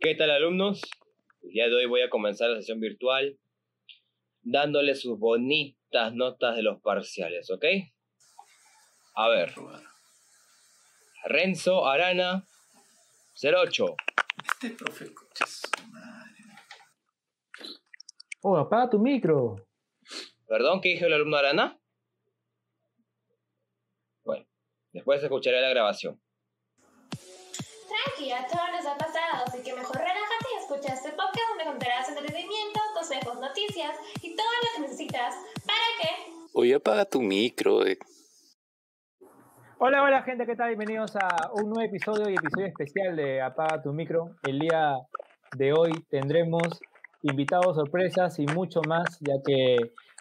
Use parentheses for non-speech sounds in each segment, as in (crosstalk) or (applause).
¿Qué tal alumnos? El día de hoy voy a comenzar la sesión virtual dándoles sus bonitas notas de los parciales, ¿ok? A ver. Renzo Arana, 08. Este profe, coche su madre. Oh, apaga tu micro. ¿Perdón? ¿Qué dijo el alumno Arana? Bueno, después escucharé la grabación. Tranqui, este podcast donde encontrarás entretenimiento, consejos, noticias y todo lo que necesitas. ¿Para qué? Oye, apaga tu micro. eh. Hola, hola gente, ¿qué tal? Bienvenidos a un nuevo episodio y episodio especial de Apaga tu micro. El día de hoy tendremos invitados, sorpresas y mucho más, ya que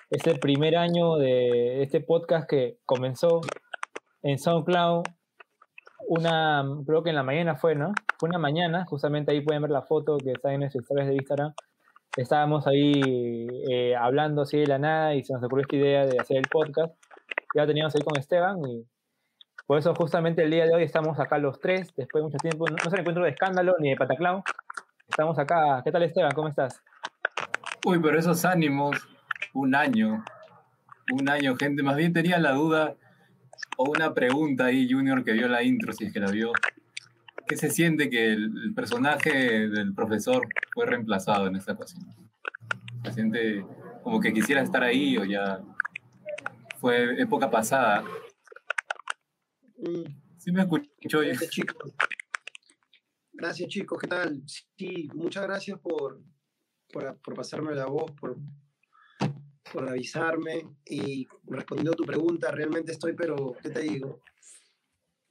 es el primer año de este podcast que comenzó en SoundCloud. Una, creo que en la mañana fue, ¿no? Fue una mañana, justamente ahí pueden ver la foto que está en nuestras historias de Instagram. Estábamos ahí eh, hablando así de la nada y se nos ocurrió esta idea de hacer el podcast. Ya teníamos ahí con Esteban y por eso justamente el día de hoy estamos acá los tres, después de mucho tiempo. No, no un encuentro de escándalo ni de pataclao. Estamos acá. ¿Qué tal Esteban? ¿Cómo estás? Uy, pero esos ánimos, un año. Un año, gente. Más bien tenía la duda o una pregunta ahí, Junior, que vio la intro, si es que la vio. ¿Qué se siente que el, personaje del profesor fue reemplazado en esta ocasión? ¿Se siente como que quisiera estar ahí o ya fue época pasada? Mm, Sí me escuchó. Gracias, chicos. Gracias, chicos. ¿Qué tal? Sí, muchas gracias por, por, por pasarme la voz, por, por avisarme y respondiendo a tu pregunta. Realmente estoy, pero, ¿qué te digo?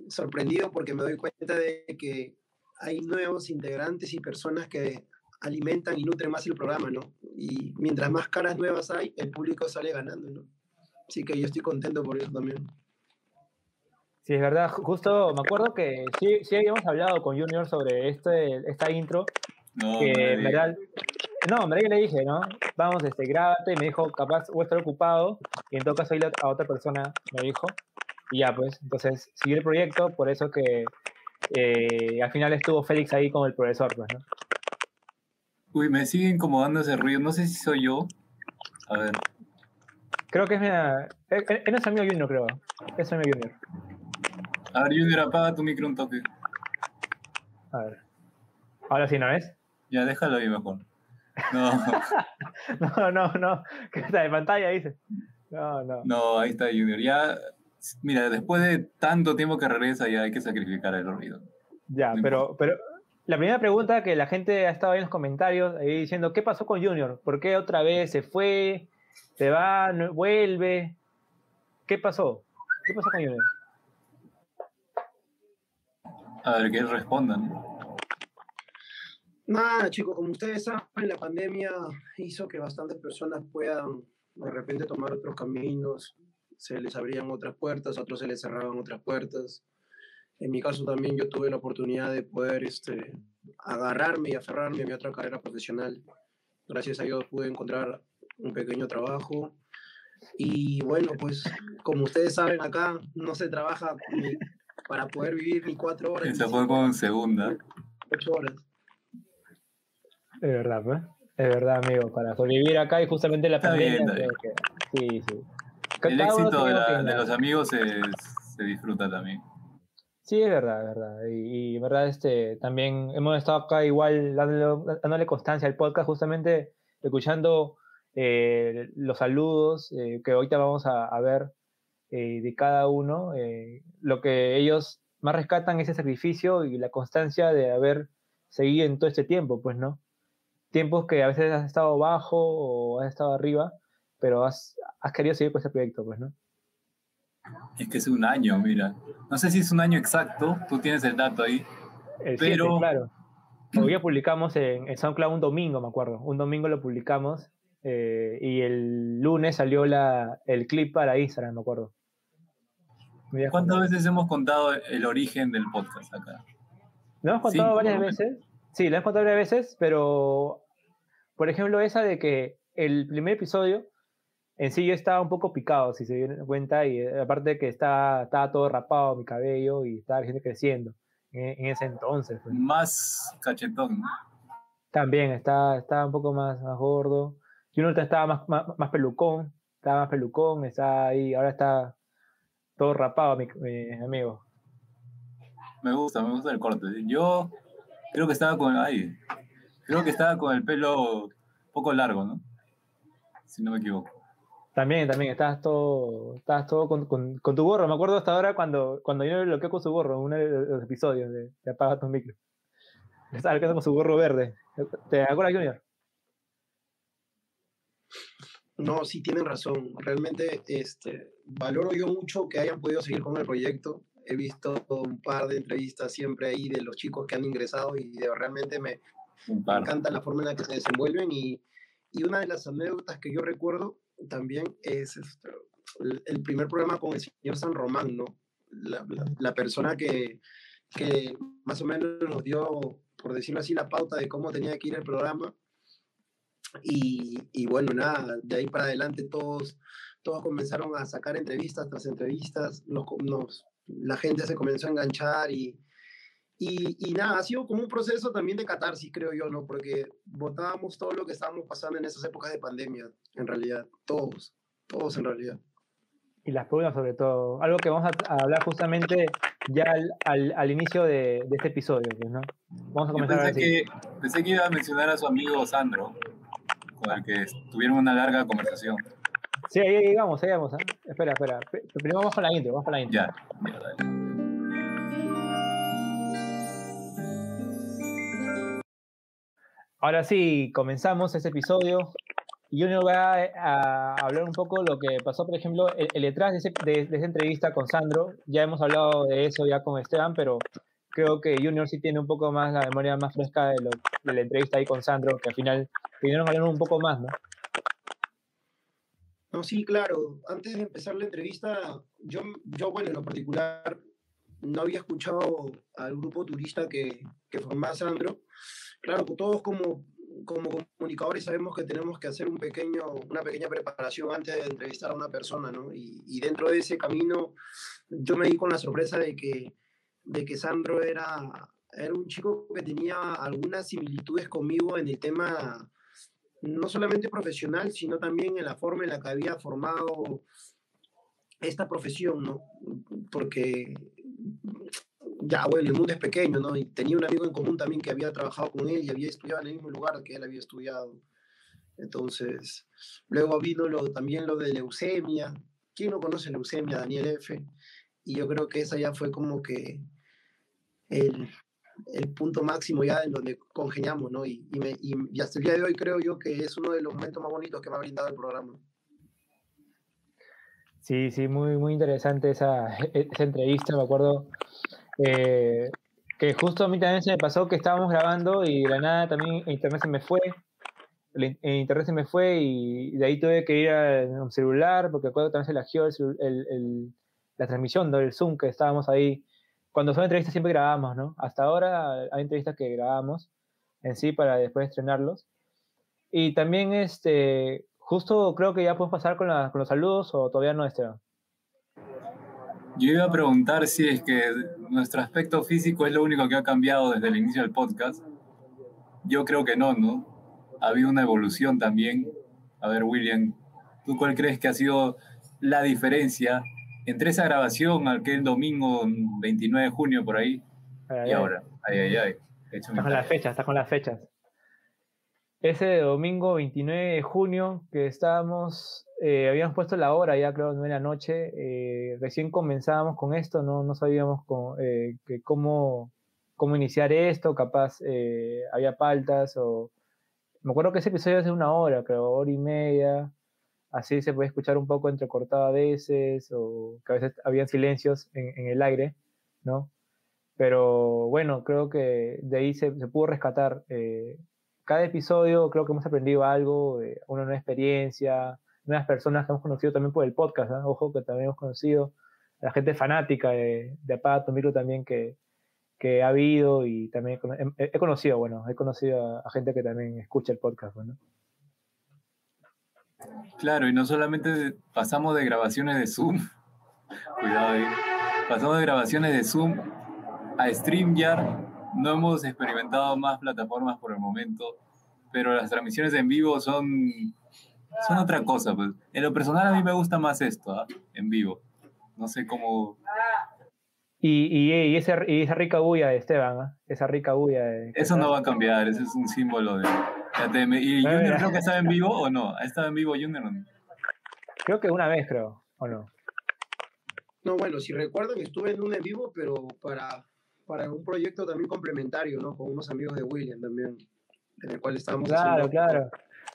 Sorprendido porque me doy cuenta de que hay nuevos integrantes y personas que alimentan y nutren más el programa, ¿no? Y mientras más caras nuevas hay, el público sale ganando, ¿no? Así que yo estoy contento por eso también. Sí, es verdad. ju- Justo me acuerdo que sí, sí habíamos hablado con Junior sobre este, esta intro. No, Que en verdad, no, verdad le dije, ¿no? Vamos, este, grábate. Y me dijo, capaz voy a estar ocupado. Y en todo caso, a otra persona me dijo. Y ya, pues, entonces, siguió el proyecto. Por eso que eh, al final estuvo Félix ahí con el profesor, pues, ¿no? Uy, me sigue incomodando ese ruido. No sé si soy yo. A ver. Creo que es mi. Él, él- él no es amigo Junior, creo. Es amigo Junior. A ver, Junior, apaga tu micro un toque. A ver. Ahora sí, ¿no es? Ya, déjalo ahí mejor. (laughs) No, No, no, no. Que está de pantalla, dice. No, no. no, ahí está Junior. Ya, mira, después de tanto tiempo que regresa, ya hay que sacrificar el ruido. Ya, No pero, pero la primera pregunta que la gente ha estado ahí en los comentarios, ahí diciendo, ¿qué pasó con Junior? ¿Por qué otra vez se fue? ¿Se va? no- ¿Vuelve? ¿Qué pasó? ¿Qué pasó con Junior? A ver, que él responda, ¿no? Nada, chicos, como ustedes saben, la pandemia hizo que bastantes personas puedan de repente tomar otros caminos, se les abrían otras puertas, otros se les cerraban otras puertas. En mi caso también yo tuve la oportunidad de poder este, agarrarme y aferrarme a mi otra carrera profesional. Gracias a Dios pude encontrar un pequeño trabajo. Y bueno, pues como ustedes saben acá no se trabaja ni para poder vivir ni cuatro horas, ni fue con segunda. ocho horas. Es verdad, pues. Es verdad, amigo. Para sobrevivir acá y justamente la Está pandemia. bien, está creo que- sí, sí. El éxito de, la- los amigos se, se disfruta también. Sí, es verdad, es verdad. Y, y verdad, este, también hemos estado acá igual dándole, dándole constancia al podcast, justamente escuchando eh, los saludos eh, que ahorita vamos a, a ver eh, de cada uno. eh, lo que ellos más rescatan es el sacrificio y la constancia de haber seguido en todo este tiempo, pues, ¿no? Tiempos que a veces has estado bajo o has estado arriba, pero has, has querido seguir con ese proyecto, pues, ¿no? Es que es un año, mira. No sé si es un año exacto, tú tienes el dato ahí. El Pero- 7, claro. Hoy día publicamos en, en SoundCloud un domingo, me acuerdo. Un domingo lo publicamos eh, y el lunes salió la, el clip para Instagram, me acuerdo. Me ¿Cuántas veces hemos contado el origen del podcast acá? Lo hemos contado Cinco, varias veces. Sí, lo hemos contado varias veces, pero por ejemplo, esa de que el primer episodio en sí yo estaba un poco picado, si se dieron cuenta, y eh, aparte de que estaba, estaba todo rapado mi cabello y estaba gente creciendo en, en ese entonces. pues. Más cachetón. También está, estaba un poco más, más gordo. Junior estaba más, más, más pelucón, estaba más pelucón, está ahí, ahora está todo rapado, mi, mi amigo. Me gusta, me gusta el corte. Yo creo que estaba con ahí. Creo que estaba con el pelo un poco largo, ¿no? Si no me equivoco. También, también, estabas todo, estabas todo con, con, con tu gorro. Me acuerdo hasta ahora cuando, cuando yo lo bloqueé con su gorro en uno de los episodios de, de Apaga tu micro. Estaba con su gorro verde. ¿Te acuerdas, Junior? No, sí tienen razón. Realmente este, valoro yo mucho que hayan podido seguir con el proyecto. He visto un par de entrevistas siempre ahí de los chicos que han ingresado y de, realmente me, Me encanta la forma en la que se desenvuelven. Y, y una de las anécdotas que yo recuerdo también es este, el, primer programa con el señor San Román, ¿no? La, la- la persona que, que más o menos nos dio, por decirlo así, la pauta de cómo tenía que ir el programa. Y, y bueno, nada, de ahí para adelante todos, todos comenzaron a sacar entrevistas tras entrevistas, nos, nos- la gente se comenzó a enganchar y, y, y nada, ha sido como un proceso también de catarsis, creo yo, ¿no? Porque votábamos todo lo que estábamos pasando en esas épocas de pandemia, en realidad, todos, todos en realidad. Y las preguntas sobre todo. Algo que vamos a, a hablar justamente ya al, al, al inicio de, de este episodio, pues, ¿no? Vamos a Yo comenzar pensé así. que, pensé que iba a mencionar a su amigo Sandro, con el que tuvieron una larga conversación. Sí, ahí, vamos, ahí vamos. ¿eh? Espera, espera. Primero vamos con la intro, vamos con la intro. Ya, ya, dale. Ahora sí, comenzamos este episodio. Y Junior va a, hablar un poco lo que pasó, por ejemplo, el, detrás de, ese- de- de esa entrevista con Sandro. Ya hemos hablado de eso ya con Esteban, pero creo que Junior sí tiene un poco más la memoria más fresca de, de la entrevista ahí con Sandro, que al final vinieron a hablar un poco más, ¿no? No, sí, claro. Antes de empezar la entrevista, yo, yo bueno, en lo particular, no había escuchado al grupo turista que formaba Sandro. Claro, que todos como, como comunicadores sabemos que tenemos que hacer un pequeño, una pequeña preparación antes de entrevistar a una persona, ¿no? Y, y dentro de ese camino, yo me di con la sorpresa de que, de que Sandro era, era un chico que tenía algunas similitudes conmigo en el tema no solamente profesional, sino también en la forma en la que había formado esta profesión, ¿no? Porque ya, bueno, el mundo es pequeño, ¿no? Y tenía un amigo en común también que había trabajado con él y había estudiado en el mismo lugar que él había estudiado. Entonces, luego vino lo, también lo de leucemia. ¿Quién no conoce leucemia? Daniel F. Y yo creo que esa ya fue como que el, el punto máximo ya en donde congeniamos, ¿no? Y, y, me- y- hasta el día de hoy creo yo que es uno de los momentos más bonitos que me ha brindado el programa. Sí, sí, muy, muy interesante esa, (laughs) esa entrevista. Me acuerdo eh, que justo a mí también se me pasó que estábamos grabando y de la nada también internet se me fue. El, in- el internet se me fue y de ahí tuve que ir a un celular porque acuerdo también se lagió el- el- la transmisión del Zoom que estábamos ahí. Cuando son entrevistas siempre grabamos, ¿no? Hasta ahora hay entrevistas que grabamos en sí para después estrenarlos. Y también, este, justo creo que ya podemos pasar con, la- con los saludos o todavía no, Esteban. Yo iba a preguntar si es que nuestro aspecto físico es lo único que ha cambiado desde el inicio del podcast. Yo creo que no, ¿no? Ha habido una evolución también. A ver, William, ¿tú cuál crees que ha sido la diferencia entre esa grabación aquel domingo 29 de junio por ahí Ay, y ay, ahora? Ay, ay, ay. He Estás con las fechas, estás con las fechas. Ese domingo 29 de junio que estábamos, eh, habíamos puesto la hora ya creo 9 de la noche, eh, recién comenzábamos con esto, no, no sabíamos cómo, eh, que cómo, cómo iniciar esto, capaz eh, había paltas o... Me acuerdo que ese episodio hace una hora, creo, hora y media, así se puede escuchar un poco entrecortado a veces, o que a veces habían silencios en, en el aire, ¿no? Pero bueno, creo que de ahí se, se pudo rescatar. eh, cada episodio creo que hemos aprendido algo, una nueva experiencia, nuevas personas que hemos conocido también por el podcast. ¿ah? Ojo que también hemos conocido la gente fanática de, de Apaga tu Micro también que, que ha habido y también he, he- he conocido, bueno, he conocido a, a gente que también escucha el podcast. Bueno. Claro, y no solamente pasamos de grabaciones de Zoom, (laughs) cuidado ahí, pasamos de grabaciones de Zoom a StreamYard, no hemos experimentado más plataformas por el momento, pero las transmisiones en vivo son, son otra cosa. Pues. En lo personal a mí me gusta más esto, ¿ah? en vivo. No sé cómo... Y, y, y, ese, y esa rica bulla de Esteban, ¿ah? esa rica bulla. De... Eso no va a cambiar, ese es un símbolo de... ¿Y Junior creo que estaba en vivo o no? ¿Ha estado en vivo Junior o no? Creo que una vez, creo, ¿o no? No, bueno, si recuerdan, estuve en un en vivo, pero para, para un proyecto también complementario, ¿no? Con unos amigos de William también, en el cual estábamos claro, haciendo claro.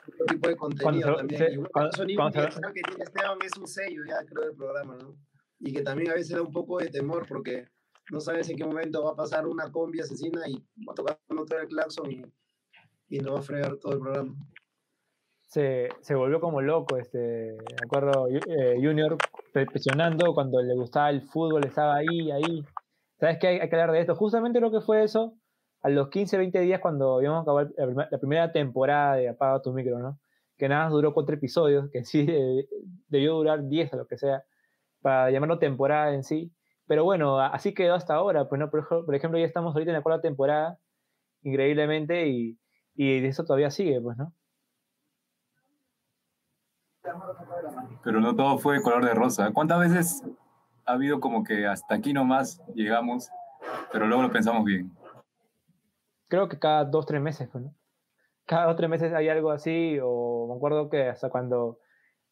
Otro tipo de contenido también. y bueno, sonido que tiene Esteban es un sello ya, creo, del programa, ¿no? Y que también a veces da un poco de temor porque no sabes en qué momento va a pasar una combi asesina y va a tocar todo el claxon y, y no va a fregar todo el programa se, se volvió como loco, este, me acuerdo, eh, Junior presionando cuando le gustaba el fútbol, estaba ahí, ahí. ¿Sabes qué? Hay, hay, que hablar de esto. Justamente lo que fue eso, a los 15, 20 días cuando íbamos a acabar la, primera temporada de Apaga tu micro, ¿no? Que nada más duró cuatro episodios, que sí debió durar 10 o lo que sea, para llamarlo temporada en sí. Pero bueno, así quedó hasta ahora. Pues, ¿no? por, ejemplo, ya estamos ahorita en la cuarta temporada, increíblemente, y, y eso todavía sigue, pues, ¿no? Pero no todo fue color de rosa. ¿Cuántas veces ha habido como que hasta aquí nomás llegamos, pero luego lo pensamos bien? Creo que cada dos, tres meses, ¿no? Cada dos, tres meses hay algo así, o me acuerdo que hasta cuando...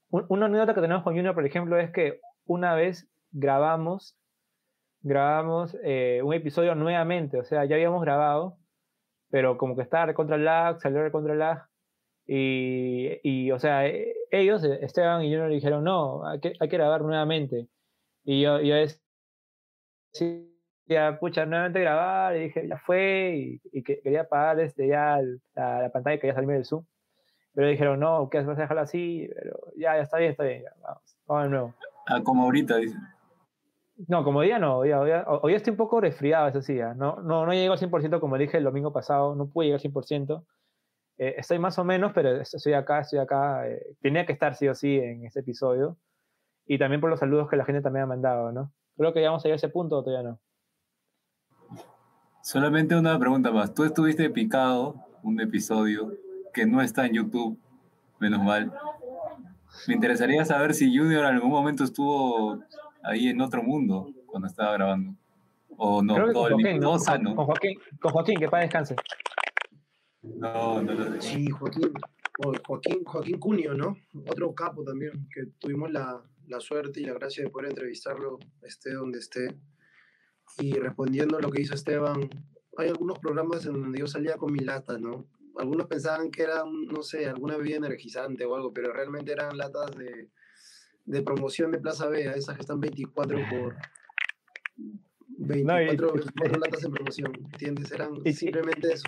Una anécdota que tenemos con Junior, por ejemplo, es que una vez grabamos, grabamos eh, un episodio nuevamente, o sea, ya habíamos grabado, pero como que estaba contra lag, salió contra lag, y, y, o sea, e, ellos, e, Esteban y Junior, dijeron, no, hay que, hay que grabar nuevamente. Y yo, yo decía, pucha, nuevamente grabar, y dije, ya fue, y, y que, quería apagar este, ya la, la, pantalla quería salirme del Zoom. Pero dijeron, no, que vas a dejarlo así, pero ya, ya está bien, está bien, ya, vamos, vamos de nuevo. Ah, como ahorita, dice. No, como día no, hoy, hoy, hoy, estoy un poco resfriado, eso sí, no, no, no llego al 100% como dije el domingo pasado, no pude llegar al 100%, eh, estoy más o menos, pero estoy acá, estoy acá. Eh, tenía que estar sí o sí en ese episodio. Y también por los saludos que la gente también ha mandado, ¿no? Creo que ya vamos a ir a ese punto o todavía no. Solamente una pregunta más. Tú estuviste picado un episodio que no está en YouTube, menos mal. Me interesaría saber si Junior en algún momento estuvo ahí en otro mundo cuando estaba grabando. O no, todo el Joaquín, ¿no? Con, Joaquín, con Joaquín, que para descanse. No, no lo Sí, Joaquín, Joaquín, Joaquín Cunio, ¿no? Otro capo también, que tuvimos la, la, suerte y la gracia de poder entrevistarlo, esté donde esté. Y respondiendo a lo que hizo Esteban, hay algunos programas en donde yo salía con mi lata, ¿no? Algunos pensaban que era, no sé, alguna bebida energizante o algo, pero realmente eran latas de, de promoción de Plaza Vea, esas que están 24 (laughs) por 24, 24 (laughs) latas en promoción, ¿entiendes? Eran simplemente eso.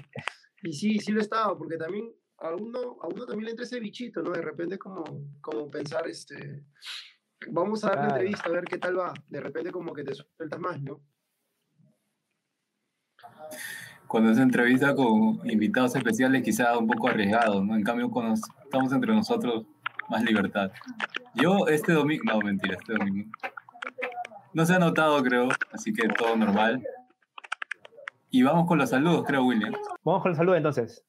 Y sí, sí lo estaba, porque también a uno, a uno también le entra ese bichito, ¿no? De repente como, como pensar, este, vamos a dar la entrevista, a ver qué tal va. De repente como que te sueltas más, ¿no? Cuando es entrevista con invitados especiales quizá un poco arriesgado, ¿no? En cambio cuando estamos entre nosotros, más libertad. Yo este domingo, no mentira, este domingo. No se ha notado, creo, así que todo normal. Y vamos con los saludos, creo, William. Vamos con los saludos entonces.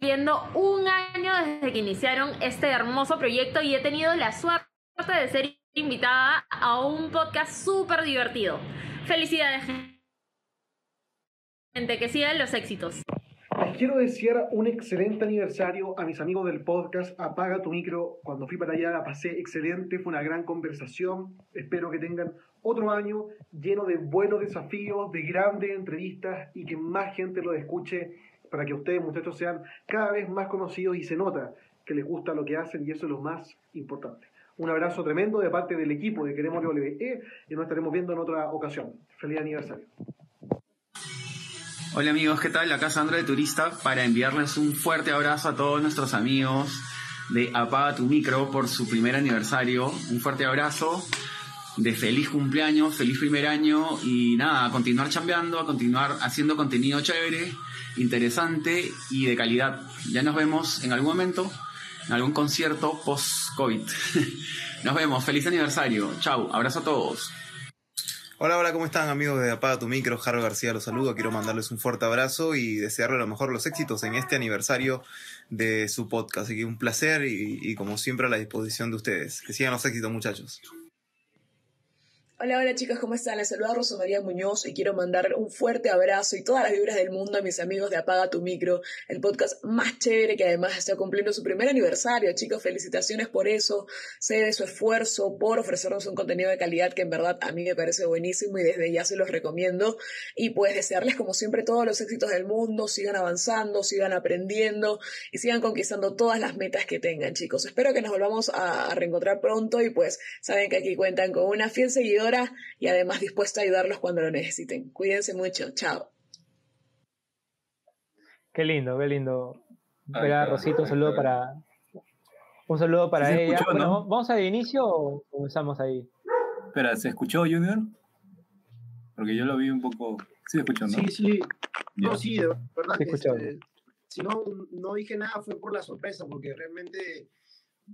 Viendo un año desde que iniciaron este hermoso proyecto y he tenido la suerte de ser invitada a un podcast súper divertido. Felicidades, gente, que sigan los éxitos. Les quiero desear un excelente aniversario a mis amigos del podcast Apaga tu micro. Cuando fui para allá la pasé excelente, fue una gran conversación. Espero que tengan otro año lleno de buenos desafíos, de grandes entrevistas y que más gente lo escuche para que ustedes, muchachos, sean cada vez más conocidos y se nota que les gusta lo que hacen y eso es lo más importante. Un abrazo tremendo de parte del equipo de Queremos WE y nos estaremos viendo en otra ocasión. Feliz aniversario. Hola amigos, ¿qué tal? Acá Sandra de Turista para enviarles un fuerte abrazo a todos nuestros amigos de Apaga tu Micro por su primer aniversario. Un fuerte abrazo de feliz cumpleaños, feliz primer año y nada, a continuar chambeando, a continuar haciendo contenido chévere, interesante y de calidad. Ya nos vemos en algún momento, en algún concierto post-COVID. (laughs) nos vemos, feliz aniversario. Chau, abrazo a todos. Hola, hola, ¿cómo están amigos de Apaga tu Micro? Jaro García los saludo. Quiero mandarles un fuerte abrazo y desearles lo mejor los éxitos en este aniversario de su podcast. Así que un placer y, y como siempre a la disposición de ustedes. Que sigan los éxitos, muchachos. Hola, hola chicos, ¿cómo están? Les saluda Rosa María Muñoz y quiero mandar un fuerte abrazo y todas las vibras del mundo a mis amigos de Apaga tu Micro, el podcast más chévere que además está cumpliendo su primer aniversario. Chicos, felicitaciones por eso. Sé de su esfuerzo por ofrecernos un contenido de calidad que en verdad a mí me parece buenísimo y desde ya se los recomiendo. Y pues desearles como siempre todos los éxitos del mundo, sigan avanzando, sigan aprendiendo y sigan conquistando todas las metas que tengan, chicos. Espero que nos volvamos a, a reencontrar pronto y pues saben que aquí cuentan con una fiel seguidora y además dispuesta a ayudarlos cuando lo necesiten. Cuídense mucho, chao. Qué lindo, qué lindo. Ahí Ver a está, Rosita, un saludo para. Un saludo para ella. escuchó, Bueno, ¿no? ¿vamos al inicio o comenzamos ahí? Espera, ¿se escuchó Junior? Porque yo lo vi un poco... Sí, se escuchó, ¿no? Sí, sí. No, sí, de verdad. Este, si no, no dije nada fue por la sorpresa, porque realmente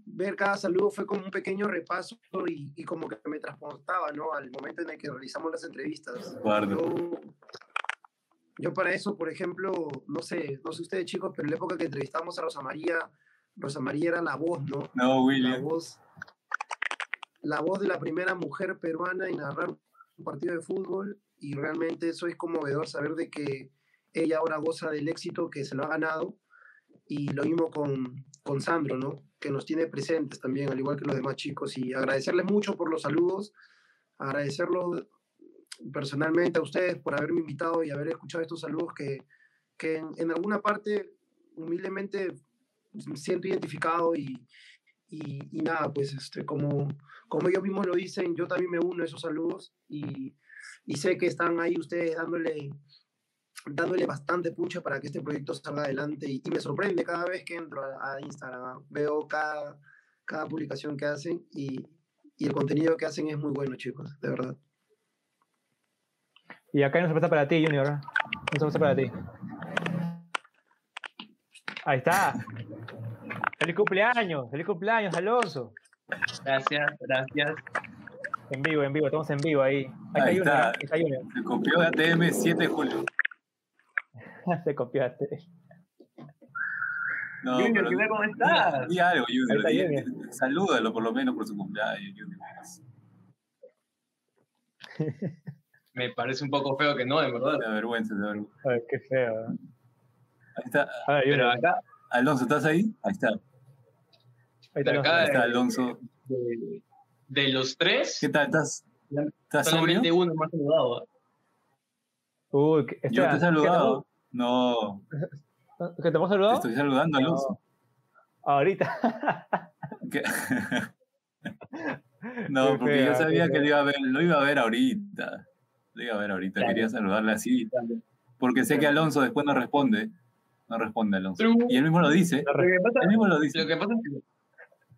ver cada saludo fue como un pequeño repaso y, y como que me transportaba, ¿no? Al momento en el que realizamos las entrevistas. Yo, yo para eso, por ejemplo, no sé, no sé ustedes chicos, pero en la época que entrevistamos a Rosa María, Rosa María era la voz, ¿no? No, La William. voz, la voz de la primera mujer peruana en narrar un partido de fútbol y realmente eso es conmovedor saber de que ella ahora goza del éxito que se lo ha ganado y lo mismo con, con Sandro, ¿no? Que nos tiene presentes también, al igual que los demás chicos y agradecerles mucho por los saludos, agradecerlos personalmente a ustedes por haberme invitado y haber escuchado estos saludos que, que en, en alguna parte humildemente me siento identificado y, y, y nada, pues este, como, como ellos mismos lo dicen, yo también me uno a esos saludos y, y sé que están ahí ustedes dándole, dándole bastante pucha para que este proyecto salga adelante y, y me sorprende cada vez que entro a, a Instagram, veo cada, cada publicación que hacen y, y el contenido que hacen es muy bueno, chicos, de verdad. Y acá hay una sorpresa para ti, Junior. Una sorpresa para ti. Ahí está. ¡Feliz cumpleaños! ¡Feliz cumpleaños, Alonso! Gracias, gracias. En vivo, en vivo, estamos en vivo ahí. Ahí, Ahí está Junior. está Junior. Se copió de ATM 7 de julio. (laughs) Te copiaste. No, Junior, ¿qué? ¿Cómo di- estás? Di algo, Junior. Di- Junior. Salúdalo por lo menos por su cumpleaños, Junior. Me parece un poco feo que no, en verdad. Te da vergüenza, te da vergüenza. Ay, qué feo. ¿eh? Ahí está. A ver, Pero Junior. acá, Alonso, ¿estás ahí? Ahí está. Ahí está acá, Ahí está de, Alonso. de- de los tres, ¿Qué tal? ¿Estás, estás sobrio? solamente uno me ha saludado. ¿eh? Uy, ¿qué- Yo te he saludado. No, ¿qué- (laughs) ¿Que te hemos te saludado? estoy saludando, Alonso. Ahorita. (laughs) ¿Qué? (laughs) Qué No, porque fea, yo sabía que lo iba a ver, lo iba a ver ahorita. Lo iba a ver ahorita, Claro. quería saludarle así. Porque sé que Alonso después no responde. No responde Alonso. Y él mismo lo dice. Lo que pasa, Él mismo lo dice. lo que pasa es que,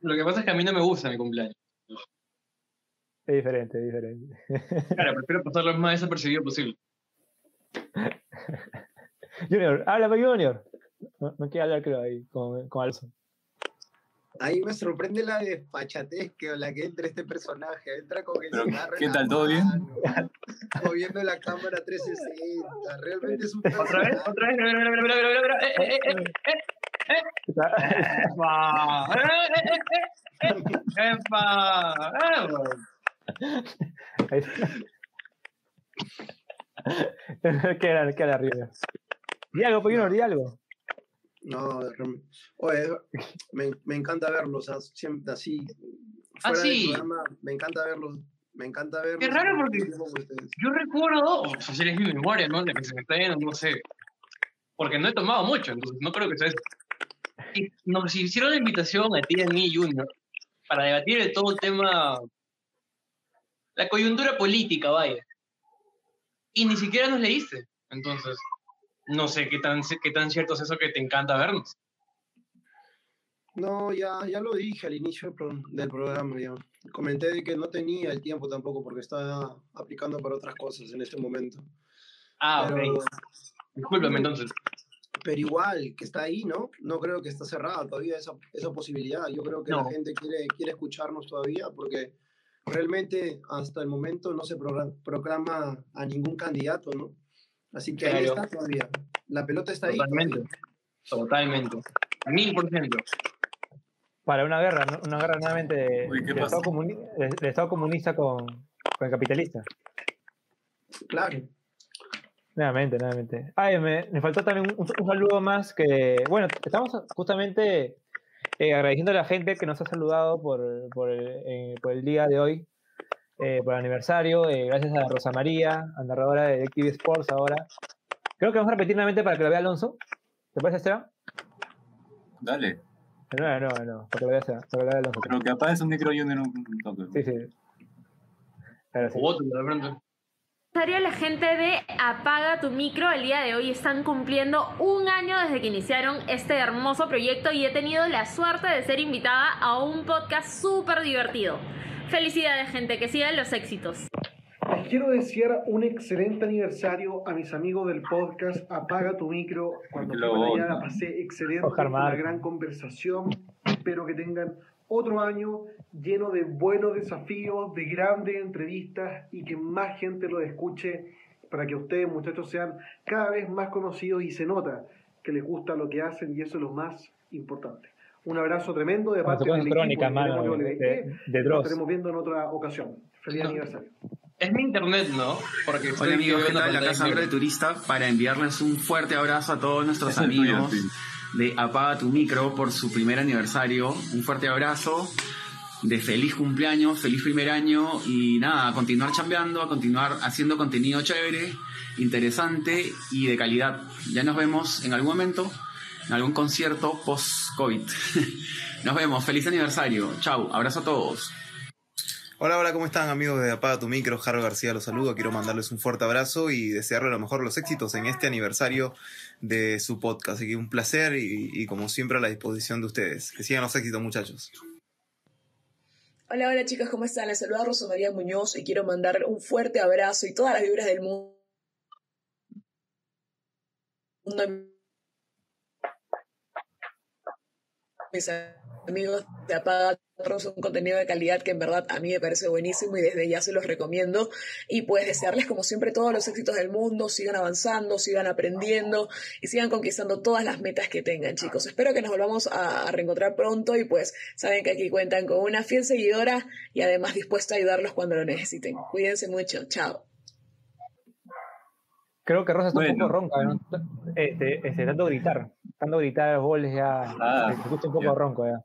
lo que pasa es que a mí no me gusta mi cumpleaños. Es diferente, es diferente. Claro, prefiero pasarlo lo más desapercibido posible. Junior, háblame, Junior. No, no quiere hablar, creo, ahí con, con Alonso. Ahí me sorprende la despachatez que la que entra este personaje. Entra con el cigarro ¿qué tal? ¿Todo bien? Moviendo la cámara 360. Realmente es un ¿Otra vez? ¿Otra vez? Mira, mira, mira, mira, mira, mira. Eh, eh, eh, eh, eh. ¡Epa! Eh, eh, eh, eh. Eh. (laughs) ¿Qué era, qué era arriba? Di algo, Junior, di algo. No. Oye, me, me encanta verlos, o sea, siempre así. Ah, Fuera del sí. programa, me encanta verlos. Me encanta verlos. Qué raro porque-. Yo recuerdo, o sea, si es mi memoria, ¿no? La que se me está yendo, no sé. Porque no he tomado mucho, entonces no creo que sea eso. Y nos hicieron la invitación a ti y a mí, Junior, para debatir de todo el tema, la coyuntura política, vaya. Y ni siquiera nos leíste. Entonces, no sé qué tan, qué tan cierto es eso que te encanta vernos. No, ya, ya lo dije al inicio del, pro- del programa. Ya. Comenté de que no tenía el tiempo tampoco porque estaba aplicando para otras cosas en este momento. Ah, Pero- ok. Discúlpame entonces. Pero igual, que está ahí, ¿no? No creo que está cerrada todavía esa, esa posibilidad. Yo creo que No. la gente quiere, quiere escucharnos todavía porque realmente hasta el momento no se progra- proclama a ningún candidato, ¿no? Así que ahí está todavía. La pelota está ahí. Totalmente. Totalmente. Mil por ciento. Para una guerra, ¿no? Una guerra nuevamente de- Uy, ¿qué del, pasó? Estado comuni- del- del Estado comunista con, con el capitalista. Claro. Nuevamente, nuevamente. Ay, me, me faltó también un, un saludo más que, bueno, estamos justamente eh, agradeciendo a la gente que nos ha saludado por, por, el, eh, por el día de hoy, eh, por el aniversario. eh, gracias a Rosa María, a narradora de Active Sports ahora. Creo que vamos a repetir nuevamente para que lo vea Alonso. ¿Te parece, Esteban? Dale. Nuevo, de nuevo, para que lo vea, Esteban, para que lo vea Alonso. Pero que apagues un micro Junior un, un toque. Sí, sí. Claro, sí. O otro, de pronto. La gente de Apaga tu micro el día de hoy están cumpliendo un año desde que iniciaron este hermoso proyecto y he tenido la suerte de ser invitada a un podcast súper divertido. Felicidades gente, que sigan los éxitos. Les quiero desear un excelente aniversario a mis amigos del podcast Apaga tu micro. Cuando fui para allá la pasé excelente, una gran conversación. Espero que tengan otro año lleno de buenos desafíos, de grandes entrevistas y que más gente lo escuche para que ustedes, muchachos, sean cada vez más conocidos y se nota que les gusta lo que hacen y eso es lo más importante. Un abrazo tremendo de parte del de mano, Memoria de, LBT. de, de Nos estaremos viendo en otra ocasión. Feliz No. aniversario. Es mi internet, ¿no? Porque estoy Hola amigos, ¿qué viendo tal? Acá pantalla Sandra de negra. Turista para enviarles un fuerte abrazo a todos nuestros Es amigos de Apaga tu Micro por su primer aniversario. Un fuerte abrazo de feliz cumpleaños, feliz primer año y nada, a continuar chambeando, a continuar haciendo contenido chévere, interesante y de calidad. Ya nos vemos en algún momento, en algún concierto post-COVID. (laughs) Nos vemos, feliz aniversario. Chau, abrazo a todos. Hola, hola, ¿cómo están amigos de Apaga tu Micro? Jaro García los saludo. Quiero mandarles un fuerte abrazo y desearles a lo mejor los éxitos en este aniversario de su podcast. Así que un placer y, y como siempre a la disposición de ustedes. Que sigan los éxitos, muchachos. Hola, hola chicas, ¿cómo están? Les saluda Rosa María Muñoz y quiero mandar un fuerte abrazo y todas las vibras del mundo a mis amigos de Apaga un contenido de calidad que en verdad a mí me parece buenísimo y desde ya se los recomiendo. Y pues desearles como siempre todos los éxitos del mundo, sigan avanzando, sigan aprendiendo y sigan conquistando todas las metas que tengan, chicos. Espero que nos volvamos a reencontrar pronto y pues saben que aquí cuentan con una fiel seguidora y además dispuesta a ayudarlos cuando lo necesiten. Cuídense mucho, chao. Creo que Rosa está un poco ronca, ¿no? Este, este, tanto gritar, tanto gritar los goles ya, Ah, se escucha un poco ya. ronco ya.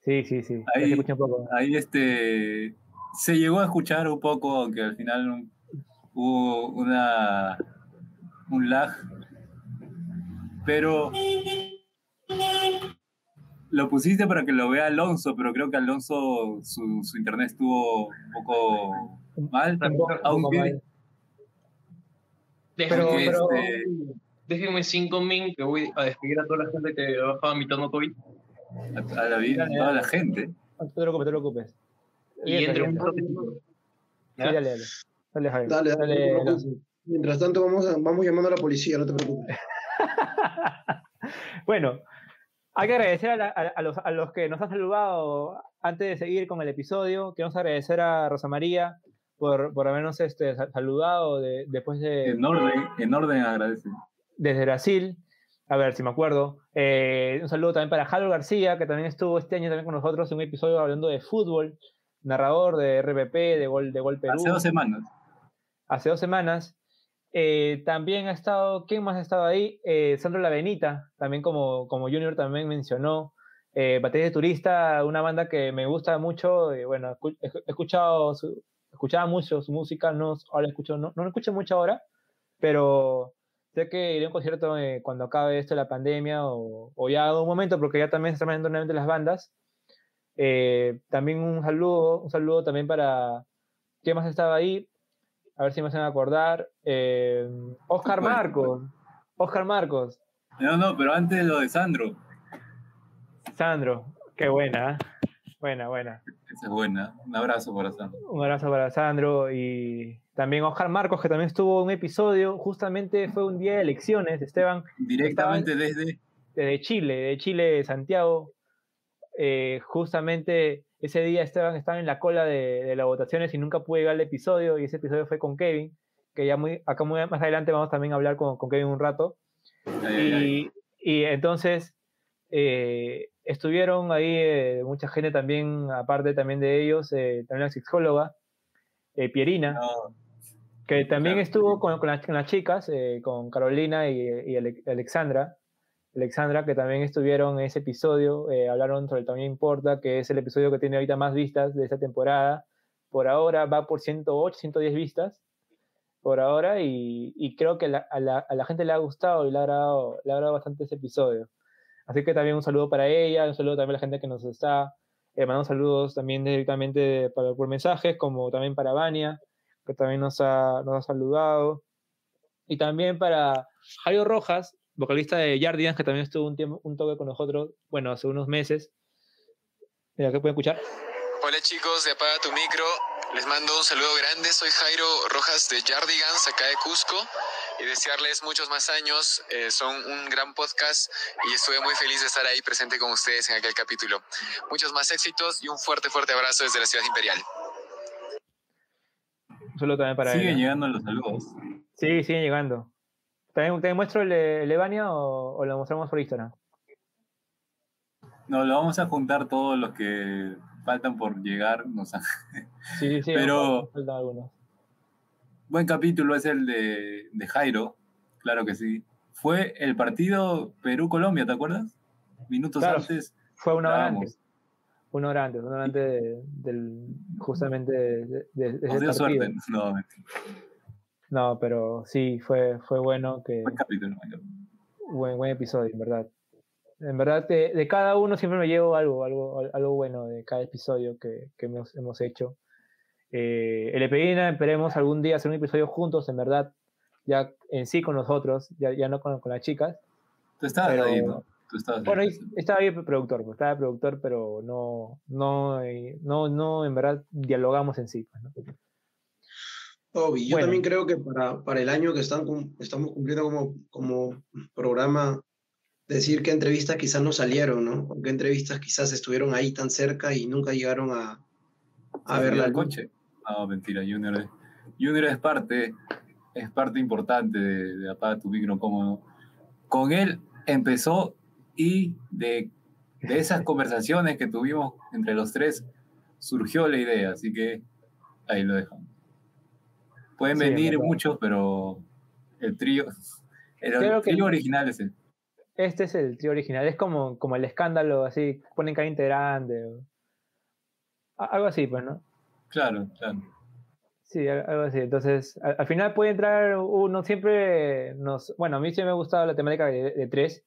Sí, sí, sí, Ahí- se escucha un poco. Ahí este se llegó a escuchar un poco, aunque al final un- hubo una un lag, pero lo pusiste para que lo vea Alonso, pero creo que Alonso su, su internet estuvo un poco mal, Un poco- un poco mal. Déjenme, Pero- pero- este, déjenme cinco min que voy a despedir a toda la gente que ha bajado mi tono COVID. a, a la vida, a toda la gente. No te preocupes, no te preocupes. Y entre un toque. Sí, dale, dale. Dale, Javier. Dale, dale. Mientras tanto, vamos, a- vamos llamando a la policía, no te preocupes. (laughs) Bueno, hay que agradecer a, la- a- a los, a los que nos han saludado antes de seguir con el episodio. Queremos agradecer a Rosa María por, por habernos este, sa- saludado de- después de, En orden, en orden agradece. desde Brasil. A ver si me acuerdo. Eh, un saludo también para Jalo García, que también estuvo este año también con nosotros en un episodio hablando de fútbol, narrador de RPP, de Gol, de Gol Perú. Hace dos semanas. hace dos semanas. Eh, también ha estado, ¿quién más ha estado ahí? Eh, Sandro La Benita, también como, como Junior también mencionó. Eh, Batería de Turista, una banda que me gusta mucho. y bueno, he escuchado su, escuchaba mucho su música, no, ahora escucho, no, no escucho mucho ahora, pero sé que iré a un concierto eh, cuando acabe esto de la pandemia o, o ya un momento, porque ya también se están viendo nuevamente las bandas. Eh, también un saludo, un saludo también para, ¿quién más estaba ahí? A ver si me hacen acordar. Eh, Oscar. Marcos. Oscar Marcos. No, no, pero antes lo de Sandro. Sandro. Qué buena. Buena, buena. Esa es buena. Un abrazo para Sandro. Un abrazo para Sandro y también Oscar Marcos, que también estuvo en un episodio. Justamente fue un día de elecciones, Esteban, Directamente desde desde Chile, de Chile, de Santiago. Eh, justamente ese día Esteban estaba en la cola de, de las votaciones y nunca pude llegar al episodio, y ese episodio fue con Kevin, que ya muy, acá muy, más adelante vamos también a hablar con, con Kevin un rato. Ay, ay, ay. Y, y entonces eh, estuvieron ahí eh, mucha gente también, aparte también de ellos, eh, también la psicóloga, eh, Pierina, No, que también claro, estuvo con, con las, con las chicas, con Carolina y, y Ale- Alexandra, Alexandra, que también estuvieron en ese episodio, hablaron sobre el También Importa, que es el episodio que tiene ahorita más vistas de esta temporada. Por ahora va por 108, 110 vistas, por ahora, y, y creo que la- a, la, a la gente le ha gustado y le ha agradado, le ha agradado bastante ese episodio. Así que también un saludo para ella, un saludo también a la gente que nos está eh, mandando saludos también directamente para, por mensajes, como también para Vania, que también nos ha, nos ha saludado. Y también para Jairo Rojas, vocalista de Yardians, que también estuvo un, tiempo, un toque con nosotros, bueno, hace unos meses. Mira, que pueden escuchar. Hola chicos de Apaga tu Micro, les mando un saludo grande, soy Jairo Rojas de Yardigans, acá de Cusco, y desearles muchos más años, eh, son un gran podcast y estuve muy feliz de estar ahí presente con ustedes en aquel capítulo. Muchos más éxitos y un fuerte, fuerte abrazo desde la ciudad imperial. Un saludo también para Siguen llegando los saludos. Sí, siguen llegando. ¿También te muestro el el de Vania o, o lo mostramos por Instagram? No, lo vamos a juntar todos los que faltan por llegar. no sé. Sí, sí, sí. Pero- faltan algunos. Buen capítulo es el de, de Jairo, claro que sí. Fue el partido Perú-Colombia, ¿te acuerdas? Minutos Claro, antes. Fue una hora antes. Una hora antes, una hora antes de- del, justamente de, de- de Nos dio suerte. No. No, pero sí, fue, fue bueno que buen capítulo. buen capítulo. buen, buen episodio, en verdad. En verdad, de, de cada uno siempre me llevo algo, algo, algo bueno de cada episodio que, que hemos, hemos hecho. Eh, el Epedina, esperemos algún día hacer un episodio juntos, en verdad, ya en sí con nosotros, ya, ya no con, con las chicas. Tú estabas Pero- ahí, ¿no? Tú estabas Bueno, ahí. estaba ahí el productor, pues, estaba el productor, pero no, no, eh, no, no, en verdad, dialogamos en sí. pues, ¿no? Obi, yo Bueno. también creo que para, para el año que están estamos cumpliendo como, como programa, decir qué entrevistas quizás no salieron, ¿no? O qué entrevistas quizás estuvieron ahí tan cerca y nunca llegaron a, a ¿Se ver la coche? No, mentira, Junior es, Junior es parte, es parte importante de, de Apaga tu micro cómodo. Con él empezó y de, de esas conversaciones que tuvimos entre los tres surgió la idea, así que ahí lo dejamos. Pueden Sí, venir muchos, pero el trío, el que- trío original es el. Este es el trío original, es como, como el escándalo, así, ponen cada integrante. o- Algo así, pues, ¿no? Claro, claro. Sí, al- algo así. Entonces, al, al final puede entrar uno, siempre nos... Bueno, a mí sí me ha gustado la temática de, de tres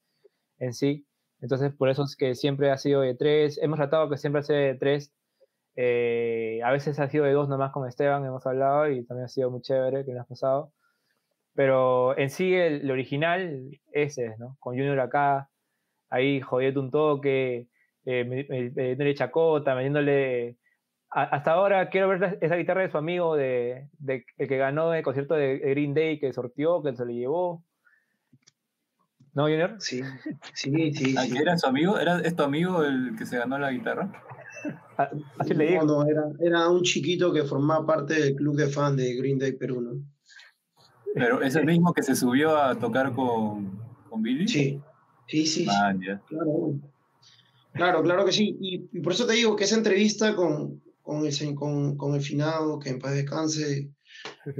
en sí. Entonces, por eso es que siempre ha sido de tres. Hemos tratado que siempre sea de tres. Eh, a veces ha sido de dos nomás con Esteban, hemos hablado, y también ha sido muy chévere que nos ha pasado. Pero en sí, el, el original, ese es, ¿no? Con Junior acá, ahí jodiendo un toque, eh, me- me- metiéndole chacota, metiéndole a- hasta ahora quiero ver la- esa guitarra de su amigo, de, de el que ganó el concierto de Green Day, que sorteó, que se le llevó. ¿No, Junior? Sí, sí, sí. ¿Ah, ¿Era su amigo? ¿Era, ¿Es tu amigo el que se ganó la guitarra? A- (laughs) Así le No, digo. no, era, era un chiquito que formaba parte del club de fan de Green Day Perú, ¿no? Pero es el mismo que se subió a tocar con, con Billy. Sí, sí, sí. Man, ya. Claro, claro, claro que sí. Y, y por eso te digo que esa entrevista con, con, el, con, con el finado, que en paz descanse,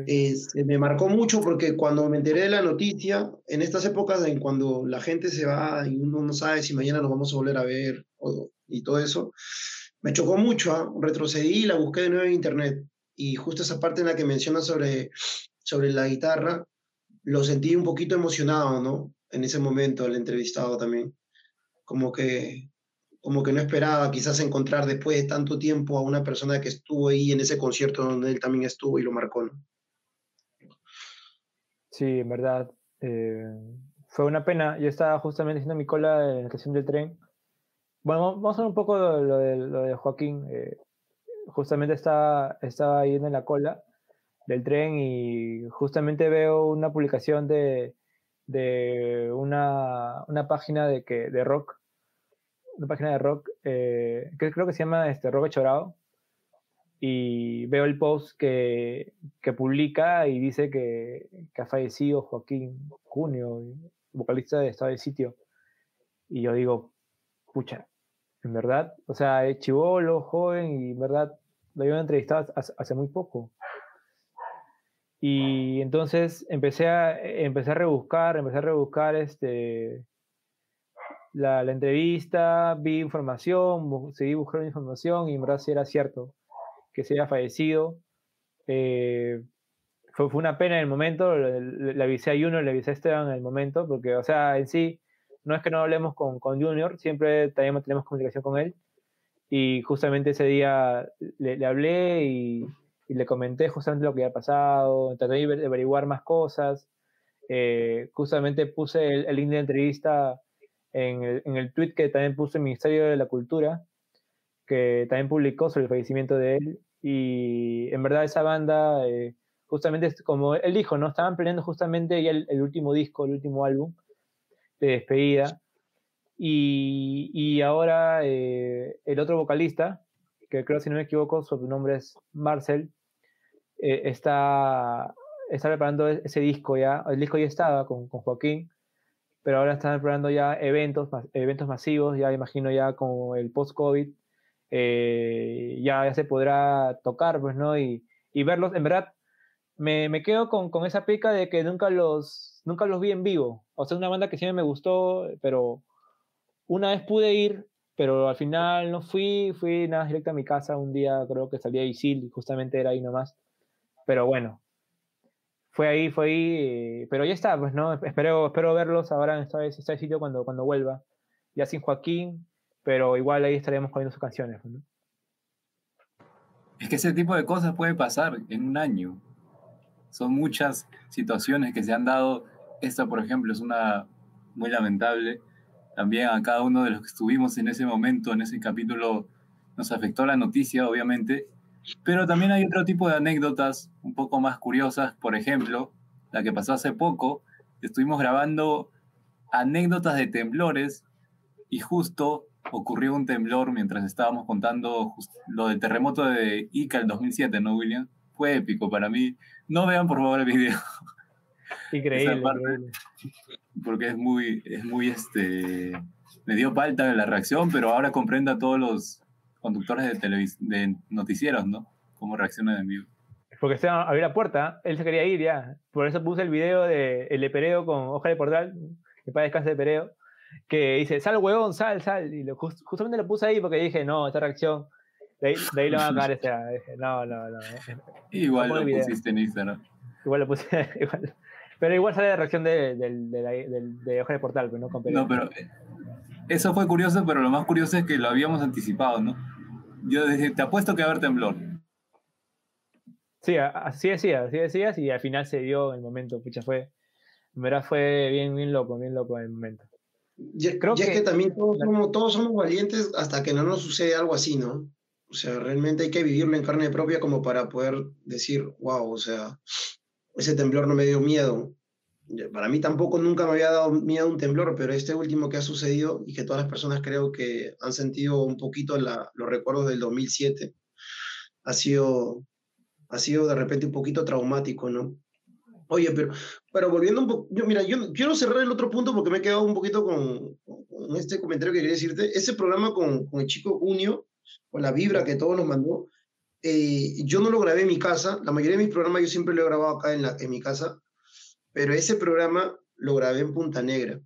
eh, se me marcó mucho porque cuando me enteré de la noticia, en estas épocas en cuando la gente se va y uno no sabe si mañana nos vamos a volver a ver o- y todo eso, me chocó mucho, ¿ah? retrocedí y la busqué de nuevo en internet. Y justo esa parte en la que menciona sobre, sobre la guitarra, lo sentí un poquito emocionado, ¿no? En ese momento, el entrevistado también. Como que, como que no esperaba quizás encontrar después de tanto tiempo a una persona que estuvo ahí en ese concierto donde él también estuvo y lo marcó, ¿no? Sí, en verdad. eh, fue una pena. Yo estaba justamente haciendo mi cola en la estación del tren. Bueno, vamos a hablar un poco de lo de, lo de Joaquín. eh, justamente estaba, estaba yendo en la cola del tren y justamente veo una publicación de, de una, una página de, que, de rock una página de rock, eh, que creo que se llama este, Rock Chorado, y veo el post que, que publica y dice que, que ha fallecido Joaquín Junio, vocalista de Estado de Sitio. Y yo digo, pucha, en verdad, o sea, es chivolo, joven, y en verdad lo habían entrevistado hace, hace muy poco. Y entonces empecé a, empecé a rebuscar, empecé a rebuscar este, la, la entrevista, vi información, seguí buscando información y en verdad sí era cierto que se había fallecido. Eh, fue, fue una pena en el momento, le, le- le avisé a Junior, le avisé a Esteban en el momento, porque, o sea, en sí, no es que no hablemos con, con Junior, siempre tenemos, tenemos comunicación con él. Y justamente ese día le, le hablé y, y le comenté justamente lo que había pasado, traté de aver- averiguar más cosas. Eh, justamente puse el, el link de entrevista en el, en el tweet que también puse el Ministerio de la Cultura, que también publicó sobre el fallecimiento de él. Y en verdad esa banda, eh, justamente como él dijo, ¿no? Estaban planeando justamente ya el, el último disco, el último álbum de despedida. Y, y ahora eh, el otro vocalista, que creo si no me equivoco, su nombre es Marcel, eh, está, está preparando e- ese disco ya. El disco ya estaba con, con Joaquín, pero ahora están preparando ya eventos, eventos masivos, ya imagino ya como el post-COVID, eh, ya, ya se podrá tocar, pues, ¿no? Y, y verlos, en verdad, me, me quedo con, con esa pica de que nunca los, nunca los vi en vivo. O sea, una banda que siempre me gustó, pero una vez pude ir, pero al final no fui, fui nada directo a mi casa un día, creo que salía de Isil justamente era ahí nomás. Pero bueno, fue ahí, fue ahí, eh, pero ya está, pues no, espero, espero verlos ahora en este, este sitio cuando, cuando vuelva, ya sin Joaquín, pero igual ahí estaremos cogiendo sus canciones. ¿no? Es que ese tipo de cosas puede pasar en un año. Son muchas situaciones que se han dado. Esta, por ejemplo, es una muy lamentable. También a cada uno de los que estuvimos en ese momento, en ese capítulo, nos afectó la noticia, obviamente. Pero también hay otro tipo de anécdotas un poco más curiosas. Por ejemplo, la que pasó hace poco, estuvimos grabando anécdotas de temblores y justo ocurrió un temblor mientras estábamos contando lo del terremoto de Ica el 2007, ¿no, William? Fue épico para mí. No vean por favor el video. Increíble, increíble. Porque es muy, es muy, este, me dio palta la reacción, pero ahora comprendo a todos los conductores de, televis de noticieros, ¿no? Cómo reaccionan en vivo. Porque Esteban abrió la puerta, él se quería ir ya. Por eso puse el video de el de Pereo con hoja de portal, que para descanse de Pereo, que dice, sal huevón, sal, sal. Y lo, just- justamente lo puse ahí porque dije, no, esta reacción, de ahí, de ahí lo van a (laughs) cagar. O sea, dije, no, no, no. Igual lo pusiste en Instagram. Igual lo puse, (laughs) igual. Pero igual sale la reacción de, del- de, de hoja de portal, pero no con. No, pero eh, eso fue curioso, pero lo más curioso es que lo habíamos anticipado, ¿no? Yo dije, te apuesto que va a haber temblor. Sí, así decías, así decías, y al final se dio el momento, pucha, fue, en verdad fue bien, bien loco, bien loco el momento. Y, Creo y es que- que también todos somos, todos somos valientes hasta que no nos sucede algo así, ¿no? O sea, realmente hay que vivirlo en carne propia como para poder decir, wow, o sea, ese temblor no me dio miedo. Para mí tampoco nunca me había dado miedo un temblor, pero este último que ha sucedido y que todas las personas creo que han sentido un poquito la- los recuerdos del 2007, ha sido, ha sido de repente un poquito traumático, ¿no? Oye, pero, pero volviendo un poco, yo, mira, yo quiero cerrar el otro punto porque me he quedado un poquito con, con este comentario que quería decirte. Ese programa con, con el chico Junio, con la vibra que todos nos mandó, eh, yo no lo grabé en mi casa. La mayoría de mis programas yo siempre lo he grabado acá en, la, en mi casa, pero ese programa lo grabé en Punta Negra.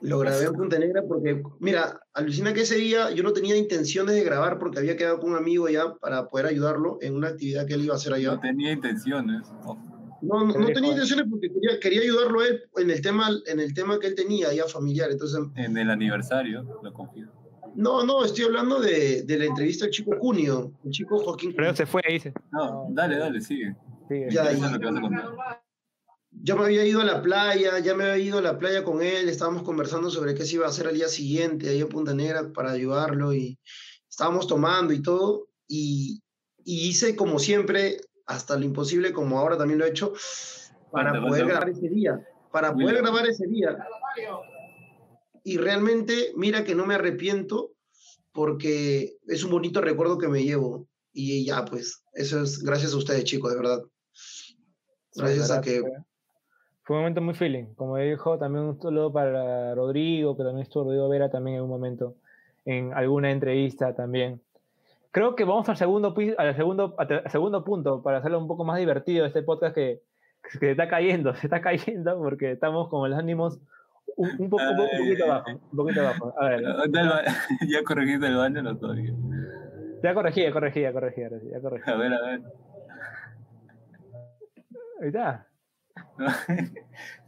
Lo grabé en Punta Negra porque, mira, alucina que ese día yo no tenía intenciones de grabar porque había quedado con un amigo ya para poder ayudarlo en una actividad que él iba a hacer allá. No tenía intenciones. ¿no? No, no, tenía intenciones porque quería, quería ayudarlo a él en el tema, en el tema que él tenía ya familiar. Entonces, En el aniversario, lo confío. No, no, estoy hablando de, de la entrevista al chico Cunio, el chico Joaquín Pero se fue, dice. No, dale, dale, sigue. Sí, Ya, ya. Ya me había ido a la playa, ya me había ido a la playa con él, estábamos conversando sobre qué se iba a hacer al día siguiente ahí en Punta Negra para ayudarlo y estábamos tomando y todo y, y hice como siempre, hasta lo imposible, como ahora también lo he hecho, para poder grabar ese día, para poder grabar ese día. Y realmente, mira que no me arrepiento porque es un bonito recuerdo que me llevo. Y ya, pues, eso es gracias a ustedes, chicos, de verdad. Gracias a que... fue- un momento muy feeling. Como dijo, también un saludo para Rodrigo, que también estuvo Rodrigo Vera también en un momento, en alguna entrevista también. Creo que vamos al segundo, al segundo, al segundo punto para hacerlo un poco más divertido este podcast que, que se está cayendo, (laughs) se está cayendo porque estamos con los ánimos un, un poco, un, po- un poquito abajo. Un poquito abajo. A ver, (laughs) ¿Dónde el ba- (laughs) ya corregiste el baño, no todavía. ya corregí, ya corregí, ya corregí, ya corregí. A ver, a ver. Ahí está. (laughs)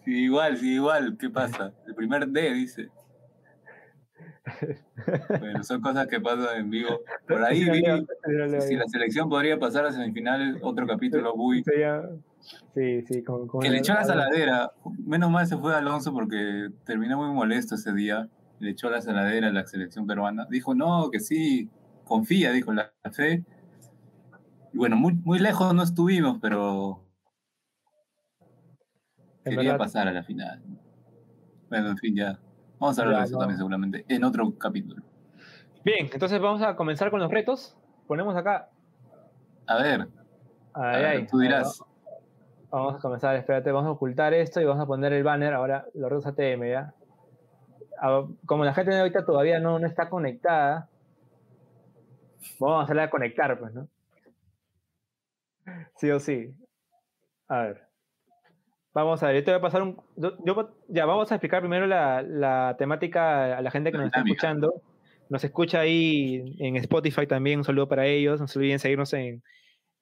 Sí, igual, sí, igual. ¿Qué pasa? El primer D dice. Bueno, son cosas que pasan en vivo. (laughs) Por ahí vi, si la selección podría pasar a semifinales, otro capítulo. Sería- Sí, sí, con, con Que le el- echó la saladera. Menos mal se fue Alonso porque terminó muy molesto ese día. Le echó la saladera a la selección peruana. Dijo, no, que sí, confía, dijo la fe. Y bueno, muy, muy lejos no estuvimos, pero En quería verdad. pasar a la final. Bueno, en fin, ya. Vamos a hablar Ya, de eso no. también seguramente en otro capítulo. Bien, entonces vamos a comenzar con los retos. Ponemos acá. A ver, Ay, a ver, ay, tú dirás. va. Vamos a comenzar, espérate, vamos a ocultar esto y vamos a poner el banner ahora, los retos ATM, ¿ya? A- Como la gente de ahorita todavía no, no está conectada, vamos a hacerla conectar, pues, ¿no? Sí o sí. A ver. Vamos a ver, yo te voy a pasar un... yo- yo- ya, vamos a explicar primero la, la temática a la gente que nos está escuchando. Nos escucha ahí en Spotify también, un saludo para ellos. No se olviden seguirnos en,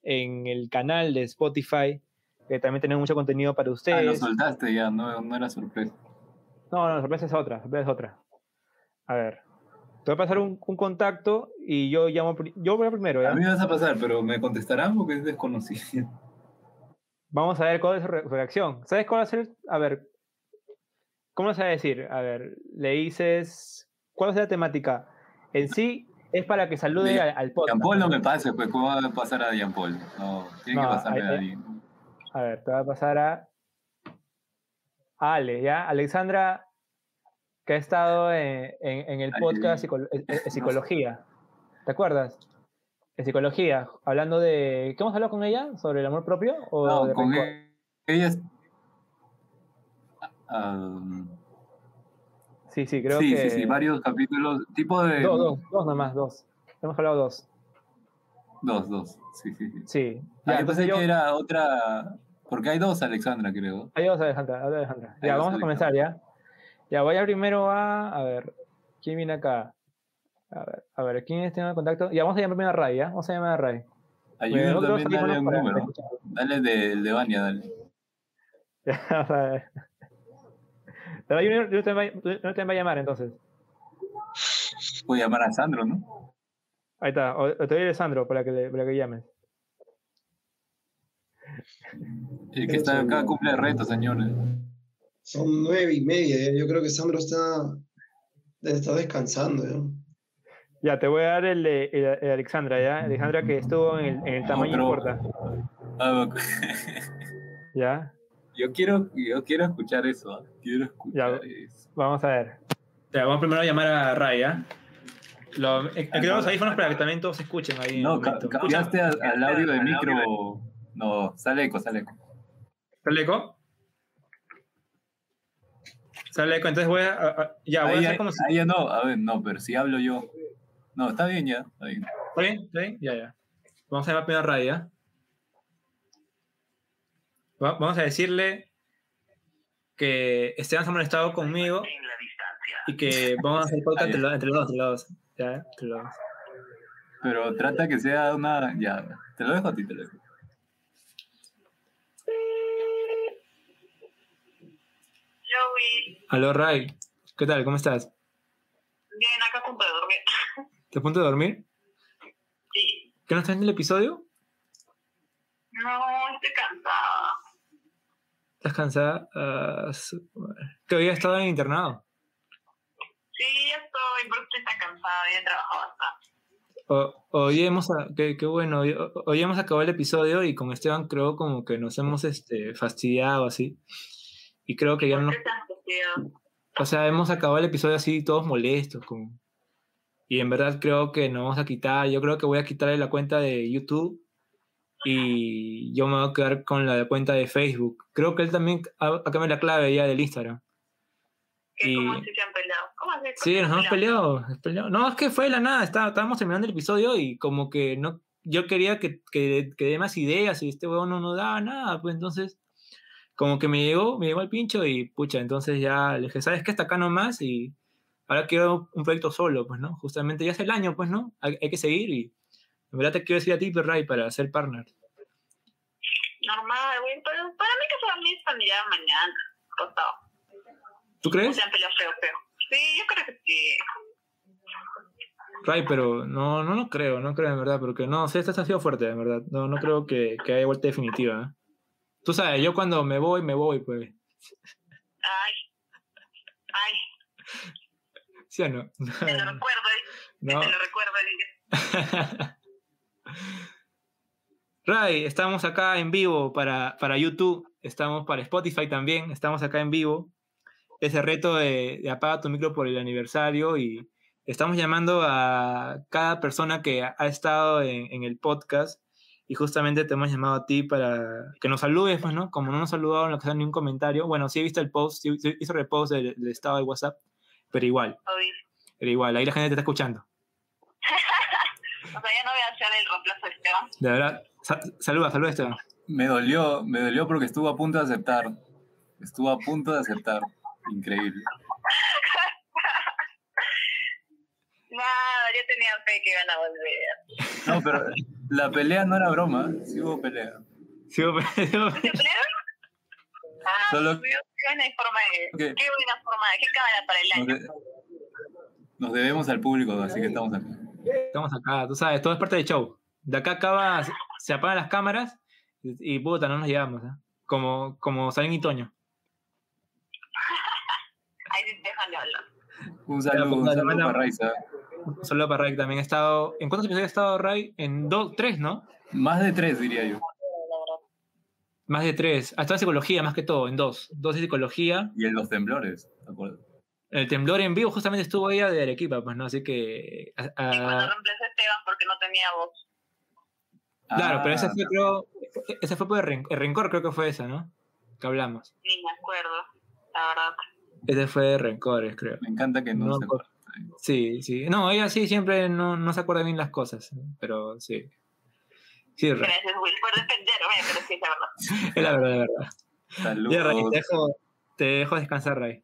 en el canal de Spotify, que también tenemos mucho contenido para Ah, lo ustedes. soltaste ya, no, no era sorpresa. No, no, sorpresa es otra, sorpresa es otra. A ver, te voy a pasar un, un contacto y yo llamo, yo voy a primero, ¿ya? A mí me vas a pasar, pero me contestarán porque es desconocido. Vamos a ver cuál es su re- su reacción. ¿Sabes cuál va a ser? A ver, ¿cómo se va a decir? A ver, le dices, ¿cuál ser la temática? En sí es para que salude De- al, al podcast. Paul no me pase, pues, ¿cómo va a pasar a Jean Paul? No, tiene No, que pasarme a alguien. A ver, te va a pasar a Ale, ¿ya? Alexandra, que ha estado en, en- en el podcast psico- Psicología. ¿Te acuerdas? En Psicología, hablando de... ¿Qué hemos hablado con ella? ¿Sobre el amor propio? O No, de con rencor? e- ella. Ah, Sí, sí, creo sí, que... sí, sí, varios capítulos, tipo de... Dos, dos, dos nomás, dos. Hemos hablado dos. Dos, dos, sí, sí, sí. Sí. Ah, Ya, pensé entonces yo- que era otra... Porque hay dos Alexandra, creo. Ahí vamos, Alejandra. Alejandra. Ya, vamos a comenzar, ¿ya? Ya, voy a primero a... A ver, ¿quién viene acá? A ver, a ver, ¿quién está en contacto? Ya, vamos a llamar primero a Ray, ¿ya? Vamos a llamar a Ray. A Bueno, Junior otros también dale un número. Dale de, el de Vania, dale. Ya, (laughs) a ver. Junior, te va, a llamar entonces. Puedo llamar a Sandro, ¿no? Ahí está, o, o te doy a Alessandro para que, le, para que llames. El que está acá cumple retos, señores. Son nueve y media, ya. yo creo que Sandro está, está descansando. ¿ya? Ya, te voy a dar el de el, el Alexandra, ¿ya? Alexandra que estuvo en el, en el tamaño Otro. importa. Ah, (laughs) ¿Ya? Yo quiero, yo quiero escuchar eso. ¿ah? Quiero Ya, escuchar eso. vamos a ver. Ya, vamos primero a llamar a Raya. Lo, eh, eh, los audífonos para que también todos escuchen ahí. No, ca- cambiaste al, al audio de audio micro. No, sale eco, sale eco. ¿Sale eco? Sale eco, entonces voy a. ya, voy ahí, a hacer ahí- como si. ahí ya no, a ver, no, pero si hablo yo. No, está bien ya. Está bien. ¿Está bien? ¿Está bien? Ya, ya. Vamos a llamar primero a Raya. Va- vamos a decirle que Esteban se ha molestado conmigo y que vamos a hacer podcast entre, los- entre los dos, entre los dos. Ya, entre los dos. Pero trata que sea una. Ya, te lo dejo a ti, te lo dejo. Joey, Aló, Ray. ¿Qué tal? ¿Cómo estás? bien, acá de dormir. ¿Te a punto de dormir? Sí. ¿Qué no estás en el episodio? No, estoy cansada. ¿Estás cansada? Ah, su- que has estado en internado. Sí, estoy, pero estoy tan cansada, ya he trabajado bastante. O- hoy hemos, a- qué, bueno, hoy, hoy hemos acabado el episodio y con Esteban creo como que nos hemos este, fastidiado así. Y creo que ya no o sea, hemos acabado el episodio así todos molestos. Con... Y en verdad creo que nos vamos a quitar, yo creo que voy a quitarle la cuenta de YouTube y yo me voy a quedar con la cuenta de Facebook. Creo que él también ha ha cambiado la clave ya del Instagram. Y- como si se han peleado. ¿Cómo así? Sí, nos hemos peleado, peleado. No, es que fue de la nada, está- estábamos terminando el episodio y como que no, yo quería que, que, que dé más ideas y este huevón no nos daba nada, pues entonces como que me llegó, me llegó el pincho y pucha, entonces ya le dije, ¿sabes qué? Hasta acá nomás y ahora quiero un proyecto solo, pues, ¿no? Justamente ya es el año, pues, ¿no? Hay, hay que seguir y en verdad te quiero decir a ti, Perray, para ser partner. Normal, güey. Pero para mí que son mis familiares mañana. Costado. ¿Tú crees? se han peleado feo, feo. Sí, yo creo que sí. Ray, pero no, no, no creo, no creo en verdad, porque no, esta ha sido fuerte, en verdad. No, no creo que, que haya vuelta definitiva. ¿eh? Tú sabes, yo cuando me voy, me voy, pues. Ay. ¿Sí o (laughs) no? Te lo recuerdo. No. Te lo recuerdo. Ray, estamos acá en vivo para, para YouTube, estamos para Spotify también, estamos acá en vivo. Ese reto de, de apaga tu micro por el aniversario y estamos llamando a cada persona que ha estado en, en el podcast y justamente te hemos llamado a ti para que nos saludes, pues, ¿no? Como no nos saludaron, no ni un comentario. Bueno, sí he visto el post, sí hizo repost del, del estado de WhatsApp, pero igual, Obvio. pero igual, ahí la gente te está escuchando. (laughs) O sea, ya no voy a hacer el reemplazo de Esteban. De verdad, sa- saluda, saluda Esteban. Me dolió, me dolió porque estuvo a punto de aceptar. Estuvo a punto de aceptar. Increíble. (laughs) Nada, yo tenía fe que iban a volver. No, pero la pelea no era broma, sí hubo pelea. Sí, hubo (laughs) ¿Se pelearon? Ah, Solo- qué buena forma de... Qué buena forma de... Qué cámara para el Nos, año. de- nos debemos al público, así que estamos acá. Estamos acá, tú sabes, todo es parte del show. De acá acaba, se- apagan las cámaras y, y, puta, no nos llevamos, ¿eh? Como, como Salín y Toño. Ahí sí dejan de hablar. Un saludo, un pues, saludo manda- para Raiza. Un saludo para Ray también ha estado. ¿En cuántos episodios ha estado Ray? En dos, tres, ¿no? Más de tres, diría yo. Más de tres. Ha estado en psicología, más que todo, en dos. Dos de psicología. Y en los temblores, ¿te acuerdas? El temblor en vivo justamente estuvo ella de Arequipa, pues, ¿no? Así que. a- Y cuando a- reemplacé a Esteban porque no tenía voz. claro, pero ese Ah, fue, creo. Ese fue por el, ren- el rencor, creo que fue esa, ¿no? Que hablamos. Ni me acuerdo, la verdad. Ese fue de rencores, creo. Me encanta que no, No, se por- Sí, sí. No, ella sí siempre no, no se acuerda bien las cosas, pero sí. Sí. Gracias, Will, por defenderme, pero sí (laughs) es la verdad. es la verdad, de verdad. Saludos. Ya, Ray, te dejo, te dejo descansar, Ray.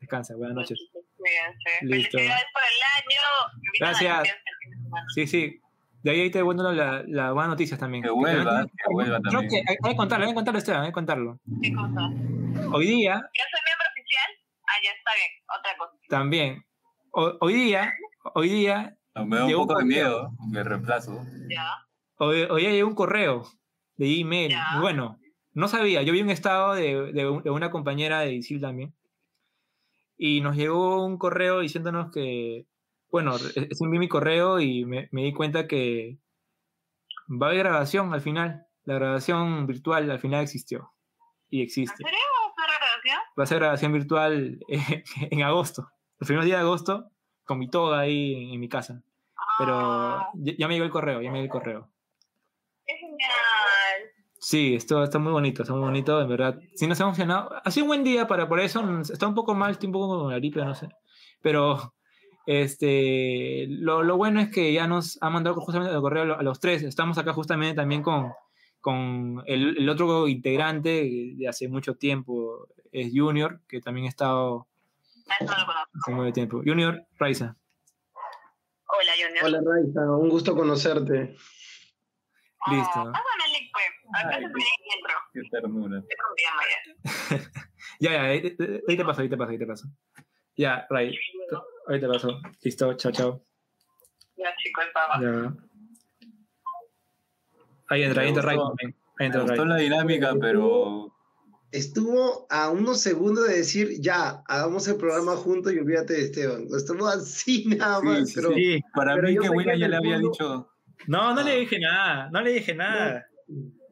Descansa, buenas noches. Cuídense. Listo. Felicidades por el año. Me Gracias. la. Sí, sí. De ahí te voy dando la, la buena noticia también. Que vuelva, que vuelva Creo también. que hay, hay que contarlo, hay que contarlo, Esteban, hay que contarlo. ¿Qué cosa? Hoy día, ¿Ya soy miembro oficial? Ah, ya está bien. Otra cosa. también, ho- hoy día, hoy día, No, me da un poco de miedo de reemplazo. Ya. Hoy, hoy día llegó un correo de Gmail. Ya. Y Bueno, no sabía. Yo vi un estado de, de de una compañera de Isil también. Y nos llegó un correo diciéndonos que, bueno, re- envié mi correo y me, me di cuenta que va a haber grabación al final. La grabación virtual al final existió. Y ¿En existe. serio? ¿Fue relación? Va a ser grabación virtual eh, (laughs) en agosto. Los primeros días de agosto, con mi toga ahí en, en mi casa. Pero Ah, ya, ya me llegó el correo, ya me llegó el correo. Sí, esto está muy bonito, está muy bonito, en verdad. Sí, nos hemos emocionado. Ha sido un buen día para por eso. nos- Está un poco mal, estoy un poco con la gripe, no sé. Pero este, lo, lo bueno es que ya nos ha mandado justamente el correo a lo- a los tres. Estamos acá justamente también con, con el, el otro integrante de hace mucho tiempo, es Junior, que también ha estado eso lo hace mucho tiempo. Junior, Raiza. Hola, Junior. Hola Raiza, un gusto conocerte. Listo. Pásame el link, pues. Me miembro. Qué ternura. (laughs) Ya. Ya, ahí, te paso, ahí te paso, ahí te paso. Ya, Ray, ahí te paso. Listo, chao, chao. Ya, chicos. Ya. Ahí entra, ahí Me entra Ray gustó- también. Ahí Me entra gustó Ray. la dinámica, pero Estuvo a unos segundos de decir, ya, hagamos el programa juntos y olvídate de Esteban. Estuvo así nada más, sí, pero Sí. para Pero mí que Willa ya le había dicho. No, no le dije nada, no le dije nada.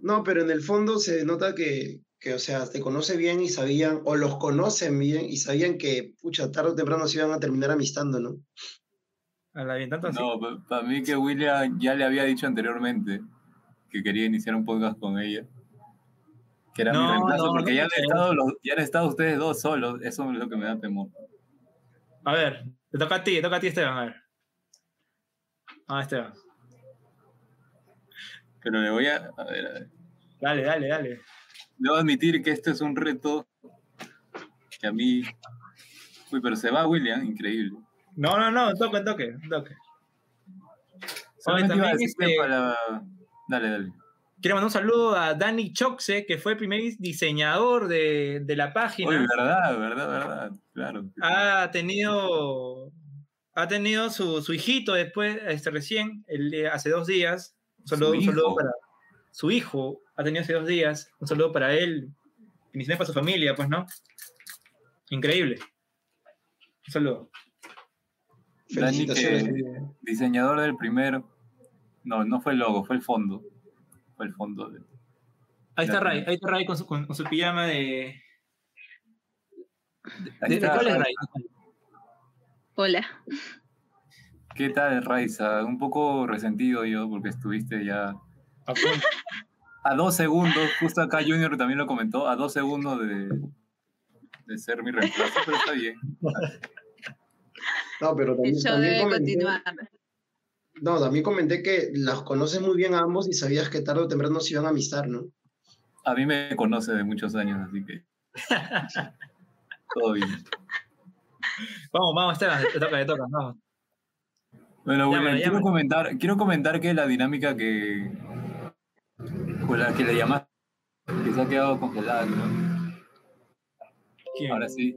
no, pero en el fondo se nota que, que, o sea, te conoce bien y sabían, o los conocen bien y sabían que, pucha, tarde o temprano se iban a terminar amistando, ¿no? A la bien, tanto así. No, para mí que William ya le había dicho anteriormente que quería iniciar un podcast con ella. Que era mi reemplazo, no, porque no ya, han estado los- ya han estado ustedes dos solos. Eso es lo que me da temor. A ver, te toca a ti, te toca a ti, Esteban, a ver. Ah, Esteban. Pero le voy a. A ver, a ver. Dale, dale, dale. Debo admitir que este es un reto que a mí. Uy, pero se va William, increíble. No, no, no, toque, toque, toque. A también, este, para. Dale, dale. Quiero mandar un saludo a Dani Choxe, que fue el primer diseñador de, de la página. Uy, verdad, verdad, verdad. Claro. ha tenido ha tenido su, su hijito después, este, recién, el, hace dos días. Un saludo, un para su hijo, ha tenido hace dos días. Un saludo para él, inicialmente para su familia, pues, ¿no? Increíble. Un saludo. Dani, que Felicitaciones. diseñador del primero. No, no fue el logo, fue el fondo. Fue el fondo. de- Ahí está. Ray, ahí está Ray con su, con, con su pijama de. ¿De, de cuál es. Ray? Hola. ¿Qué tal, Raiza? Un poco resentido yo porque estuviste ya (laughs) a dos segundos, justo acá Junior también lo comentó, a dos segundos de, de ser mi reemplazo, pero está bien. No, pero también, show también debe comenté, continuar. no, también comenté que las conoces muy bien a ambos y sabías que tarde o temprano se iban a amistar, ¿no? A mí me conoce de muchos años, así que (laughs) todo bien. Vamos, vamos, Esteban, te toca, te toca, vamos. Bueno, Llámalo, William, quiero llámalo. comentar, quiero comentar que la dinámica que con la que le llamaste que se ha quedado congelada, ¿no? Ahora sí.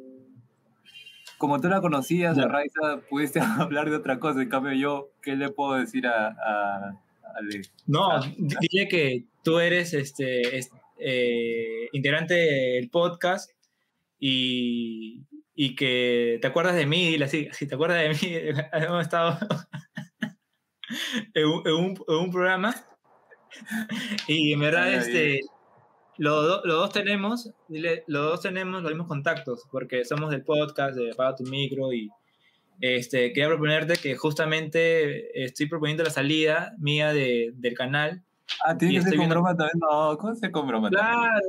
Como tú la conocías, a Raiza, pudiste (laughs) hablar de otra cosa. En cambio, yo, ¿qué le puedo decir a, a, a Ale? No, dile que tú eres este, es- eh, integrante del podcast y, y que te acuerdas de mí, dile así, si te acuerdas de mí, (laughs) hemos estado (laughs) en un, en un- en un programa (laughs) y en verdad Ay, este, los, do- los dos tenemos, dile, los dos tenemos los mismos contactos porque somos del podcast de Apaga tu micro y este, quería proponerte que justamente estoy proponiendo la salida mía de, del canal. Ah, tiene Y que ser con broma también. No, ¿cómo se con broma? Claro,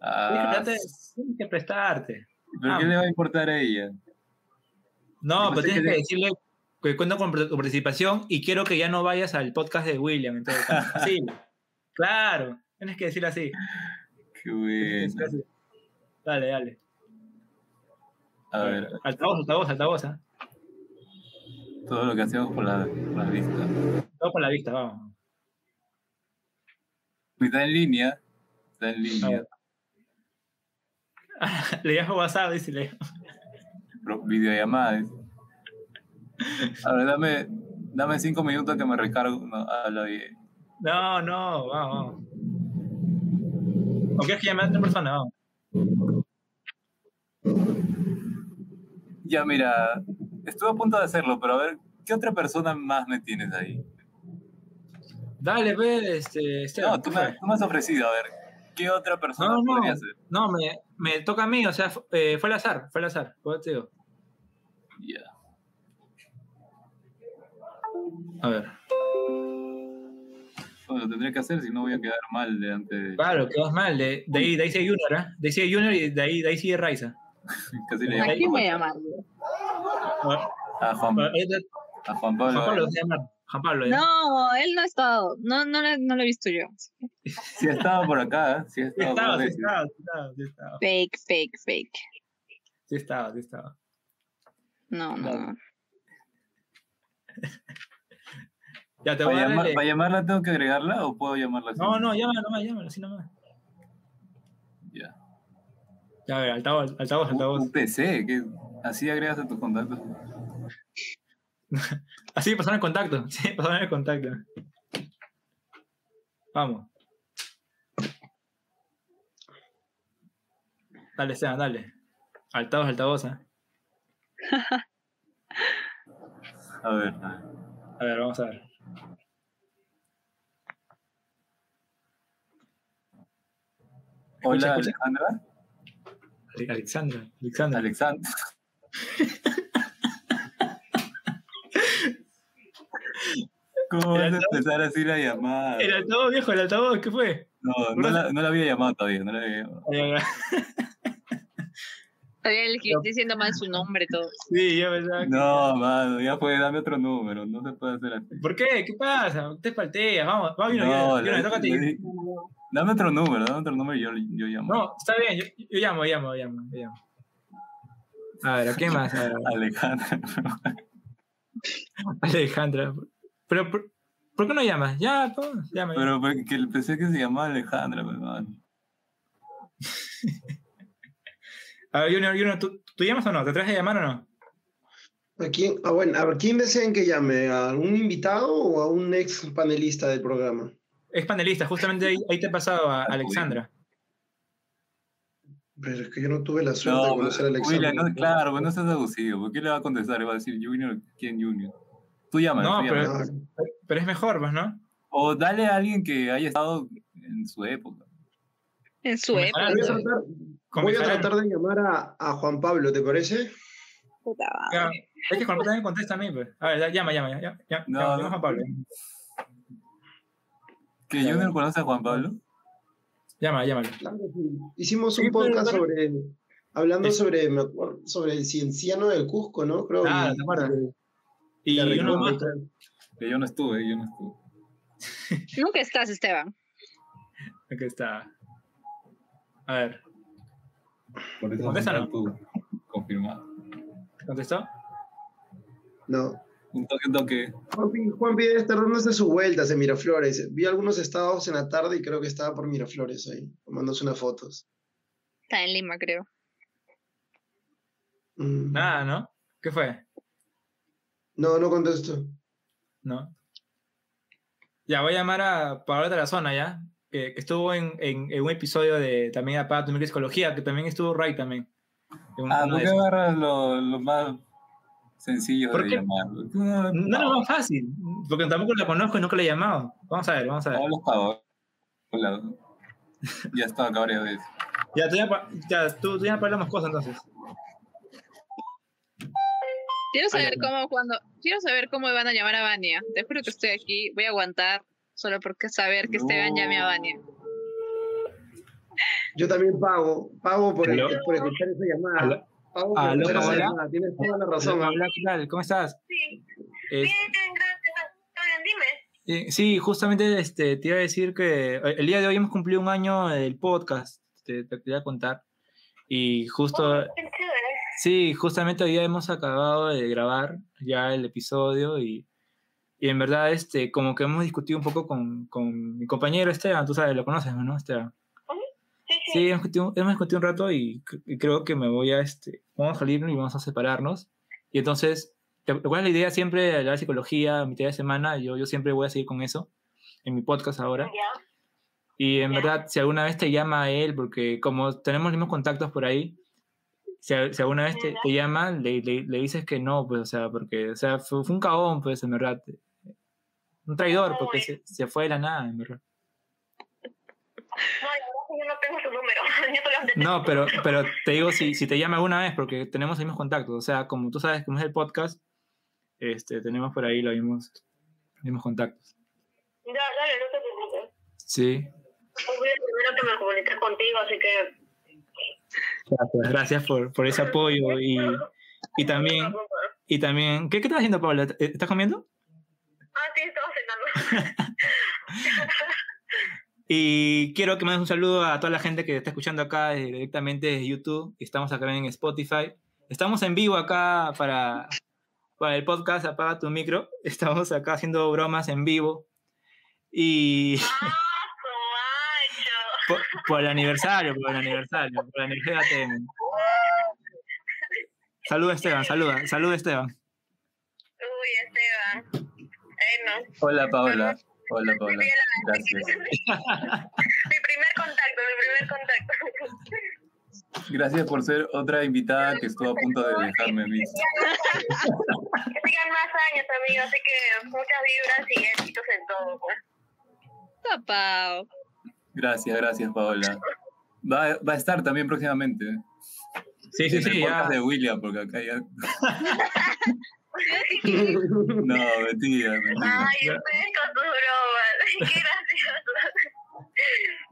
Ah, tienes que prestarte. ¿Pero qué Ah. le va a importar a ella? No, Yo pero tienes que que le- decirle que cuento con tu participación y quiero que ya no vayas al podcast de William. Entonces, (laughs) sí, claro, tienes que decir así. Qué bueno. Dale, dale. A ver, Altavoz, altavoz, altavoz. ¿ah? todo lo que hacemos por la, por la vista. Todo con la vista, vamos. Está en línea. Está en línea. (laughs) Le llamo WhatsApp, dice. Le... Videollamada. dice. A ver, dame, dame cinco minutos que me recargo. No, habla bien. No, no, vamos, vamos. ¿O quieres que llame a otra persona? Vamos. Ya, mira, estuve a punto de hacerlo, pero a ver, ¿qué otra persona más me tienes ahí? Dale, ve, este, Esteban, No, tú ¿qué me, tú me has ofrecido, a ver, ¿qué otra persona No, no, podría ser? no, me, me toca a mí, o sea, fu- eh, fue al azar, fue al azar, te digo. Ya. A ver. Bueno, lo tendré que hacer si no voy a quedar mal delante de... Claro, quedas mal, de, de ahí, de ahí sigue Junior, ¿ah? De ahí sigue Junior y de ahí, de ahí sigue Raiza. (laughs) Casi le ¿A quién voy a Juan- llamar? a Juan, está- a Juan Pablo. Juan Pablo, se llama. Juan Pablo, ¿eh? No, él no ha estado. No, no, lo- no lo he visto yo. (laughs) Sí ha estado por acá, sí ha Sí estado estaba, sí estaba, sí estaba, sí estaba. Fake, fake, fake. Sí estaba, sí estaba. No, no. no. (laughs) Ya te voy ¿Para, a llamar- para llamarla tengo que agregarla o puedo llamarla así? No, no, llámala nomás, llámala, así nomás. Ya. Ya, a ver, altavoz, altavoz, altavoz. Un PC, que así agregas a tus contactos. (laughs) Así pasaron el contacto, (laughs) sí, pasaron el contacto. Vamos. Dale, Esteban, dale. Altavoz, altavoz, ¿eh? (laughs) A ver. A ver, vamos a ver. Hola, escucha. Alejandra. Ale- Alexandra. Alexandra. Alexandra. (laughs) ¿Cómo vas a empezar así la llamada? El altavoz, viejo, el altavoz, ¿qué fue? No, no la, no la había llamado todavía, no la había llamado. (laughs) Todavía le estoy diciendo mal su nombre todo. Sí, yo pensaba que... No, mano, ya fue, dame otro número, no se puede hacer así. ¿Por qué? ¿Qué pasa? Te falteas, vamos, vamos, No, tócate. le- Dame otro número, dame otro número y yo, yo llamo. No, está bien, yo, yo llamo, llamo, llamo, yo llamo. A ver, ¿a qué más? A ver. (laughs) Alejandra. Alejandra. Pero, ¿por, por qué no llamas? Ya, pues, llama. Pero porque que pensé que se llamaba Alejandra, pues, mano. (laughs) A ver, Junior, Junior, ¿tú, ¿tú llamas o no? ¿Te traes a llamar o no? ¿A quién? Ah, bueno, a ver, ¿quién desean que llame? ¿A algún invitado o a un ex panelista del programa? Es panelista, justamente ahí, ahí te he pasado a (laughs) Alexandra. Pero es que yo no tuve la suerte de No, conocer a Alexandra. William, no, claro, pues no seas abusivo. ¿Por qué le va a contestar? Le va a decir Junior, ¿quién Junior? Tú llamas. No, tú pero, llamas. pero es mejor, pues, ¿no? O dale a alguien que haya estado en su época. En su época. Voy a tratar, voy a de llamar a, a Juan Pablo, ¿te parece? Puta Ya. Es que Juan Pablo también contesta a mí, pues. A ver, llama, llama, llama. llama, No, llama, no. Juan Pablo. ¿Que Junior conoce a Juan Pablo? Llama, llámalo. Claro que sí. Hicimos un pero- podcast sobre, hablando sobre, me acuerdo, sobre el cienciano del Cusco, ¿no? Creo. Ah, y- ¿te acuerdas? de- Y de uno más. Yo no estuve, yo no estuve. (laughs) Nunca estás, Esteban. Aquí está. A ver, Por eso Contesta, no ¿no? estuve. Confirmado. ¿te contestó? No. Un toque, un toque. Juanpi, Juanpi debe estar dándose sus vueltas en Miraflores. Vi algunos estados en la tarde y creo que estaba por Miraflores ahí, tomándose unas fotos. Está en Lima, creo. Mm. Nada, ¿no? ¿Qué fue? No, no contesto. ¿No? Ya, voy a llamar a Paola Tarazona, ¿ya? Que, que estuvo en, en, en un episodio de también Apaga tu Psicología, que también estuvo Ray también. En Ah, ¿por qué agarras lo, lo más sencillo ¿Por de qué? llamar? No, no, no, fácil. Porque tampoco la conozco y nunca la he llamado. Vamos a ver, vamos a ver. Hablas Paola. Ya estaba acá varias veces. Ya, tú ya, ya, tú, tú ya hablamos cosas entonces. Quiero saber no. cómo cuando quiero saber cómo van a llamar a Vania. Te juro que estoy aquí, voy a aguantar solo porque saber que Esteban llame a Vania. Yo también pago, pago por, ¿Aló? por escuchar esa llamada. ¿Aló? Pago por ¿Aló, escuchar esa llamada. Tienes toda la razón. Hola, hola, ¿qué tal? ¿Cómo estás? Sí. Es- Bien, gracias. ¿Todo bien? Dime. eh, sí, justamente este, te iba a decir que eh, el día de hoy hemos cumplido un año del podcast. Te, te quería contar. Y justo, Oh. Sí, justamente hoy ya hemos acabado de grabar ya el episodio y, y en verdad, este, como que hemos discutido un poco con, con mi compañero Esteban, tú sabes, lo conoces, ¿no, Esteban? Sí, sí. Sí, hemos discutido, hemos discutido un rato y, y creo que me voy a, este, vamos a salir y vamos a separarnos. Y entonces, ¿te acuerdas la idea siempre de la psicología mitad de semana? Yo, yo siempre voy a seguir con eso en mi podcast ahora. Ya. Y en Ya. verdad, si alguna vez te llama a él, porque como tenemos los mismos contactos por ahí, si, a- si alguna vez te, te llama, le, le, le dices que no, pues, o sea, porque, o sea, fue, fue un cagón, pues, en verdad. Un traidor, porque se, se fue de la nada, en verdad. No, yo no tengo su número. (laughs) Yo No, pero, pero te digo si, si te llama alguna vez, porque tenemos los mismos contactos. O sea, como tú sabes, como es el podcast, este, tenemos por ahí los mismos, mismos contactos. Ya, dale, no te preocupes. Sí. Fui el primero que me contigo, así que. Gracias, gracias por, por ese apoyo. Y, y también, y también, ¿qué, qué estás haciendo, Pablo? ¿Estás comiendo? Ah, sí, estaba cenando. (laughs) Y quiero que me des un saludo a toda la gente que está escuchando acá directamente desde YouTube. Estamos acá en Spotify. Estamos en vivo acá para, para el podcast Apaga tu micro. Estamos acá haciendo bromas en vivo. Y ¡Ah! Por, por el aniversario, por el aniversario, por el aniversario. de ATM. Saluda Esteban, saluda, saluda Esteban. Uy, Esteban. Bueno. Hola, Paola. Hola, Paola. Gracias. (laughs) Mi primer contacto, mi primer contacto. Gracias por ser otra invitada que estuvo a punto de dejarme visto. (laughs) Que sigan más años, amigo, así que muchas vibras y éxitos en todo, pues. Tapao. Gracias, gracias, Paola. Va, va a estar también próximamente. Sí, sí, En el sí, ya. de William, porque acá ya. (laughs) No, mentira, mentira. Ay, ustedes con sus bromas. (laughs) Qué gracioso.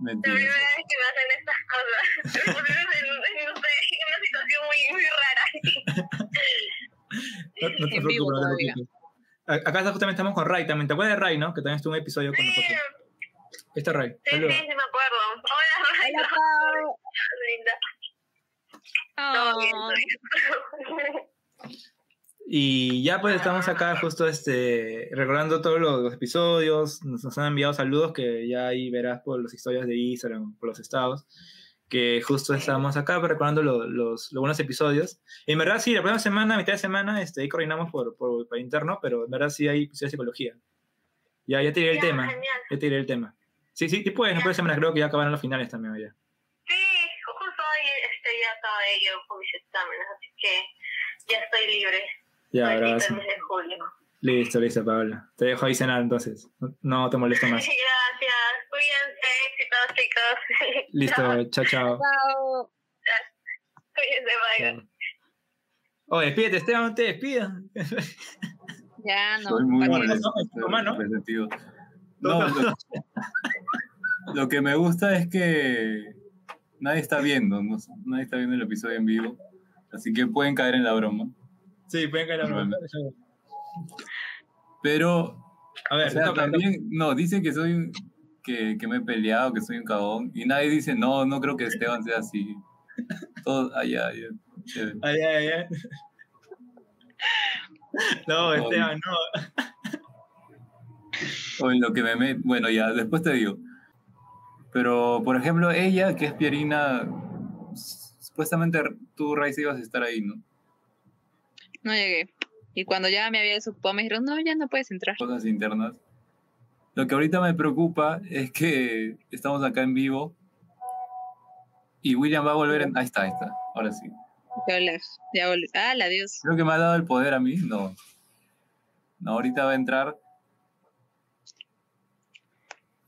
La mentira. primera vez que me hacen estas cosas. (laughs) Me pusieron en, en, una situación muy, muy rara. No, no te preocupes, no te preocupes. Acá justamente estamos con Ray también. ¿Te acuerdas de Ray, no? Que también estuvo un episodio con nosotros. Está Ray. Sí, sí, sí, me acuerdo. Hola, Ray. Hola, Pau. Linda. Oh. Todo bien. Y ya pues estamos acá justo este, recordando todos los, los episodios, nos, nos han enviado saludos que ya ahí verás por las historias de Instagram, por los estados, que justo estamos acá recordando lo- los, los buenos episodios. En verdad sí, la próxima semana, mitad de semana, este, ahí coordinamos por, por, por interno, pero en verdad sí hay psicología. Ya, ya tiré el Ya, tema, genial. ya tiré el tema. Sí, sí, y pues, próxima semana creo que ya acabaron los finales también ya. Sí, justo hoy este, ya acabé yo con mis exámenes, así que ya estoy libre. Ya, Ahorita abrazo. el mes de julio. Listo, listo, Paola. Te dejo ahí cenar entonces. No, no te molesto más. (laughs) Gracias. Cuídense. Éxitos, chicos. (laughs) Listo, chao, chao. Chao. Cuídense, bye. Oye, despídete, Esteban, no te despidas. Ya no. Soy muy ¿para No, lo, lo que me gusta es que nadie está viendo, ¿no? nadie está viendo el episodio en vivo, así que pueden caer en la broma. Sí, pueden caer en la broma. Pero, A ver, o sea, te toca, también, no, dicen que soy un- que, que me he peleado, que soy un cagón, y nadie dice, no, no creo que Esteban sea así. Todos, allá, allá. ay, ay. No, Esteban, no. O en lo que me met- bueno, ya, después te digo. Pero, por ejemplo, ella, que es Pierina, supuestamente tú, Raiza, ibas a estar ahí, ¿no? No llegué. Y cuando ya me había desocupado, me dijeron, no, ya no puedes entrar. Cosas internas. Lo que ahorita me preocupa es que estamos acá en vivo y William va a volver en... Ahí está, ahí está. Ahora sí. Volví. Ya volví. Ah, adiós. Creo que me ha dado el poder a mí. No. No, ahorita va a entrar.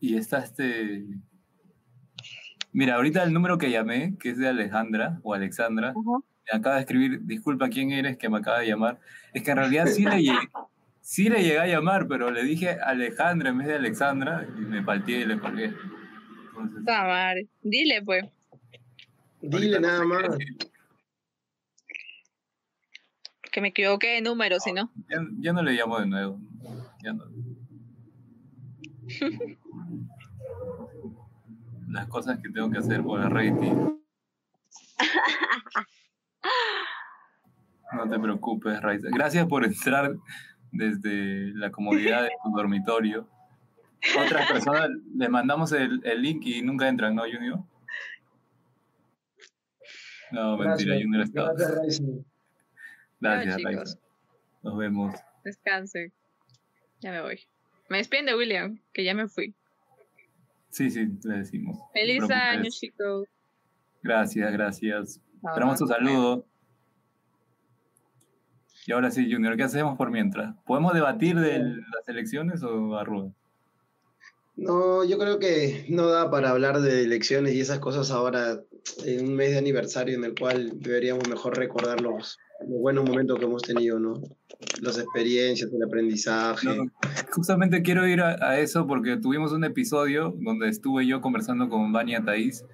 Y está este... Mira, ahorita el número que llamé, que es de Alejandra o Alexandra, me acaba de escribir, disculpa, ¿quién eres que me acaba de llamar? Es que en realidad sí le (laughs) llegué, sí le llegué a llamar, pero le dije Alejandra en vez de Alexandra y me palteé y le colgué. Entonces, madre. Dile, pues. Dile nada más. Que me equivoqué de número, si no. ya, ya no le llamo de nuevo. Ya no. (laughs) Las cosas que tengo que hacer por el rating. (laughs) No te preocupes, Raiza. Gracias por entrar desde la comodidad de tu dormitorio. Otras personas les mandamos el, el link y nunca entran, ¿no, Junior? No, mentira. Junior está. Gracias, Raiza. Gracias. Nos vemos. Descanse. Ya me voy. Me despiden de William, que ya me fui. Sí, sí, le decimos. No Feliz año, chicos. Gracias, gracias. Ah, Esperamos tu saludo. Y ahora sí, Junior, ¿qué hacemos por mientras? ¿Podemos debatir de las elecciones o arruga? No, yo creo que no da para hablar de elecciones y esas cosas ahora en un mes de aniversario en el cual deberíamos mejor recordar los, los buenos momentos que hemos tenido, ¿no? Las experiencias, el aprendizaje. Justamente quiero ir a, a eso porque tuvimos un episodio donde estuve yo conversando con Vania Thaís,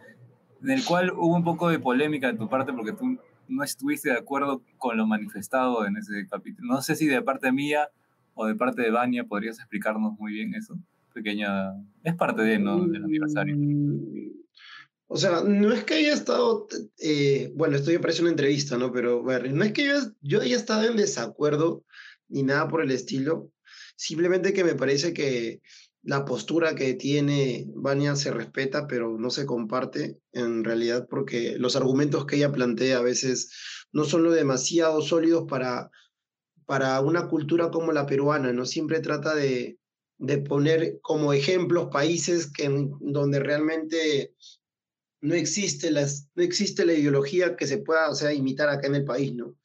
en el cual hubo un poco de polémica de tu parte porque tú no estuviste de acuerdo con lo manifestado en ese capítulo. No sé si de parte mía o de parte de Vania podrías explicarnos muy bien eso. Pequeña. Es parte de, ¿no? del aniversario. O sea, no es que haya estado, eh, bueno, esto ya parece una entrevista, ¿no? Pero bueno, no es que yo, yo haya estado en desacuerdo ni nada por el estilo, simplemente que me parece que la postura que tiene Vania se respeta, pero no se comparte en realidad porque los argumentos que ella plantea a veces no son lo demasiado sólidos para, para una cultura como la peruana, ¿no? Siempre trata de, de poner como ejemplos países que, donde realmente no existe, las, no existe la ideología que se pueda, o sea, imitar acá en el país, ¿no?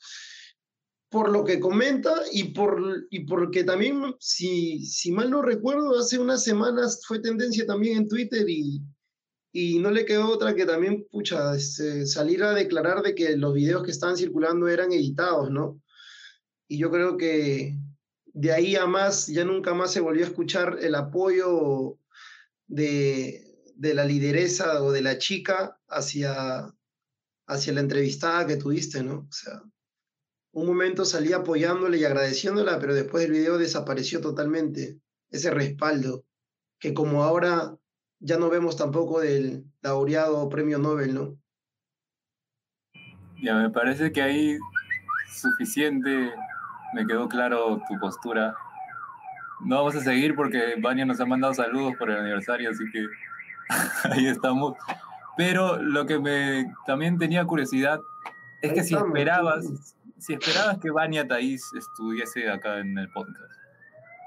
Por lo que comenta y, por, y porque también, si, si mal no recuerdo, hace unas semanas fue tendencia también en Twitter y, y no le quedó otra que también, pucha, este, salir a declarar de que los videos que estaban circulando eran editados, ¿no? Y yo creo que de ahí a más, ya nunca más se volvió a escuchar el apoyo de, de la lideresa o de la chica hacia, hacia la entrevistada que tuviste, ¿no? O sea, un momento salí apoyándole y agradeciéndola, pero después del video desapareció totalmente ese respaldo, que como ahora ya no vemos tampoco del laureado premio Nobel, ¿no? Ya, me parece que ahí suficiente, me quedó claro tu postura. No vamos a seguir porque Vania nos ha mandado saludos por el aniversario, así que (laughs) ahí estamos. Pero lo que me también tenía curiosidad es que si esperabas, si esperabas que Vania Thaís estuviese acá en el podcast.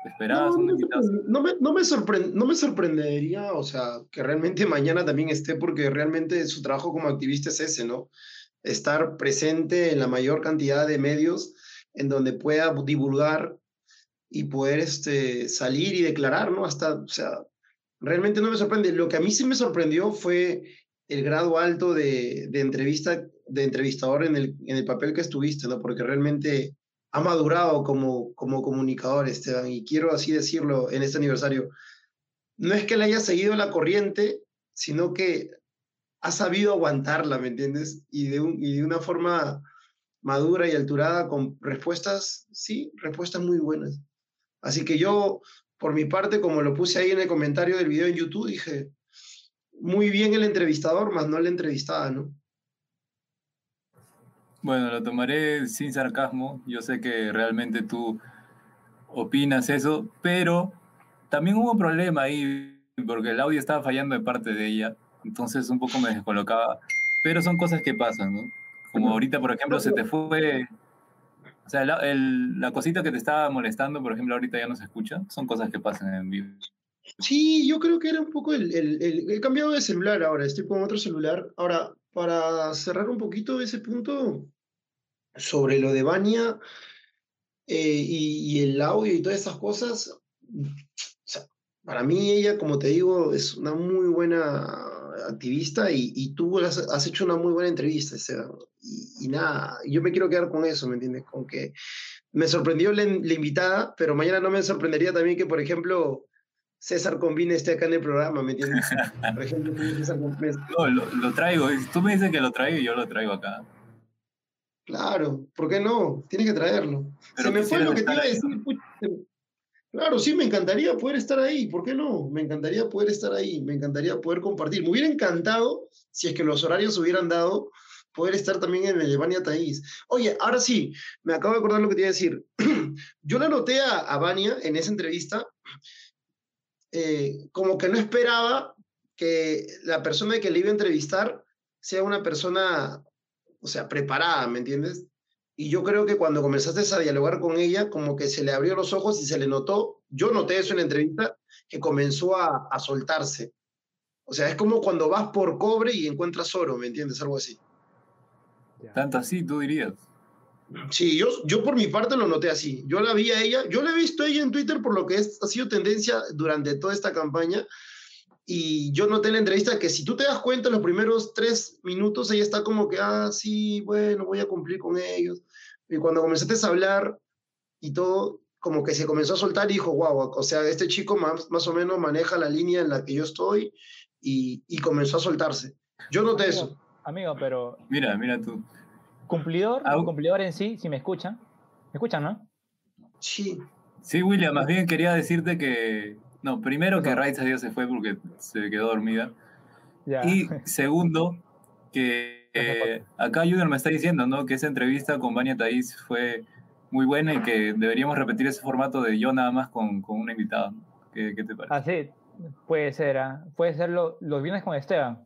¿te ¿Esperabas No, un no, invitado? no me, no, me sorpre- no me sorprendería, o sea, que realmente (laughs) mañana también esté, porque realmente su trabajo como activista es ese, ¿no? Estar presente en la mayor cantidad de medios en donde pueda divulgar y poder este, salir y declarar, ¿no? Hasta, o sea, realmente no me sorprende. Lo que a mí sí me sorprendió fue el grado alto de, de entrevista, de entrevistador en el, en el papel que estuviste, ¿no? Porque realmente ha madurado como, como comunicador, Esteban, y quiero así decirlo en este aniversario. No es que le haya seguido la corriente, sino que ha sabido aguantarla, ¿me entiendes? Y de, un, y de una forma madura y alturada, con respuestas, sí, respuestas muy buenas. Así que yo, por mi parte, como lo puse ahí en el comentario del video en YouTube, dije, muy bien el entrevistador, más no la entrevistada, ¿no? Bueno, lo tomaré sin sarcasmo. Yo sé que realmente tú opinas eso, pero también hubo un problema ahí, porque el audio estaba fallando de parte de ella, entonces un poco me descolocaba. Pero son cosas que pasan, ¿no? Como ahorita, por ejemplo, se te fue. O sea, la, el- la cosita que te estaba molestando, por ejemplo, ahorita ya no se escucha. Son cosas que pasan en vivo. Sí, yo creo que era un poco el, el, el- He cambiado de celular ahora, estoy con otro celular. Ahora, para cerrar un poquito ese punto sobre lo de Vania eh, y, y el audio y todas esas cosas, o sea, para mí ella, como te digo, es una muy buena activista y, y tú has, has hecho una muy buena entrevista, Esteban. Y, y nada, yo me quiero quedar con eso, ¿me entiendes? Con que me sorprendió la, la invitada, pero mañana no me sorprendería también que, por ejemplo, César Combine esté acá en el programa, ¿me entiendes? Por ejemplo, César Combine. No, lo, lo traigo. Tú me dices que lo traigo, yo lo traigo acá. Claro, ¿por qué no? Tienes que traerlo. Pero Se me fue lo que te iba a decir. Claro, sí, me encantaría poder estar ahí. ¿Por qué no? Me encantaría poder estar ahí. Me encantaría poder compartir. Me hubiera encantado, si es que los horarios hubieran dado, poder estar también en el Evania Taís. Oye, ahora sí, me acabo de acordar lo que te iba a decir. (clears throat) Yo le noté a, a Vania en esa entrevista eh, como que no esperaba que la persona que le iba a entrevistar sea una persona, o sea, preparada, ¿me entiendes? Y yo creo que cuando comenzaste a dialogar con ella, como que se le abrió los ojos y se le notó, yo noté eso en la entrevista, que comenzó a, a soltarse. O sea, es como cuando vas por cobre y encuentras oro, ¿me entiendes? Algo así. Tanto así, tú dirías. Sí, yo, yo por mi parte lo noté así. Yo la vi a ella, yo la he visto a ella en Twitter por lo que es, ha sido tendencia durante toda esta campaña. Y yo noté en la entrevista que si tú te das cuenta, en los primeros tres minutos ella está como que, ah, sí, bueno, voy a cumplir con ellos. Y cuando comenzaste a hablar y todo, como que se comenzó a soltar y dijo, wow, o sea, este chico más, más o menos maneja la línea en la que yo estoy y, y comenzó a soltarse. Yo noté eso. Amigo, pero Mira, mira tú. Cumplidor, cumplidor en sí, si me escuchan. ¿Me escuchan, no? Sí. Sí, William, más bien quería decirte que. No, primero que Raiza ya se fue porque se quedó dormida. Ya. Y (laughs) segundo, que eh, acá Junior me está diciendo, ¿no? Que esa entrevista con Vania Thaís fue muy buena y que deberíamos repetir ese formato de yo nada más con, con una invitada. ¿Qué, qué te parece? Así, puede ser, ¿ah? puede ser lo- los viernes con Esteban.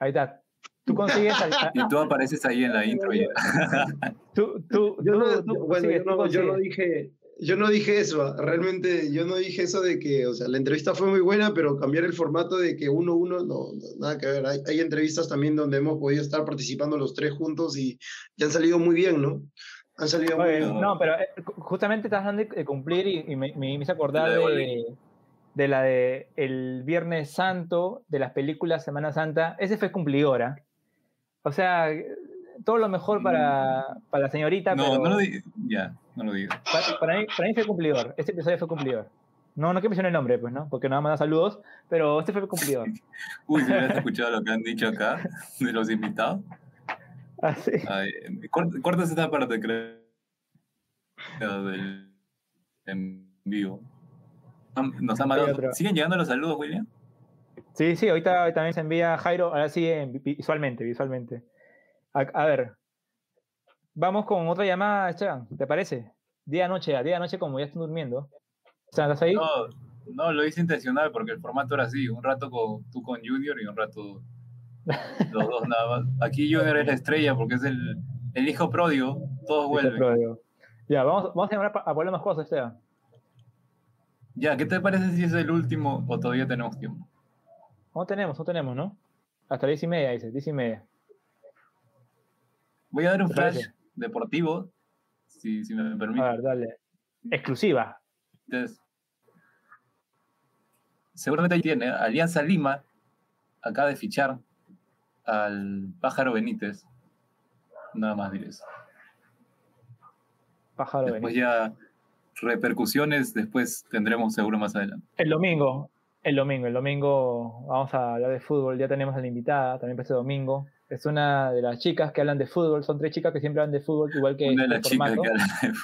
Ahí está. Tú consigues al- a- Y tú apareces ahí en la intro. ya. (laughs) tú, tú, Yo no, tú- tú yo- bueno, consigues, yo tú no, yo no consigues. dije, yo no dije eso, ah, realmente yo no dije eso de que, o sea, la entrevista fue muy buena, pero cambiar el formato de que uno uno, no, no, nada que ver. Hay, hay entrevistas también donde hemos podido estar participando los tres juntos y, y han salido muy bien, ¿no? Han salido muy bien. no, pero eh, ju- justamente estás dando de cumplir y, y me, me hice acordar La de, de la de el Viernes Santo, de las películas Semana Santa, ese fue cumplidora. O sea, todo lo mejor para, para la señorita, No, pero no lo digas. Ya, no lo digas. para, para mí, para mí fue cumplidor. Este episodio fue cumplidor. No, no quiero mencionar el nombre, pues, ¿no? Porque no va a mandar saludos, pero este fue cumplidor. (laughs) Uy, si hubieras escuchado lo que han dicho acá de los invitados. Ah, sí. Ay, cort- cortas esta parte, creo. Del en vivo. Nos han mandado-. ¿Siguen llegando los saludos, William? Sí, sí, ahorita también se envía Jairo, ahora sí en vi- visualmente, visualmente. A, a ver, vamos con otra llamada, Esteban, ¿te parece? Día noche, a día noche como ya están durmiendo. ¿Estás ahí? No, no, lo hice intencional porque el formato era así. Un rato con, tú con Junior y un rato (laughs) los dos nada más. Aquí Junior es la estrella porque es el, el hijo pródigo. Todos vuelven. Prodio. Ya, vamos, vamos a llamar a, a Pablo más cosas, Esteban. Ya, ¿qué te parece si es el último o todavía tenemos tiempo? No tenemos, no tenemos, ¿no? Hasta las diez y media, dice, diez y media. Voy a dar un ¿Te flash parece? deportivo, si, si me permite. A ver, dale. Exclusiva. Entonces, seguramente ahí tiene. Alianza Lima acaba de fichar al Pájaro Benítez. Nada más diré eso. Pájaro Después Benítez. ya repercusiones, después tendremos seguro más adelante. El domingo, el domingo, el domingo vamos a hablar de fútbol. Ya tenemos a la invitada también para este domingo. Es una de las chicas que hablan de fútbol. Son tres chicas que siempre hablan de fútbol, igual que Una de las chicas que, hablan de-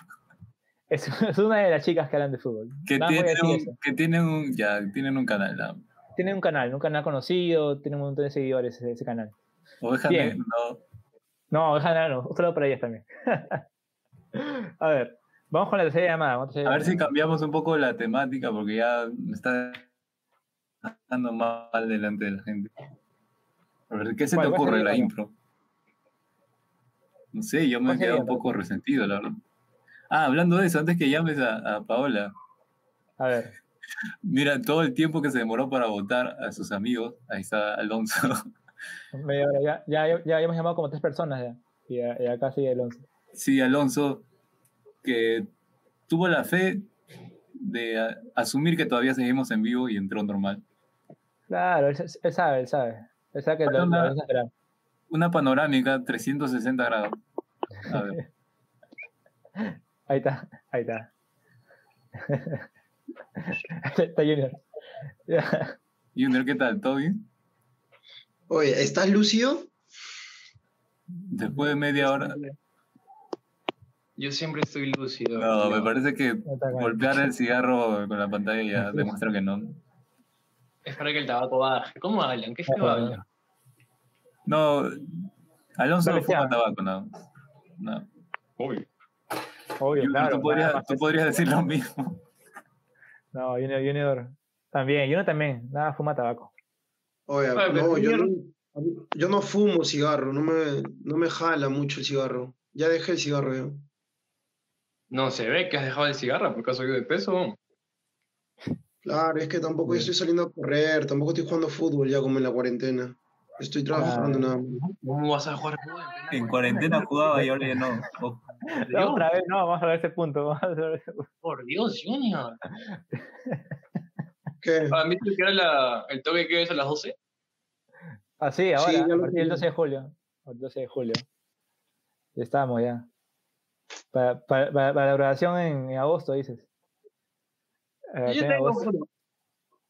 Es, (laughs) es una de las chicas que hablan de fútbol. que tienen, un, que tienen un, ya, tienen un canal. ¿no? Tiene un canal, un canal conocido, tiene un montón de seguidores ese, ese canal. Oveja. Negra, no. No, déjala, no, un saludo para ellas también. (laughs) a ver, vamos con la tercera llamada. vamos A ver si cambiamos un poco la temática porque ya me está dando mal delante de la gente. A ver, ¿qué se te ¿Cuál- cuál ocurre la impro? No sé, yo me he ¿Cuál sería quedado un poco resentido, la verdad. Ah, hablando de eso, antes que llames a, a Paola. A ver. (laughs) Mira, todo el tiempo que se demoró para votar a sus amigos, ahí está Alonso. (laughs) Ya, ya, ya, ya hemos llamado como tres personas ya. Y, ya- y acá sigue el 11. Sí, Alonso, que tuvo la fe de a- asumir que todavía seguimos en vivo y entró normal. Claro, él, él sabe, él sabe. Él sabe que lo, una-. Una panorámica 360 grados. A ver. (laughs) Ahí está, ahí está. (laughs) está Junior. Ya. (laughs) Junior, ¿qué tal? ¿Todo bien? Oye, ¿estás lúcido? Después de media hora. Yo siempre estoy lúcido. No, me parece que golpear el cigarro con la pantalla ya (laughs) demuestra que no. Es para que el tabaco baje. ¿Cómo hablan? ¿Qué feo hablan? No, Alonso no fuma tabaco, no. no. Obvio. Obvio, claro. tú podrías, tú podrías decir lo mismo. No, Junior, Junior también. Junior también. Nada, fuma tabaco. Oye, no, yo no, yo no fumo cigarro, no me, no me jala mucho el cigarro. Ya dejé el cigarro yo. No se ve que has dejado el cigarro porque has subido de peso. Claro, es que tampoco estoy saliendo a correr, tampoco estoy jugando fútbol ya como en la cuarentena. Estoy trabajando nada más. ¿Cómo vas a jugar fútbol? En cuarentena jugaba y ahora ya no. Oh, No, otra vez, no, vamos a ver ese punto. Vamos a ver ese punto. Por Dios, Junior. ¿Qué? ¿Han visto que era la, el toque que es a las 12? Ah, sí, ahora, Sí, a partir del vi. 12 de julio. El 12 de julio. Ya estamos ya. Para, para, para- para la grabación en, en agosto, dices. Eh, Yo en tengo, agosto. bueno,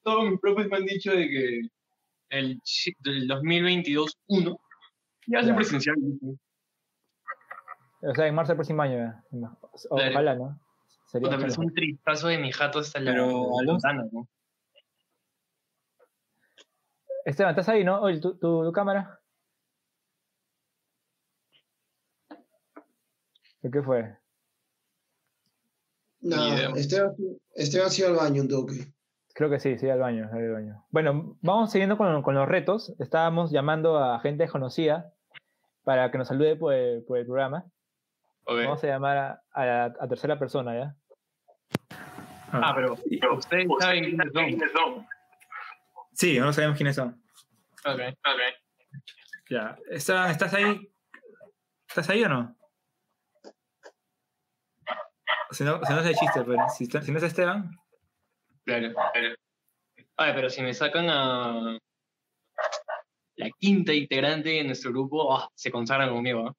todos mis profes me han dicho de que el, del 2022-1 ya va a ser Ya. presencial. O sea, en marzo del próximo año ya. Ojalá, ¿no? Sería Puta, pero es un tristazo de mi jato hasta la, ventana, ¿no? Esteban, ¿estás ahí, no? Oye, ¿tu, tu, tu cámara? ¿Qué fue? Idea. Esteban, Esteban se iba al baño un toque. Creo que sí, sí, al baño, al baño. Bueno, vamos siguiendo con, con los retos. Estábamos llamando a gente desconocida para que nos salude por el, por el programa. Vamos a llamar a, a la a tercera persona, ¿ya? Ah, pero, pero ustedes saben quiénes son. Sí, no sabemos quiénes son. Ok, ok. Ya. ¿Está- ¿Estás ahí? ¿Estás ahí o no? Si no, si no es el chiste, pero si, está- si no es Esteban, Claro, claro. Ay, pero si me sacan a la quinta integrante de nuestro grupo, ah, se consagran conmigo. ¿ah?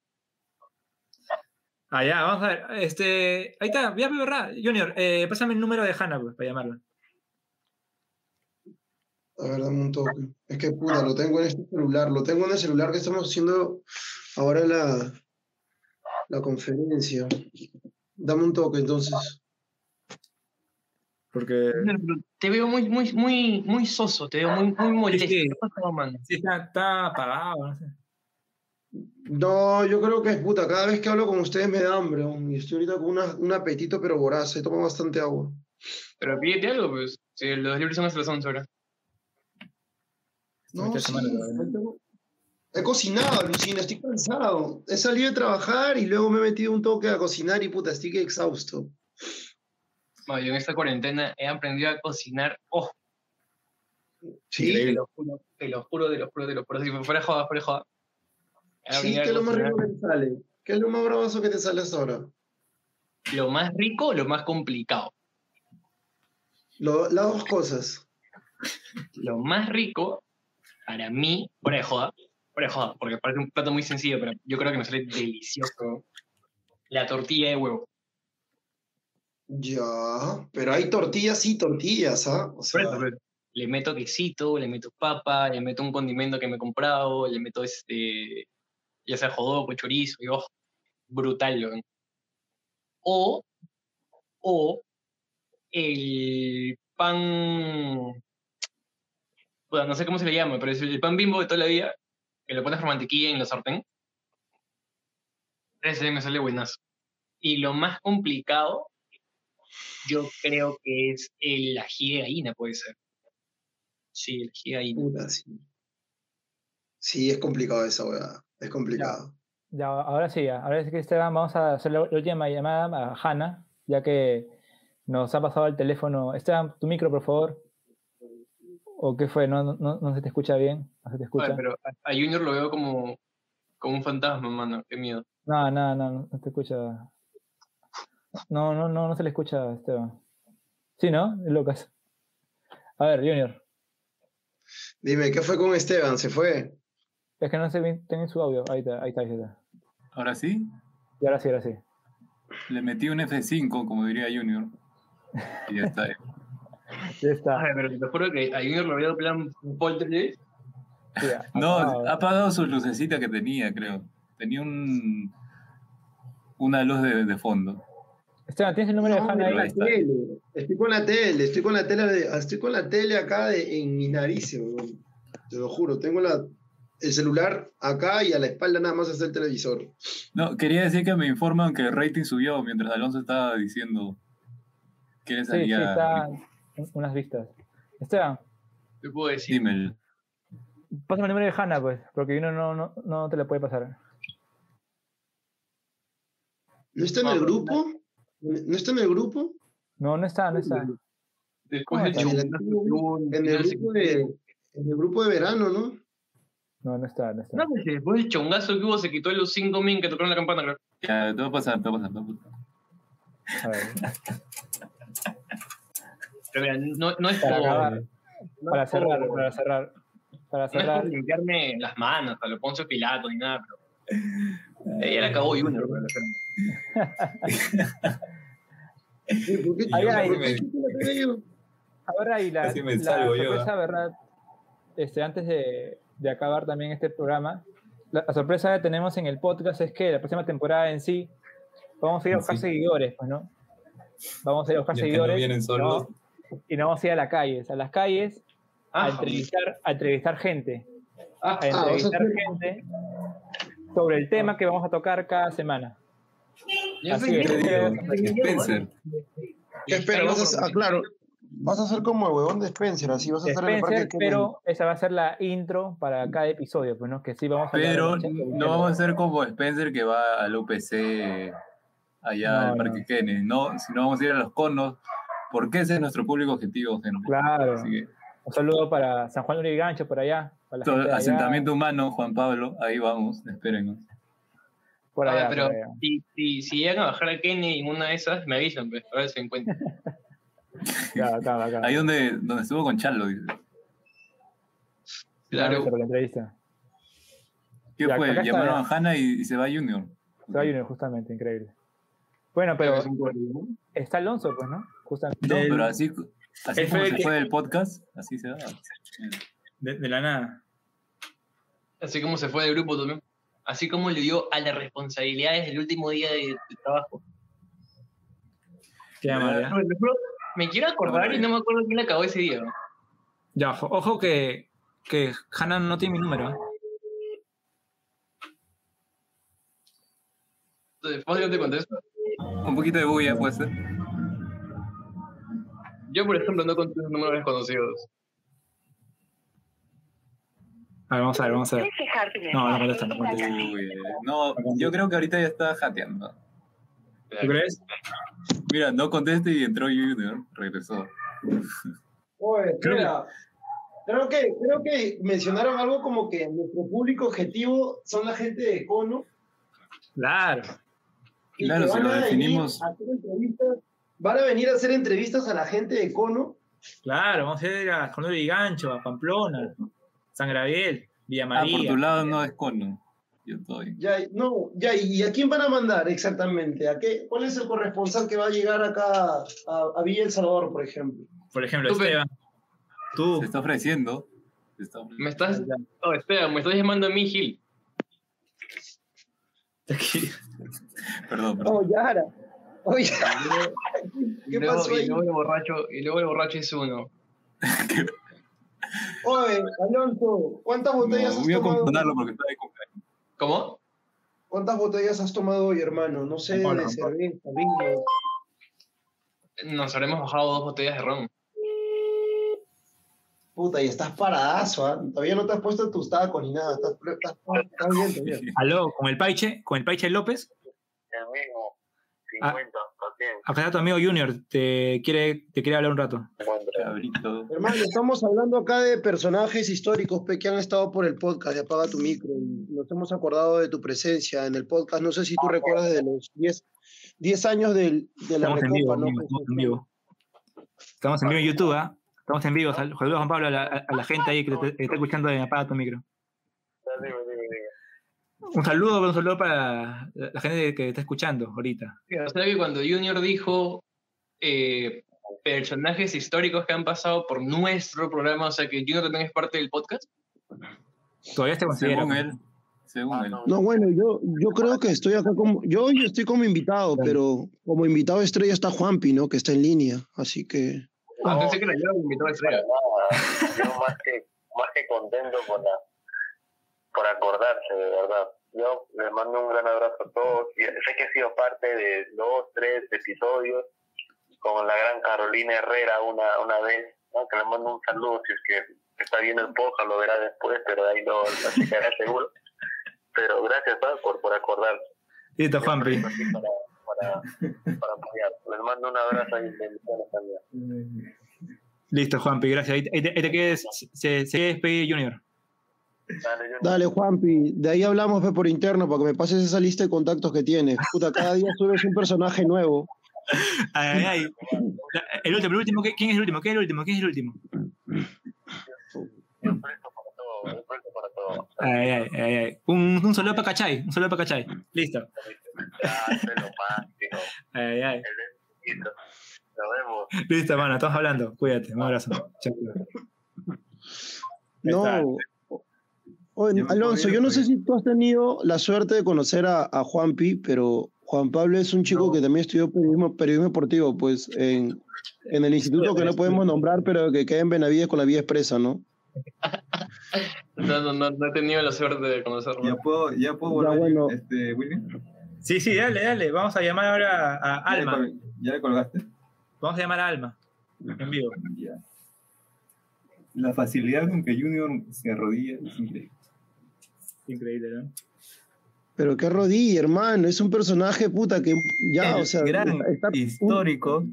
Ah, ya, vamos a ver. Este, ahí está, ya, ¿verdad? Junior, eh, pásame el número de Hannah, pues, para llamarla. A ver, dame un toque. Es que puta, lo tengo en este celular. Lo tengo en el celular que estamos haciendo ahora la, la conferencia. Dame un toque entonces. Porque. Te veo muy, muy, muy, muy soso, te veo muy, muy molesto. Sí, ¿Qué pasa, mano? Sí, está, está apagado, no sé. No, yo creo que es puta. Cada vez que hablo con ustedes me da hambre. Y estoy ahorita con una, un apetito, pero voraz. He tomado bastante agua. Pero pídete algo, pues. Si los libros son hasta las 11 horas. No, sí, semana. He cocinado, Lucina, estoy cansado. He salido de trabajar y luego me he metido un toque a cocinar y puta, estoy que exhausto. Bueno, yo en esta cuarentena he aprendido a cocinar. Oh, Sí, te lo juro, te lo juro, te lo juro, te lo juro. Si fuera joda, fuera joda. Sí, a ¿qué es lo más rico que te sale? ¿Qué es lo más bravazo que te sale hasta ahora? Lo más rico o lo más complicado. Lo- las dos cosas. Lo más rico, para mí, fuera de joda, fuera de joda, porque parece un plato muy sencillo, pero yo creo que me sale delicioso. La tortilla de huevo. Ya, pero hay tortillas y tortillas, ¿ah? O sea, eso, le meto quesito, le meto papa, le meto un condimento que me he comprado, le meto este, ya sea jodoco, chorizo, y oh, brutal, weón. O, o el pan, bueno, no sé cómo se le llama, pero es el pan bimbo de toda la vida, que lo pones por mantequilla en la sartén. Ese me sale buenazo. Y lo más complicado, yo creo que es el ají de gallina, puede ser. Sí, el ají de gallina. puta, sí. Sí, es complicado esa weá. Es complicado. Ya, ahora sí, ya. ahora sí que Esteban, vamos a hacer la la última llamada a Hanna, ya que nos ha pasado el teléfono. Esteban, tu micro, por favor. ¿O qué fue? ¿No, no, no se te escucha bien? ¿No se te escucha? Ay, pero a Junior lo veo como, como un fantasma, mano. Qué miedo. No, no, no, no te escucha. No, no, no, no se le escucha a Esteban. Sí, ¿no? Es Lucas. A ver, Junior. Dime, ¿qué fue con Esteban? ¿Se fue? Es que no se ve, tiene su audio. Ahí está, ahí está, ahí está. Ahora sí, Y ahora sí, ahora sí. le metí un F5, como diría Junior. Y ya está. (laughs) Ya está. Ay, pero te juro que a Junior lo veo en plan poltergeist. Sí. No, ha apagado sus lucecitas que tenía, creo. Tenía un una luz de, de fondo. Esteban, ¿tienes el número de No, Hanna ahí? la tele. Estoy con la tele, estoy con la tele, de- estoy con la tele acá de- en mi nariz, te lo juro. Tengo la, el celular acá y a la espalda nada más está el televisor. No, quería decir que me informan que el rating subió mientras Alonso estaba diciendo que le Sí, sí, salía. está unas vistas. Esteban, Te puedo decir. Dime. Pásame el número de Hanna, pues, porque uno no, no, no te lo puede pasar. ¿No está en el grupo? ¿No está en el grupo? No, no está, no está. Después ¿Cómo del chungazo, En el grupo de, en el grupo de verano, ¿no? No, no está, no está. No, pues después del chongazo que hubo, se quitó los cinco min que tocaron la campana, creo. Ya, te va a pasar, te va a pasar. te va a pasar. A ver, Pero mira, no, no es para no para cerrar, para cerrar. No es por limpiarme las manos, a lo Poncio Pilato ni nada, pero. (laughs) Ella la acabó Junior, pero ¿Por qué Ahí, ahí. ¿Por qué chucha la tele yo? Ahora y la, la sorpresa, ¿verdad? Este, antes de, de acabar también este programa, la, la sorpresa que tenemos en el podcast es que la próxima temporada en sí vamos a ir a buscar Sí. seguidores, pues, ¿no? Vamos a ir a buscar no seguidores vienen y no- y no vamos a ir a las calles, a las calles a Ah, entrevistar, a entrevistar gente, ah, a Ah, a entrevistar gente sobre el tema que vamos a tocar cada semana. ya Así sé es. que- Digo, Spencer. Espera, vas a, ah, claro, vas a hacer como el huevón de Spencer, así vas a hacer el Spencer, parque que pero esa va a ser la intro para cada episodio, pues, ¿no? Que sí vamos a Pero no vamos a ser como Spencer que va al UPC allá No, al Parque Kennedy, no, sino vamos a ir a los conos, porque ese es nuestro público objetivo, gente. Claro. Así que Un saludo para San Juan de Urigancho, por allá. Para la todo gente de allá, asentamiento humano, Juan Pablo, ahí vamos, espérenos. por Ah, allá, pero por allá. si, si, si llegan a bajar a Kenny en una de esas, me avisan, pues, a ver si encuentran. (laughs) (laughs) Claro, claro, claro. Ahí donde, donde estuvo con Charlo, dice. Claro. Pero la entrevista. ¿Qué Ya, fue? Llamaron a Hanna y, y se va Junior. Se va Junior, justamente, increíble. Bueno, pero está Alonso, pues, ¿no? Justamente. No, pero así, así como el se que- fue del podcast, así se va. De, de la nada. Así como se fue del grupo también. Así como le dio a las responsabilidades del último día de, de trabajo. Qué ejemplo, Me quiero acordar y no me acuerdo quién le acabó ese día. Ya, ojo- que, que Hannah no tiene mi número. ¿eh? Entonces, no te contesto. Un poquito de bulla puede ser. Yo, por ejemplo, no contesto números desconocidos. A ver, vamos a ver, vamos a ver. No, no contesta, no contesta. Uy, no, yo creo que ahorita ya está jateando. ¿Tú crees? Mira, no conteste y entró Junior, regresó. Oye, espera. Creo que, creo que mencionaron algo como que nuestro público objetivo son la gente de Cono. Claro. y Claro, van lo definimos. a hacer entrevistas- Van a venir a hacer entrevistas a la gente de Cono. Claro, vamos a ir a Cornelio y Gancho, a Pamplona, San Gabriel, Villa Ah, María. por tu lado no es cono. Yo estoy. Ya, no, ya, ¿y a quién van a mandar exactamente? ¿A qué, ¿Cuál es el corresponsal que va a llegar acá a, a Villa El Salvador, por ejemplo? Por ejemplo, Tú, Esteban. Tú. Se está ofreciendo. Se está ofreciendo. Me estás. Oh, Esteban, me estás llamando a mí, Gil. Perdón, perdón. Oh, Yara. Oye, Y (laughs) ¿qué luego, pasó y luego el borracho, y luego el borracho es uno. (laughs) Oye, Alonso, ¿cuántas botellas No, has voy a tomado? confundarlo porque está de cumpleaños. ¿Cómo? ¿Cuántas botellas has tomado hoy, hermano? No sé, Pablo, de cerveza, vino. Nos habremos bajado dos botellas de ron. Puta, y estás paradazo, ¿ah? Todavía no te has puesto tus tacos ni nada. Estás, estás, estás bien, bien. Aló, con el Paiche, con el Paiche López. Ah. 50, también. Acá está tu amigo Junior, te quiere, te quiere hablar un rato. Hermano, estamos hablando acá de personajes históricos pe, que han estado por el podcast de Apaga tu Micro. y nos hemos acordado de tu presencia en el podcast. No sé si tú recuerdas de los 10, 10 años del, de la Estamos en vivo, Recopa, ¿no? amigo, estamos en vivo. Estamos en vivo en YouTube, ¿ah? Estamos en vivo. Sal- Saludos, Juan Pablo, a la, a la gente ahí que te, te está escuchando en Apaga tu Micro. Dime. Un saludo, un saludo para la, la gente que está escuchando ahorita. O sea que cuando Junior dijo eh, personajes históricos que han pasado por nuestro programa, o sea que Junior también es parte del podcast. Todavía te considera. Según él. Según él. No, bueno, yo, yo creo que estoy acá como. Yo hoy estoy como invitado, pero como invitado estrella está Juanpi, ¿no? Que está en línea. Así que. Ah, pensé que era yo el invitado estrella. Yo más que, más que contento por, la, por acordarse, de verdad. Yo les mando un gran abrazo a todos. Sé que he sido parte de dos, tres episodios con la gran Carolina Herrera una, una vez, ¿no? que le mando un saludo si es que está viendo el podcast, lo verá después, pero de ahí lo, lo seguro. Pero gracias ¿sabes? por, por acordarse. Listo, Juanpi. Para, para, para apoyar. Les mando un abrazo y bendiciones también. Listo, Juanpi, gracias. Ahí, te, ahí te quedes, se, se despedir Junior. Dale, Juanpi, de ahí hablamos pe, por interno para que me pases esa lista de contactos que tienes. Puta, cada día subes un personaje nuevo. Ay, ay, ay. El último, el último, ¿qué- ¿quién es el último? ¿Quién es el último? ¿Quién es el último? Ay, ay, ay, ay. Un, un saludo para Cachay, un saludo para Cachay. Listo. Ay, ay. Nos vemos. Listo, mano, estamos hablando. Cuídate, un abrazo. Chao. No. Oye, Alonso, yo no sé si tú has tenido la suerte de conocer a, a Juanpi, pero Juan Pablo es un chico que también estudió periodismo, periodismo deportivo, pues en, en el instituto que no podemos nombrar, pero que queda en Benavides con la vía expresa, ¿no? (laughs) No, no, no, no he tenido la suerte de conocerlo. Ya puedo, ya puedo Ya, volver, bueno. este, Willy. Sí, sí, dale, dale. Vamos a llamar ahora a Alma. ¿Ya le colgaste? Vamos a llamar a Alma. En vivo. Ya. La facilidad con que Junior se arrodilla es increíble. Increíble, ¿no? Pero qué rodilla, hermano, es un personaje puta que ya, El o sea, gran está, histórico.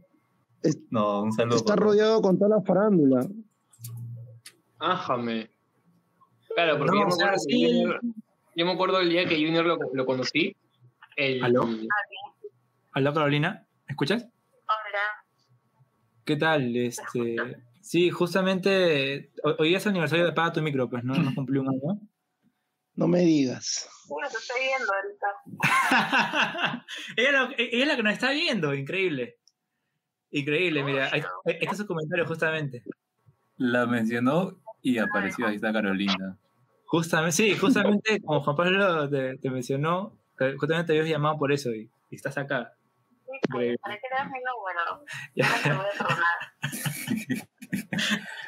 es- No, un saludo. está rodeado con toda la farándula. Ájame. Claro, porque No, yo, me acuerdo que sí. Junior, yo me acuerdo el día que Junior lo, lo conocí. El, ¿Aló? ¿Aló, Carolina? ¿Escuchas? Hola. ¿Qué tal? Este, sí, justamente ho- hoy es el aniversario de Apaga tu micro, pues no, no cumplió un año. No me digas. Bueno, te estoy viendo ahorita. (laughs) ella, lo- ella es la que nos está viendo, increíble. Increíble, mira, ahí, ahí está su comentario justamente. La mencionó y apareció, ahí está Carolina. Justamente, sí, justamente (laughs) como Juan Pablo te, te mencionó, eh, justamente te habías llamado por eso y, y estás acá. Increíble. ¿Para qué le das mi número? Ya. No te voy a tronar.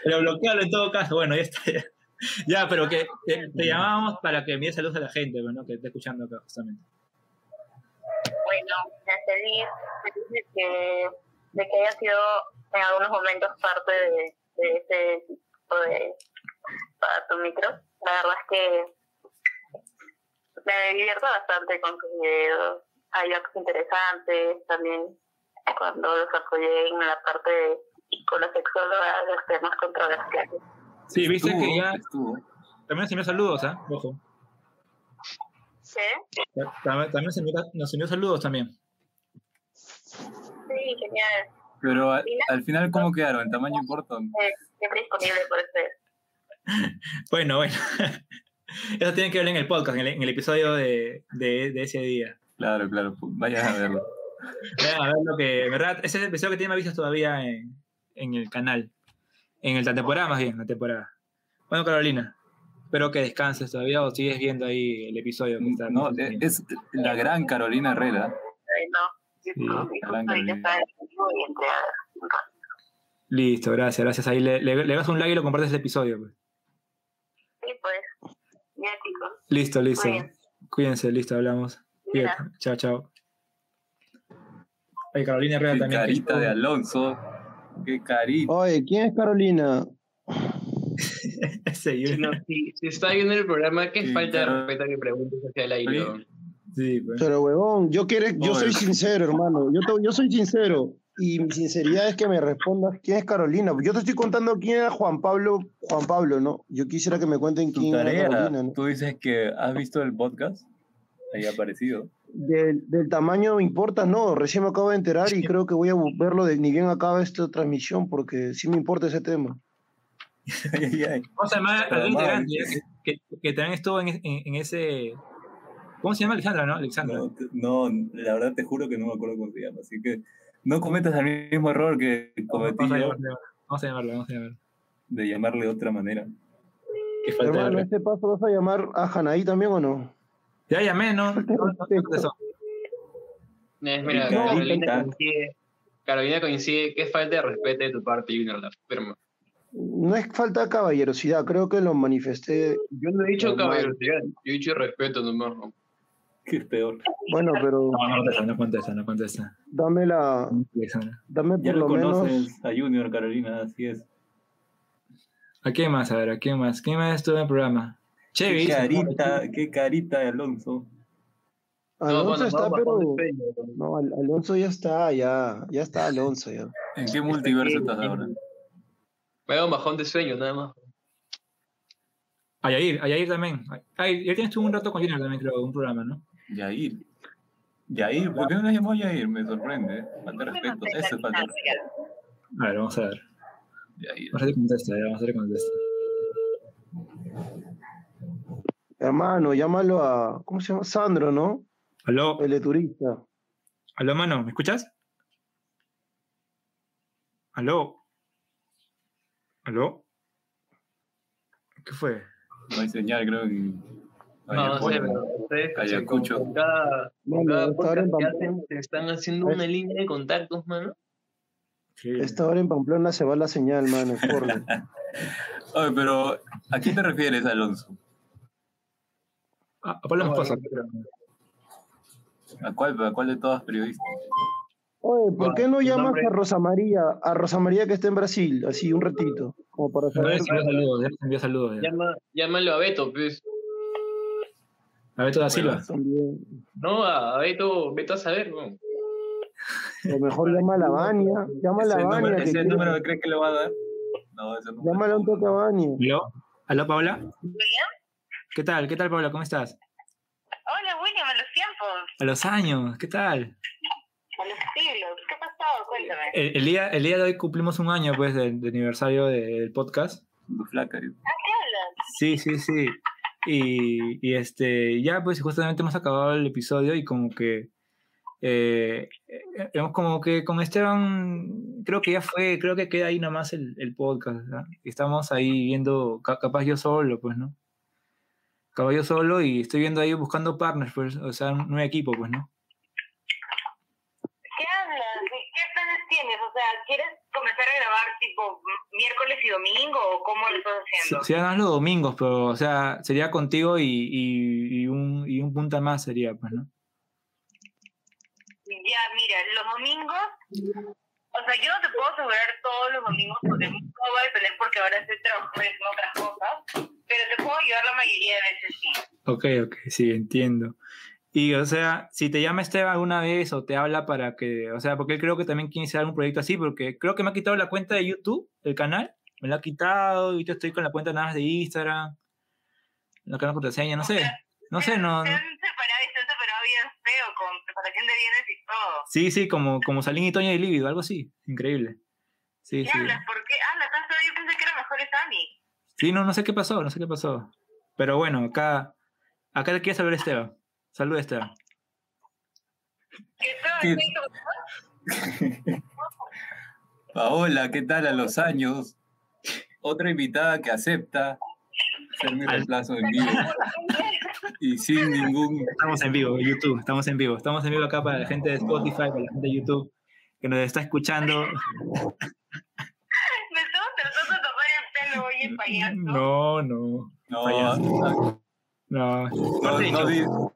Pero bloquealo en todo caso, bueno, ya está. Ya, (laughs) Ya, pero que te, te llamábamos para que envíes saludos a la gente, bueno, que está escuchando acá justamente. Bueno, feliz, feliz de que, de que haya sido en algunos momentos parte de, de ese tipo de para tu micro. La verdad es que me divierto bastante con tus videos. Hay datos interesantes también cuando los apoyé en la parte de con la sexóloga de los temas controversiales. Sí, viste Estuvo, que ya estuvo. también nos envió saludos, ¿ah? Ojo. ¿Sí? Ta- También, también nos, envió, nos envió saludos también. Sí, genial. Pero al, al final, ¿cómo quedaron? ¿El tamaño importa? Eh, siempre disponible por ustedes. (laughs) Bueno, bueno. (laughs) Eso tienen que ver en el podcast, en el, en el episodio de, de, de ese día. Claro, claro, vayan a verlo. (laughs) Vayan a ver lo que. En verdad, ese es el episodio que tiene más vistas todavía en, en el canal. En el- la temporada, más bien, la temporada. Bueno, Carolina, espero que descanses todavía o sigues viendo ahí el episodio. Que está No, e- es la gran Carolina Herrera. Eh, no, Sí, la gran ahorita Carolina. está muy entregada. Listo, gracias, gracias. Ahí le, le, le das un like y lo compartes el episodio. pues. Sí, pues. Ya, chicos. Listo, listo. Cuídense, listo, hablamos. Cuídate. Chao, chao. Ay, Carolina Herrera también. carita de Alonso. Qué carita. Oye, ¿quién es Carolina? (laughs) Ese Si, no, si, si está viendo el programa, ¿qué Sí, falta de respeto que preguntes hacia el aire? Sí, pues. Pero huevón, yo quiero, yo Oye. soy sincero, hermano. Yo, te- yo soy sincero. Y mi sinceridad es que me respondas quién es Carolina. Yo te estoy contando quién era Juan Pablo, Juan Pablo, ¿no? Yo quisiera que me cuenten Tu quién era tarea, Carolina, ¿no? tú dices que has visto el podcast. Ahí ha aparecido. Del, del tamaño no me importa, no. Recién me acabo de enterar y creo que voy a verlo de ni bien acaba esta transmisión porque sí me importa ese tema. (laughs) Ay, ay, ay. Vamos a llamar Pero al madre, integrante ya, que, que, que también estuvo en, en, en ese. ¿Cómo se llama Alexandra, no? Alexandra. No, no, la verdad te juro que no me acuerdo cómo se llama. Así que no cometas el mismo error que cometí Vamos a yo llamarlo, vamos a llamarlo, vamos a llamarlo. de llamarle de otra manera. Hermano, respeto. ¿este paso vas a llamar a Hanaí también o no? Ya llamé, ¿no? no, no. Es, mira, Carolina coincide, Carolina coincide que es falta de respeto de tu parte, Junior, la firma. No es falta de caballerosidad, creo que lo manifesté. Yo no he dicho Normal. caballerosidad, yo he dicho respeto nomás. ¿no? (laughs) Que es peor. Bueno, pero No, no contesta, no contesta, no contesta. dame la, dame Ya por lo lo menos. conoces a Junior, Carolina, así es. ¿A quién más? A ver, ¿a quién más? ¿Quién más estuvo en el programa? Chevy. Qué carita, qué carita de Alonso. Alonso bueno, está, pero. No, Al- Alonso ya está, ya, ya está Alonso ya. ¿En qué multiverso estás ahora? Me da un bajón de sueño, nada más. A Yair, a Yair también. Ay, Yair también estuvo un rato con Junior también, creo, un programa, ¿no? Yair. Yair, ¿por qué no le llamó Yair? Me sorprende. ¿eh? Falta respeto. Eso es falta de respeto. A ver, vamos a ver. Yair. Vamos a ver contesta, ya, vamos a ver contesta. Hermano, llámalo a. ¿Cómo se llama? Sandro, ¿no? Aló, El de turista. aló, mano, ¿me escuchas? Aló. ¿Aló? ¿Qué fue? No hay señal, creo que. No, no sé, pero Ayacucho. con cada, con Bueno, cada esta hora en podcast que Pamplona, hacen, te están haciendo una línea de contactos, mano. Sí. esta hora en Pamplona se va la señal, mano. (laughs) Oye, pero ¿a quién te refieres, Alonso? Ah, a Moscoso. ¿A cuál, a cuál de todas periodistas? Oye, ¿por Bueno, qué no llamas nombre- a Rosa María, a Rosa María que está en Brasil, así un ratito, como para saber? envió saludos, ya envió saludos. ya. Llama, llámalo a Beto, pues. A Beto da Silva. También. No, a Beto, Beto a saber, ¿no? O mejor llama a la Vania, llama a la ¿Ese Vania. número, que crees que le va a dar? No, ese número. Llámala un toque a Vania. ¿Aló? ¿Aló, Paola? ¿William? ¿Qué tal? ¿Qué tal, Paola? ¿Cómo estás? Hola, William, a los tiempos, A los años, ¿qué tal? a los siglos. ¿Qué ha pasado? Cuéntame. el, el día, el día de hoy cumplimos un año, pues, del, del aniversario del podcast. Flaca. ¿A qué hablas? Sí, sí, sí. Y, y este, ya pues justamente hemos acabado el episodio y como que eh, eh, hemos como que con Esteban, creo que ya fue, creo que queda ahí nada más el, el podcast, ¿verdad? Y Estamos ahí viendo, ca- capaz yo solo, pues, ¿no? Capaz yo solo y estoy viendo ahí buscando partners, pues, o sea, un, un equipo, pues, ¿no? ¿Qué hablas? ¿De ¿Qué planes tienes? O sea, ¿quieres comenzar a grabar tipo miércoles y domingo o cómo lo estás haciendo? Se dan los domingos, pero, o sea, sería contigo y, y, y un, y un punta más sería, pues, ¿no? Ya, mira, los domingos, o sea, yo no te puedo asegurar todos los domingos porque no va a depender porque ahora estoy trabajando en otras cosas, pero te puedo ayudar la mayoría de veces, sí. Ok, ok, sí, entiendo. Y, o sea, si te llama Esteban alguna vez o te habla para que, o sea, porque él creo que también quiere iniciar un proyecto así, porque creo que me ha quitado la cuenta de YouTube, el canal, me la ha quitado, y yo estoy con la cuenta nada más de Instagram, la canal contraseña, no sé, no sé, no, no- Se han separado y se han separado bien feo preparación de bienes y todo. sí, sí, como, como Salín y Toña y Lívido, algo así, increíble. Sí, ¿Qué sí. hablas? ¿Por qué? Ah, la yo pensé que era mejor Sammy. Sí, no, no sé qué pasó, no sé qué pasó. Pero bueno, acá, acá te quiere saber Esteban. Salud, Esteban. ¿Qué tal? ¿Qué? ¿Qué? (laughs) Paola, ¿qué tal a los años? Otra invitada que acepta ser mi reemplazo en vivo. (laughs) Y sin ningún. Estamos en vivo, YouTube, estamos en vivo. Estamos en vivo acá para la gente de Spotify, para la gente de YouTube que nos está escuchando. Me estaba tratando de tomar el pelo, oye, payaso. No, no. No, payaso. No, no, no,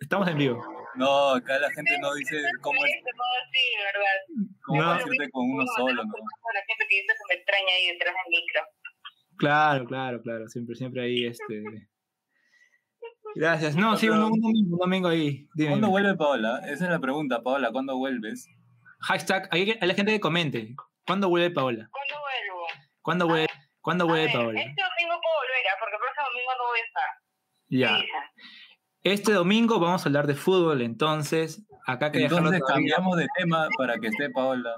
Estamos en vivo. no, acá la gente no dice cómo, es, No, sí, verdad. cómo No. decirte con uno solo, ¿no? La gente que dice que me extraña ahí detrás del micro. Claro, claro, claro. Siempre, siempre ahí, este. Gracias. No, sí, un, un domingo, un domingo ahí. Dime. ¿Cuándo dime. vuelve Paola? Esa es la pregunta, Paola, ¿cuándo vuelves? Hashtag, hay, hay la gente que comente. ¿Cuándo vuelve Paola? ¿Cuándo vuelvo? ¿Cuándo vuelve, ¿cuándo vuelve ver, Paola? Este domingo puedo volver, ¿ah? porque el próximo domingo no voy a estar. Ya. Sí, Este domingo vamos a hablar de fútbol, entonces. Acá que Entonces cambiamos de tema para que esté Paola.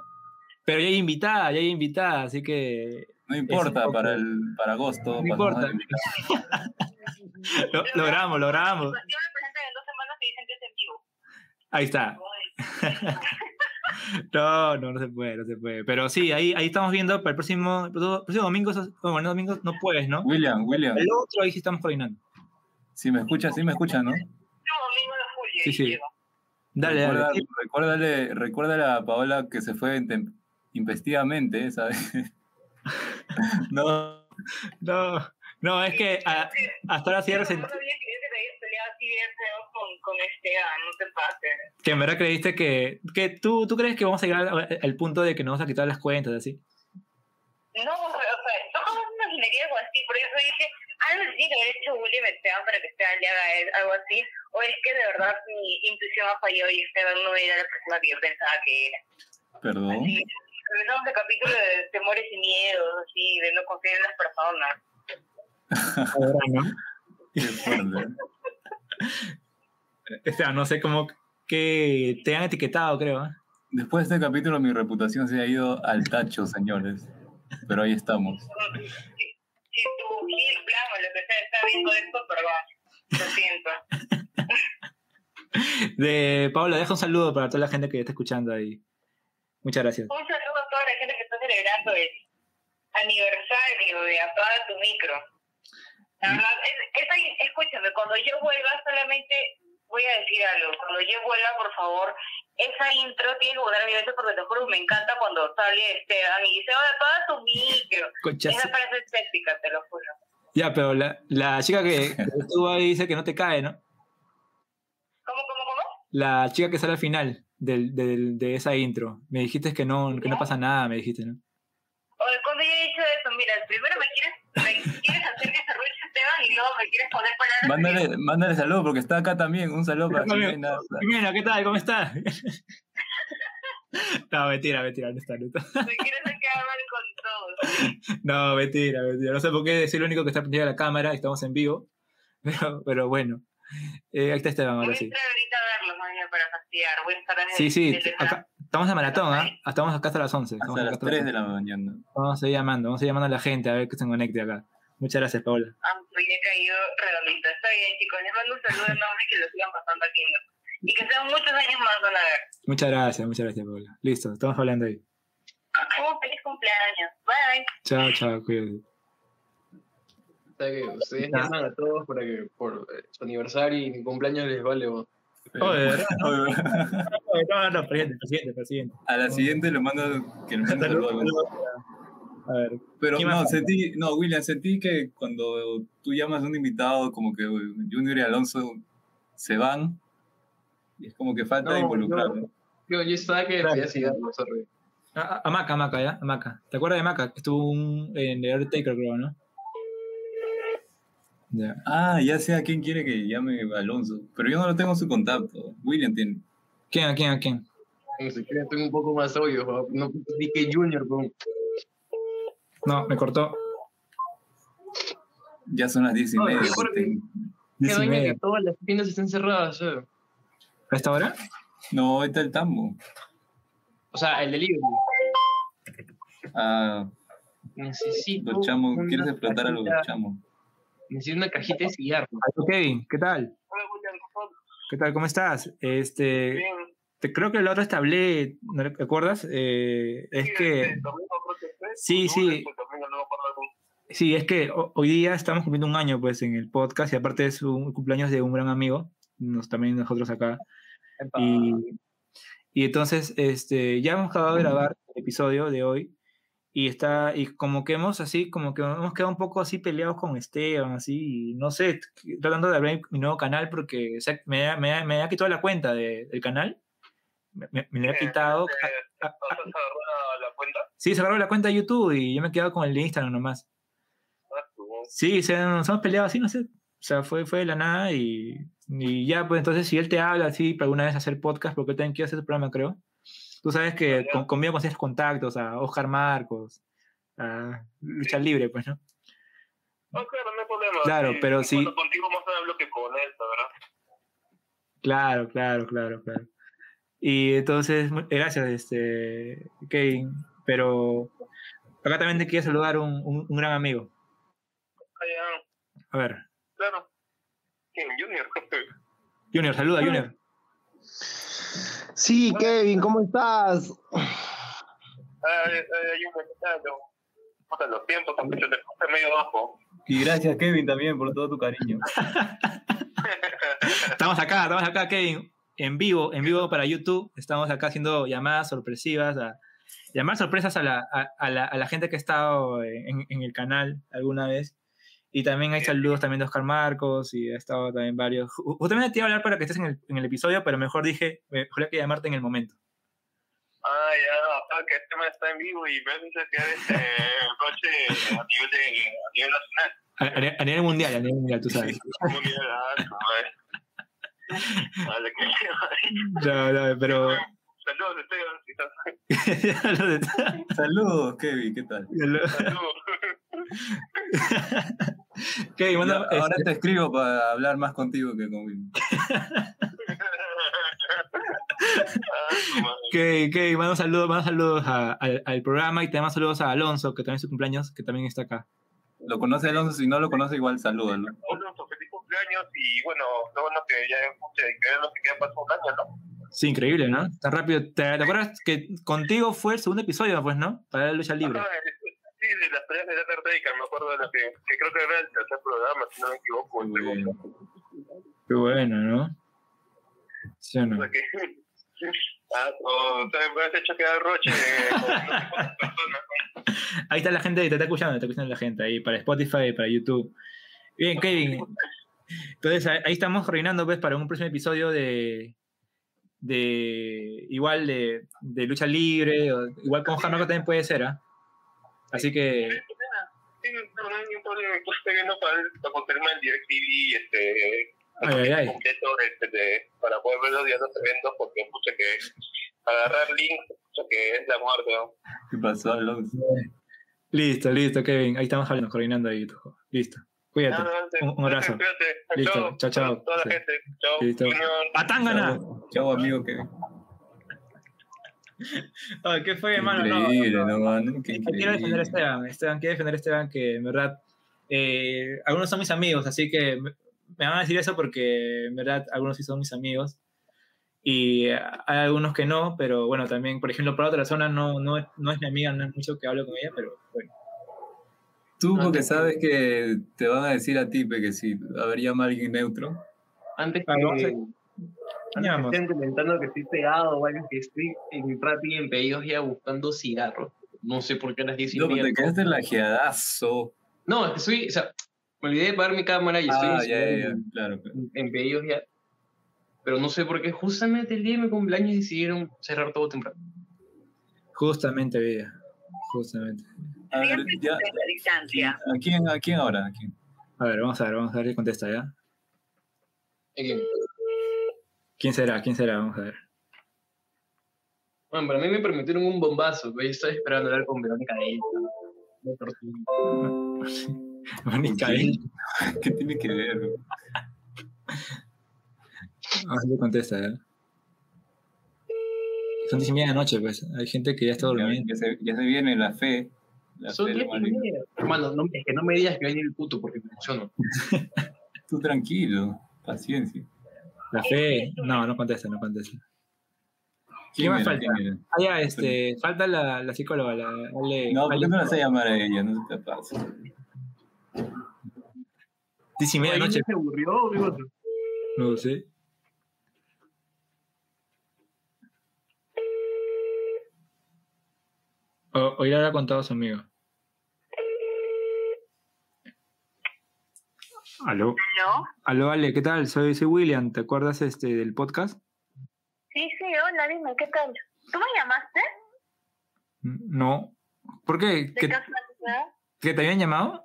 Pero ya hay invitada, ya hay invitada, así que. No importa, poco- para, el, para agosto. No importa. (laughs) (laughs) Lo, logramos, logramos. Yo me presento en dos semanas y dicen que es en vivo. Ahí está. (laughs) No, no, no se puede, no se puede. Pero sí, ahí, ahí estamos viendo para el próximo, el próximo domingo. Bueno, el domingo no puedes, ¿no? William, William. El otro ahí sí estamos coordinando. Si me escuchas, sí me escuchas, ¿no? No, domingo de julio. Sí, sí. Dale, Recuerda- dale. sí. Recuérdale, recuérdale a Paola que se fue intem- intempestivamente, ¿sabes? (laughs) No, no, no, es que a- hasta ahora sí he Yo resentido. no sabía que yo que te habías peleado así bien feo con, con Esteban, no te pases. Que en verdad creíste que. que tú, ¿Tú crees que vamos a llegar al, al punto de que nos vamos a quitar las cuentas, así? No, o sea, yo jamás me imaginaría algo así, por eso dije, algo así que haber hecho William Esteban para que Esteban le haga él, algo así, o es que de verdad mi intuición ha fallado y Esteban no era la persona que yo pensaba que era. Perdón. Sí, regresamos al capítulo de temores y miedos, así, de no confiar en las personas. Ahora, ¿no? No sé cómo que te han etiquetado, creo. ¿eh? Después de este capítulo mi reputación se ha ido al tacho, señores. Pero ahí estamos. Si tu Gil, Plan o lo que sea está viendo esto, perdón, lo siento. De Paula, deja un saludo para toda la gente que está escuchando ahí. Muchas gracias. Un saludo a toda la gente que está celebrando el aniversario de Apaga tu Micro. La verdad, es, es ahí- escúchame, cuando yo vuelva solamente voy a decir algo. Cuando yo vuelva, por favor, esa intro tiene que poner a mi mente porque te juro, me encanta cuando sale Esteban y dice, oye, apaga tu micro. Esa frase estética, te lo juro. Ya, pero la, la chica que, (laughs) que estuvo ahí dice que no te cae, ¿no? ¿Cómo, cómo, cómo? La chica que sale al final del, del- de esa intro. Me dijiste que no, que no pasa nada, me dijiste, ¿no? Oye, cuando yo he dicho eso, mira, primero me quieres, me quieres hacer y luego me quieres poner palabras. Mándale, mándale saludos porque está acá también. Un saludo para. Jimena. Jimena, ¿qué tal? ¿Cómo estás? (laughs) No, mentira, mentira, no está, no está. Me quieres quedar mal con todos. No, mentira, mentira. No sé por qué soy el único que está prendido a la cámara y estamos en vivo. Pero, pero bueno. Eh, ahí está Esteban, Voy ahora a ahorita a bien, para fastidiar. Voy a estar en Sí, el sí, acá Estamos de maratón, ¿ah? Estamos acá hasta las 11. Estamos Hasta las 3 de la mañana. Vamos a ir llamando, vamos a ir llamando a la gente a ver que se conecte acá. Muchas gracias, Paola. Aunque he caído redondito. Está bien, chicos. Les mando un saludo enorme y que lo sigan pasando lindo. Y que sean muchos años más, van a ver. Muchas gracias, muchas gracias, Paola. Listo, estamos hablando ahí. Un feliz cumpleaños. Bye. Chao, chao, cuídate. O sea que ustedes llaman a todos para que por eh, su aniversario y mi cumpleaños les vale. vos. Joder, no, no, presidente, presidente, presidente. A la siguiente lo mando que nos mande saludos. A ver, Pero ¿quién no, sentí, no, William, sentí que cuando tú llamas a un invitado, como que Junior y Alonso se van, y es como que falta No, involucrar. no. ¿no? Yo, yo estaba que Claro. pedía cigarro, sorry. Ah, ah, Amaca, Amaca, ¿ya? Amaca. ¿Te acuerdas de Amaca? Que estuvo un, en The Undertaker, creo, ¿no? Ya. Ah, ya sé a quién quiere que llame Alonso, pero yo no lo tengo en su contacto. William tiene. ¿Quién, a quién, a quién? Ni siquiera tengo un poco más obvio, ¿no? no dije Junior, con No, me cortó. Ya son las diez y No, media. Qué Diez y vaina media. que todas las tiendas están cerradas, ¿eh? ¿A esta hora? No, ahí está el tambo. O sea, el delivery. Ah, Necesito. los chamos, quieres explotar a los chamos. Necesito una cajita de cigarro. ¿qué tal? ¿Qué tal? ¿Cómo estás? Este, te, creo que la otra vez te hablé, ¿no te acuerdas? Eh, es que... Sí, sí. Sí, es que ho- hoy día estamos cumpliendo un año pues en el podcast y aparte es un cumpleaños de un gran amigo, nos, también nosotros acá. Y, y entonces este, ya hemos acabado de grabar el episodio de hoy y está y como que hemos así, como que hemos quedado un poco así peleados con Esteban, así, y no sé, tratando de abrir mi nuevo canal porque o sea, me, ha- me, ha- me ha quitado la cuenta de- del canal. Me, me- me ha quitado. a- a- a- Sí, agarró la cuenta de YouTube y yo me he quedado con el de Instagram nomás. Sí, se, nos hemos peleado así, no sé. O sea, fue, fue de la nada y, y ya, pues entonces, si él te habla así para alguna vez hacer podcast, porque él también quiere hacer su programa, creo. Tú sabes que con, conmigo consigues contactos a Oscar Marcos, a Lucha Libre, pues, ¿no? No, claro, no hay problema. Claro, Sí, pero sí. Cuando contigo más hablo que con él, la verdad. Claro, claro, claro, claro. Y entonces, mu- gracias, este, Kevin. Pero acá también te quiero saludar un, un, un gran amigo. A ver, claro. ¿Quién? Junior. (laughs) Junior, saluda, Junior. Sí, Kevin, ¿cómo estás? Ay, ay. Puta, los tiempos, porque se te puse medio bajo. Y gracias, Kevin, también por todo tu cariño. (laughs) (laughs) Estamos acá, estamos acá, Kevin, en vivo, en vivo para YouTube. Estamos acá haciendo llamadas sorpresivas, a, llamadas sorpresas a la, a, a la, a la gente que ha estado en, en el canal alguna vez. Y también hay saludos también de Oscar Marcos y ha estado también varios. Ju- Justamente te iba a hablar para que estés en el, en el episodio, pero mejor dije, mejor hay que llamarte en el momento. Ah, ya, que este tema está en vivo y me hace quedar este coche a nivel, de, a nivel nacional. A, nivel mundial, a nivel mundial, tú sabes. Mundial, ah, (laughs) que No, no, pero... Saludos, Esteban. (laughs) Saludos, Kevin, ¿qué tal? (laughs) Kevin, manda- Ya, ahora este- te escribo para hablar más contigo que con William. Que, que mando saludos, mando saludos a- al, al programa y te mando saludos a Alonso, que también es su cumpleaños, que también está acá. Lo conoce Alonso, si no lo conoce, igual salúdalo. Alonso, y bueno, lo bueno que ya escuché que no se queda pasó un año, ¿no? Sí, increíble, ¿no? Tan rápido. ¿Te, te acuerdas que contigo fue el segundo episodio, pues, ¿no? Para la lucha libre. Ah, sí, de las peleas de Undertaker, me acuerdo de lo que, que creo que era el tercer programa, si no me equivoco. el segundo. Qué bueno, ¿no? ¿Sí o no? Que- (laughs) Ah, o sea, me has hecho quedar roche eh, con (laughs) personas. Ahí está la gente, te está escuchando, te está escuchando la gente ahí, para Spotify, para YouTube. Bien, Kevin. Entonces, ahí estamos coordinando, pues, para un próximo episodio de. de igual de, de lucha libre, o, igual con Jamaica también puede ser, ¿ah? Así que. Sí, no, no hay ningún problema. Pues viendo para, para confirmar el DirecTV este, Ay, ay, ay. completo este, de, para poder ver los días los eventos, porque escucha que agarrar links, escucha que es la muerte. ¿no? ¿Qué pasó, Alonso? Listo, listo, Kevin. Ahí estamos hablando, coordinando ahí. tú. Listo. Cuídate. Un, un abrazo. Cuídate. Listo. Chao, chao. Toda la Sí. gente. Chao. Listo. ¡Patángana! Chao, amigo Kevin. (laughs) Ay, ¿Qué fue, hermano? No, Increíble, no, no, mano. Qué Quiero defender a. Esteban, Esteban, quiero defender a Esteban que en verdad eh, algunos son mis amigos, así que me van a decir eso porque en verdad algunos sí son mis amigos y hay algunos que no, pero bueno, también, por ejemplo, para otra persona no, no, no es mi amiga, no es mucho que hablo con ella, pero bueno. Tú porque sabes que te van a decir a ti que si habría alguien neutro. Antes que, Ah, a- antes que estén comentando que estoy pegado o algo que estoy en Rappi en pedidos ya buscando cigarros. No sé por qué a las 10 y No, te quedaste lajeadazo. No, es que soy, o sea, me olvidé de pagar mi cámara y estoy Ah, ya, ya, ya, claro. claro. en pedidos ya. Pero no sé por qué justamente el día de mi cumpleaños decidieron cerrar todo temprano. Justamente, vida, justamente. A ver, ya. ¿A quién, ¿A quién ahora? ¿A quién? A ver, vamos a ver, vamos a ver qué contesta ya. ¿Quién será? ¿Quién será? Vamos a ver. Bueno, para mí me permitieron un bombazo, pero yo estoy esperando hablar con Verónica de ella. ¿eh? ¿Qué tiene que ver? (laughs) Vamos a ver qué contesta, ¿eh? Son diez y media de la noche, pues. Hay gente que ya está durmiendo. Ya se, ya se viene la fe. La Son 10 y media. Hermano, no, es que no me digas que va a venir el puto porque me emociono. (laughs) Tú tranquilo, paciencia. La fe. No, no contesta, no contesta. ¿Quién ¿Quién más falta? Ah, ya, este. Falta la, la psicóloga, la. Ale, No, ¿por qué no la haces llamar a ella? No te pasa. Diez y media noche. ¿Se aburrió qué? No lo sé. O, o ir a hablar con todos amigos. Aló. ¿Aló? Aló, Ale, ¿qué tal? Soy, soy William, ¿te acuerdas este del podcast? Sí, sí, hola, dime, ¿qué tal? ¿Tú me llamaste? No. ¿Por qué? ¿De ¿Que, te habían llamado?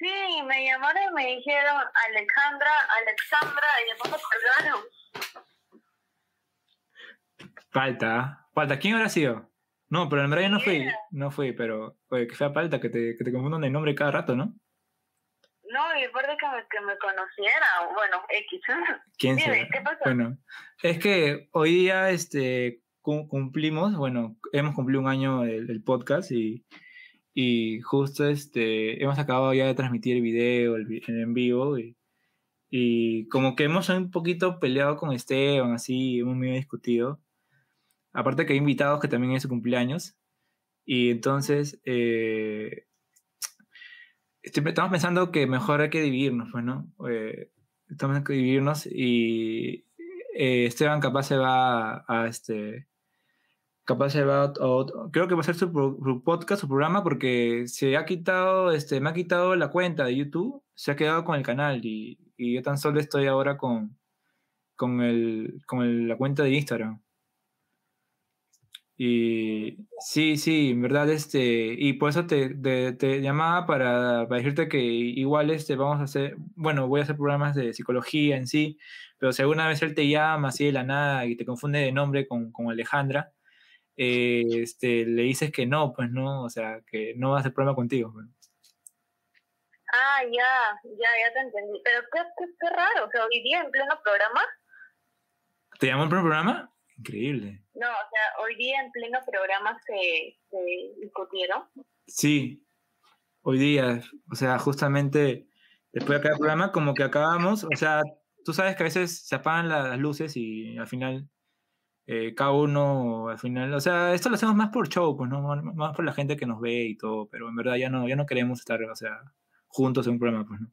Sí, me llamaron y me dijeron Alejandra, Alexandra, y después me colgaron. Falta. Falta. ¿Quién habrá sido? No, pero en verdad yo no fui. No fui, pero. Oye, que fea falta que te, que te confundan el nombre cada rato, ¿no? No, y aparte que me, que me conociera, bueno, X. (laughs) ¿Quién será? ¿qué pasó? Bueno, es que hoy día este, cu- cumplimos, bueno, hemos cumplido un año el, el podcast y, y justo este, hemos acabado ya de transmitir el video el en, en vivo y, y como que hemos un poquito peleado con Esteban, así, hemos medio discutido. Aparte que hay invitados que también es su cumpleaños y entonces eh, estamos pensando que mejor hay que dividirnos, pues, ¿no? Eh, estamos que dividirnos y eh, Esteban capaz se va a, este capaz se va a creo que va a ser su, su podcast su programa porque se ha quitado este me ha quitado la cuenta de YouTube se ha quedado con el canal y, yo tan solo estoy ahora con con el con la cuenta de Instagram y sí, sí, en verdad, este, y por eso te, te, te llamaba para, para decirte que igual este, vamos a hacer, bueno, voy a hacer programas de psicología en sí, pero si alguna vez él te llama así de la nada y te confunde de nombre con, con Alejandra, eh, este, le dices que no, pues no, o sea, que no va a hacer programa contigo. pues. Ah, ya, ya, ya te entendí. Pero qué, qué, qué raro, o sea, hoy día en pleno programa. ¿Te llamó el primer programa? Increíble. No, o sea, hoy día en pleno programa se, se discutieron. Sí, hoy día, o sea, justamente después de cada programa, como que acabamos, o sea, tú sabes que a veces se apagan la- las luces y al final eh, cada uno, al final, o sea, esto lo hacemos más por show, pues, ¿no? Más por la gente que nos ve y todo, pero en verdad ya no, ya no queremos estar, o sea, juntos en un programa, pues, ¿no?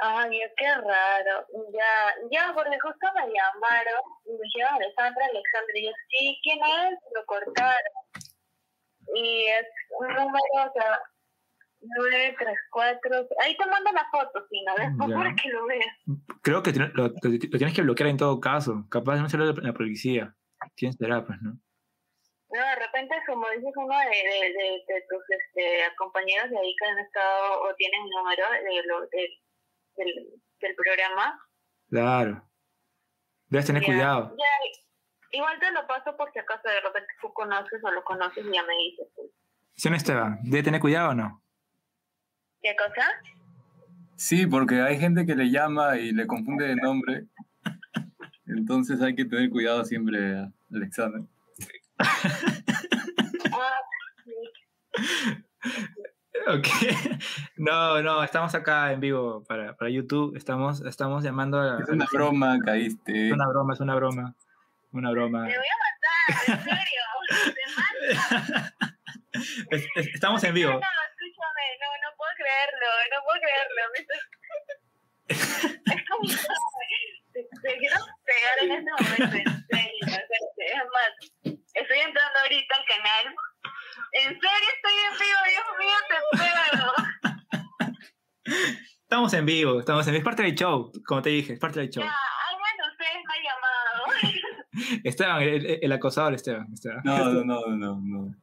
Ay, qué raro. Ya, ya, porque justo me llamaron y me dijeron Alexandra, Alexandra. Y yo, sí, ¿quién es? Lo cortaron. Y es un número, o sea, 934. Ahí te mando la foto, si no, después para que lo veas. Creo que lo, lo- lo tienes que bloquear en todo caso, capaz de no ser la, la policía. ¿Quién será, pues, no? No, de repente, como dices, uno de, de, de, de tus este, compañeros de ahí que han estado o tienen número de lo, de, del, del programa. Claro. Debes tener Ya, cuidado. ya, igual te lo paso por si acaso de repente tú conoces o lo conoces y ya me dices. pues. ¿Sí o no, Esteban? ¿Debe tener cuidado o no? ¿Qué cosa? Sí, porque hay gente que le llama y le confunde de nombre. Entonces hay que tener cuidado siempre al examen. Ok. (laughs) No, no, estamos acá en vivo para, para YouTube. Estamos, estamos llamando a. Es una broma, caíste. Es una broma, es una broma. Una broma. Te voy a matar, en serio. Te. (laughs) Es- es- estamos en vivo. No, escúchame, no, no puedo creerlo, no puedo creerlo. Me (laughs) Es como te, te quiero pegar en este momento, en serio. en serio. Es más, estoy entrando ahorita al canal. En serio estoy en vivo, Dios mío, te pego. (laughs) Estamos en vivo, estamos en vivo. Es parte del show, como te dije, es parte del show. Ya, al menos ustedes me han llamado. (laughs) Esteban, el, acosador Esteban. Esteban. No, no, no, no, no.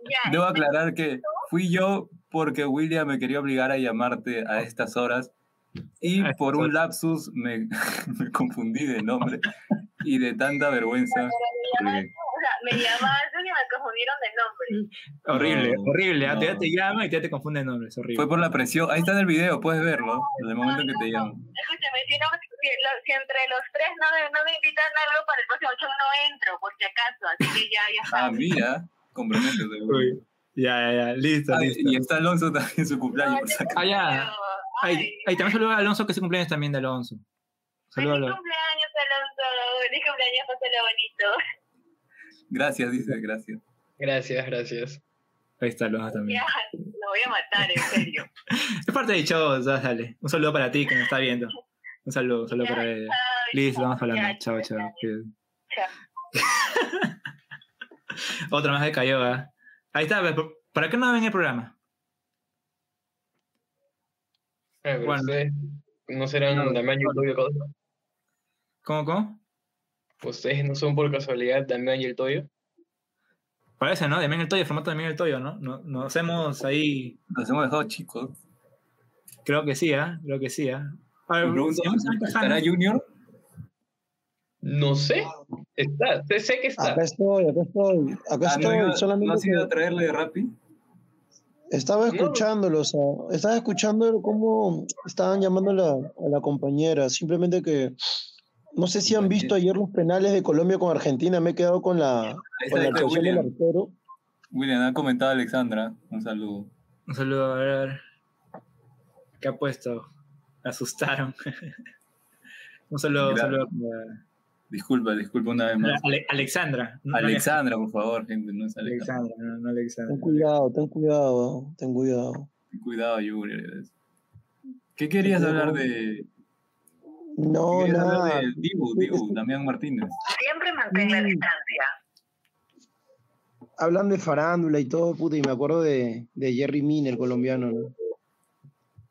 Ya, Debo aclarar que fui yo porque William me quería obligar a llamarte a estas horas y por un lapsus me, (laughs) me confundí de nombre y de tanta vergüenza. O sea, me llamaste y me confundieron de nombre. Horrible, No, horrible. ¿ah? no. Ya te llama y ya te confunde el nombre, es horrible. Fue por la presión. Ahí está en el video, puedes verlo. Desde el momento que te llamo. Escúchame, si, no, si, lo- si entre los tres no me, no me invitan a algo para el próximo show, no entro, por si acaso. Así que ya, ya está. Ah, mira, comprométete. Uy, Ya, ya, ya, listo, Ah, listo. y está Alonso también en su cumpleaños. Ah, ya. Ay, ay, también saludo a Alonso, que es su cumpleaños también de Alonso. Saludos a Feliz Alonso. cumpleaños, Alonso. Feliz cumpleaños, pásalo bonito. Gracias, dice, gracias. Gracias, gracias. Ahí está Alonso también. Ya, lo voy a matar, en serio. (laughs) Es parte del show, o sea, dale. Un saludo para ti que me está viendo. Un saludo, un saludo para ella. Listo, vamos hablando. Chao, chao. (laughs) Otra más de cayó, ¿ah? Ahí está, ve, ¿por- ¿para qué no ven el programa? Eh, pero Bueno. no serán No, y el Toyo, cosa? ¿Cómo, cómo? Ustedes no son por casualidad Damián y el Toyo. Parece, ¿no? También el Toyo, formato también el Toyo, ¿no? No- Nos hacemos ahí. Nos hemos dejado chicos. Creo que sí, ¿ah? Creo que sí, ¿ah? Vamos a ver ¿Estará. Junior? No sé. Está, sé, sé que está. Acá estoy, acá estoy, acá Ah, ¿no, estoy. iba- ¿No solamente has ido a traerle de Rappi? estaba escuchándolo, o sea, estaba escuchando cómo estaban llamando a la, a la compañera. Simplemente que no sé si han visto ayer los penales de Colombia con Argentina. Me he quedado con la, con la actuación del William. arquero. William, ha comentado Alexandra. Un saludo. Un saludo, a ver, a ver. ¿Qué ha puesto? Me asustaron. (laughs) un saludo, un saludo para Disculpa, disculpa una vez más. Ale- Alexandra. no Alexandra, por favor, gente, no es Alexandra. Alexandra, no, no Alexandra. Ten cuidado, ten cuidado, ten cuidado. Cuidado, Junior. ¿Qué querías hablar de...? No, de Dibu, Dibu, Damián Martínez? Siempre mantén la distancia. Hablan de farándula y todo, puta, y me acuerdo de, de Jerry Mina, el colombiano, ¿no?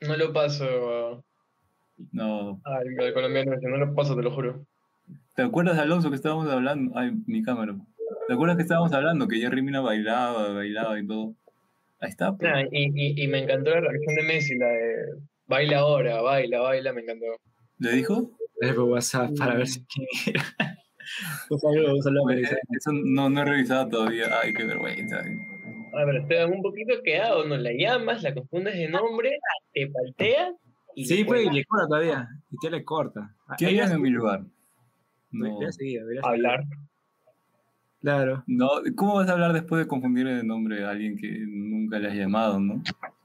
No lo paso No. al, al colombiano, no lo paso, te lo juro. ¿Te acuerdas de Alonso que estábamos hablando? Ay, mi cámara. ¿Te acuerdas que estábamos hablando que Jerry Mina bailaba, bailaba y todo? Ahí está. pues. Nah, y, y, y me encantó la reacción de Messi, la de baila ahora, baila, baila, me encantó. ¿Le dijo? Es por WhatsApp para ver si quién era. (laughs) Eh, Alexandra. Eso no, no he revisado todavía. Ay, qué vergüenza. Ah, pero Esteban, un poquito quedado, no la llamas, la confundes de nombre, te paltea y Sí, pues, y le corta todavía. Y te le corta. ¿Qué harías en mi lugar? No. Seguido, hablar. Claro. No, ¿cómo vas a hablar después de confundir el nombre a alguien que nunca le has llamado, no?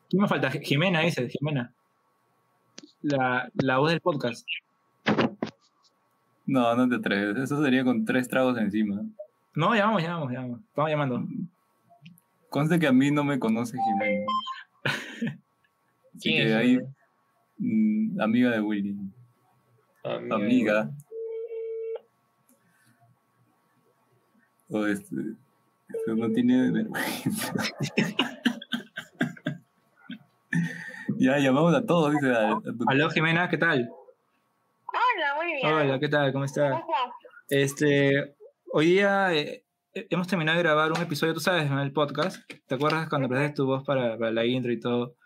¿Quién me falta? Jimena, dice, Jimena. La, la voz del podcast. No, no te atreves. Eso sería con tres tragos encima. No, llamamos, llamamos, llamamos. Estamos llamando. Conste que a mí no me conoce Jimena. ¿Quién que es ahí, mm, amiga de Willy. Amiga. Amiga. O este, eso no tiene vergüenza. (laughs) ya, llamamos a todos, dice. a- a tu- Aló, Jimena, ¿qué tal? Hola, muy bien. Hola, ¿qué tal? ¿Cómo estás? Este, hoy día eh, eh, hemos terminado de grabar un episodio, tú sabes, en el podcast. ¿Te acuerdas cuando prestaste tu voz para, para la intro y todo?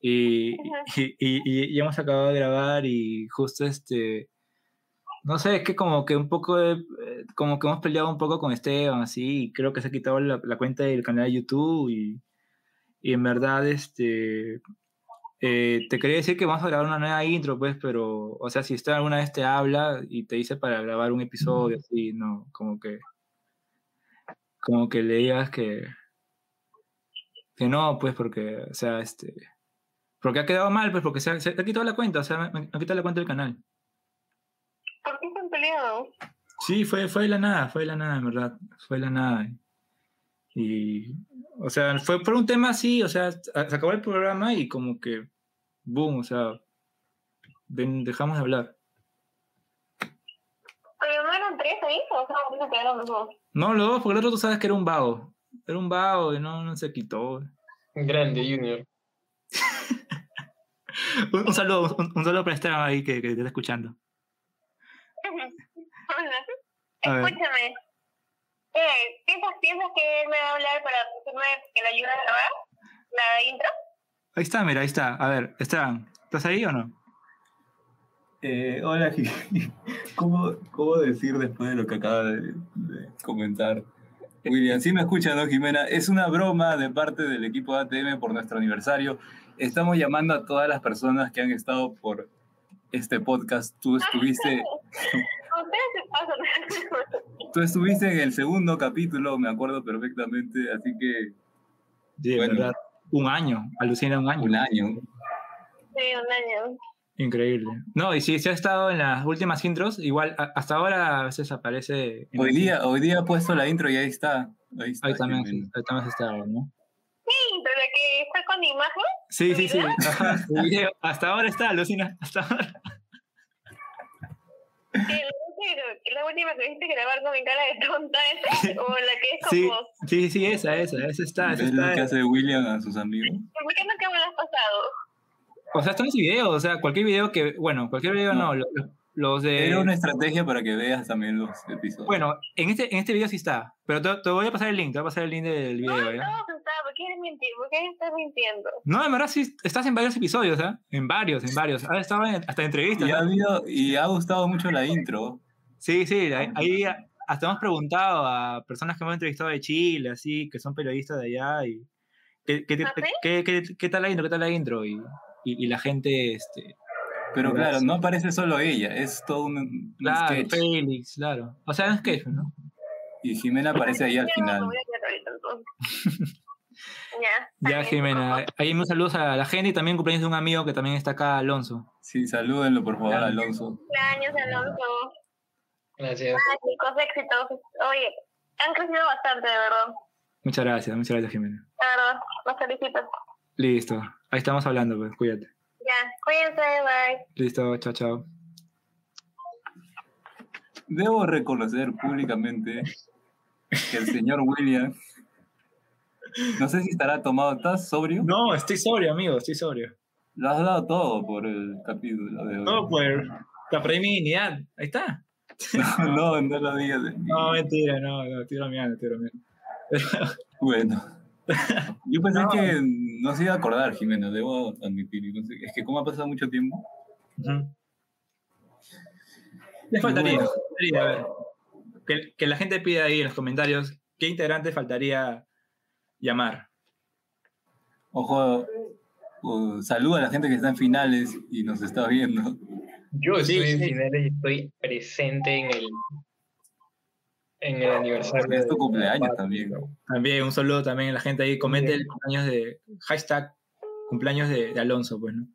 Y, y, y- y- y hemos acabado de grabar y justo este, no sé, es que como que un poco, de- eh, como que hemos peleado un poco con Esteban, así, y creo que se ha quitado la, la cuenta del canal de YouTube y, y en verdad, este, Eh, te quería decir que vamos a grabar una nueva intro, pues, pero, o sea, si usted alguna vez te habla y te dice para grabar un episodio, así, no, como que, como que le digas que, que no, pues, porque, o sea, este, porque ha quedado mal, pues, porque se ha, se ha quitado la cuenta, o sea, me, me ha quitado la cuenta del canal. ¿Por qué están peleados? Sí, fue, fue de la nada, fue de la nada, en verdad, fue de la nada. Y, o sea, fue por un tema así, o sea, se acabó el programa y como que, boom, o sea, ven- dejamos de hablar. Pero no eran tres ahí, o sea, ¿por qué se quedaron los dos? No, los dos, porque el otro tú sabes que era un vago. Era un vago y no, no se quitó. Grande, Junior. (laughs) Un, un saludo, un, un saludo para Esteban ahí que, que te está escuchando. (laughs) Hola. A ver. Escúchame. Eh, ¿piensas, ¿Piensas que él me va a hablar para decirme que le ayude a grabar la intro? Ahí está, mira, ahí está. A ver, Esteban, ¿estás ahí o no? Eh, hola, (laughs) ¿Cómo, ¿Cómo decir después de lo que acaba de, de comentar? William, sí me escucha, ¿no, Jimena? Es una broma de parte del equipo de ATM por nuestro aniversario. Estamos llamando a todas las personas que han estado por este podcast. Tú estuviste, (laughs) Tú estuviste en el segundo capítulo, me acuerdo perfectamente, así que... Sí, bueno, verdad. Un año, alucina un año. Un año. Sí, un año. Increíble. No, y si se ha estado en las últimas intros, igual a- hasta ahora a veces aparece. Hoy día, hoy día he puesto la intro y ahí está. Ahí, está, Ahí también, Jimena. ahí también se está, ¿no? Sí, pero que está con imagen. Sí, sí, sí. Ajá. Hasta ahora está, alucina. Hasta ahora. (laughs) Que (laughs) la, última que viste grabar con mi cara de tonta esa, (laughs) o la que es con Sí, vos. sí, sí, esa, esa, esa está, esa ¿Ves lo está. que hace William a sus amigos? ¿Por qué no que me lo has pasado? O sea, están los videos, o sea, cualquier video que, bueno, cualquier video no, lo- lo- los de... Era una estrategia para que veas también los episodios. Bueno, en este, en este video sí está, pero te, te voy a pasar el link, te voy a pasar el link del video, ¿ya? No, Gustavo, ¿por qué eres mentir? ¿Por qué estás mintiendo? No, en verdad sí, estás en varios episodios, ¿eh? En varios, en varios. Has estado en- hasta en entrevistas. y, ha ¿no? habido, y ha gustado mucho la intro. Sí, sí, ahí, ahí hasta hemos preguntado a personas que hemos entrevistado de Chile, así, que son periodistas de allá, y ¿qué, qué, ¿Ah, qué- qué- qué tal la intro? ¿Qué tal la intro? Y, y, y la gente, este... Pero claro, no aparece solo ella, es todo un, un Claro, sketch. Félix, claro. O sea, es sketch, ¿no? Y Jimena aparece ahí al final. (laughs) ya. Ya, Jimena. Ahí un saludos a la gente y también cumpleaños de un amigo que también está acá, Alonso. Sí, salúdenlo por favor, Alonso. Cumpleaños, Alonso. Gracias. Ah, chicos, éxitos. Oye, han crecido bastante, de verdad. Muchas gracias, muchas gracias, Jimena. De verdad, los felicito. Listo. Ahí estamos hablando, pues, cuídate. Ya, cuídense, bye. Listo, chao, chao. Debo reconocer públicamente que el señor William, no sé si estará tomado, ¿estás sobrio? No, estoy sobrio, amigo, estoy sobrio. Lo has dado todo por el capítulo de hoy. No, pues, la perdí mi dignidad. Ahí está. (laughs) no, no lo digas. de mí. No, mentira, no, no, estoy bromeando, estoy bromeando. (laughs) Bueno. Yo pensé No. que no se iba a acordar, Jimena, debo admitir. Es que como ha pasado mucho tiempo. Ujú. Le faltaría, Bueno. faltaría, a ver, que, que la gente pida ahí en los comentarios qué integrante faltaría llamar. Ojo, uh, saluda a la gente que está en finales y nos está viendo. Yo Sí, estoy en sí. finales y estoy presente en el en el aniversario. Es tu de- cumpleaños también. También un saludo también a la gente ahí, comente el cumpleaños de hashtag cumpleaños de, de Alonso, pues, ¿no?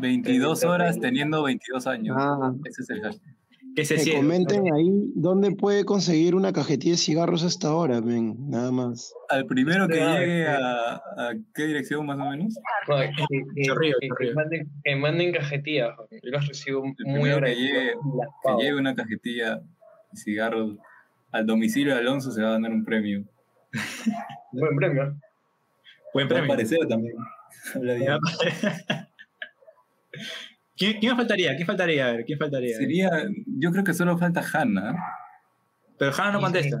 22 horas teniendo 22 años. Ah, Ese es el hashtag. Que se que comenten ahí dónde puede conseguir una cajetilla de cigarros hasta ahora, men, nada más. Al primero que Ah, llegue sí. a, a qué dirección más o menos. No, que, que- Chorrillo, que- que chorrillo. manden, que manden cajetillas. Yo las recibo El muy primero que agradecido llegue, que lleve una cajetilla de cigarros al domicilio de Alonso se va a ganar un premio. Buen premio. Buen premio. aparecer también. (laughs) (laughs) ¿Quién, quién faltaría? ¿Quién faltaría? A ver, ¿quién faltaría? Sería, yo creo que solo falta Hanna. Pero Hanna no contesta.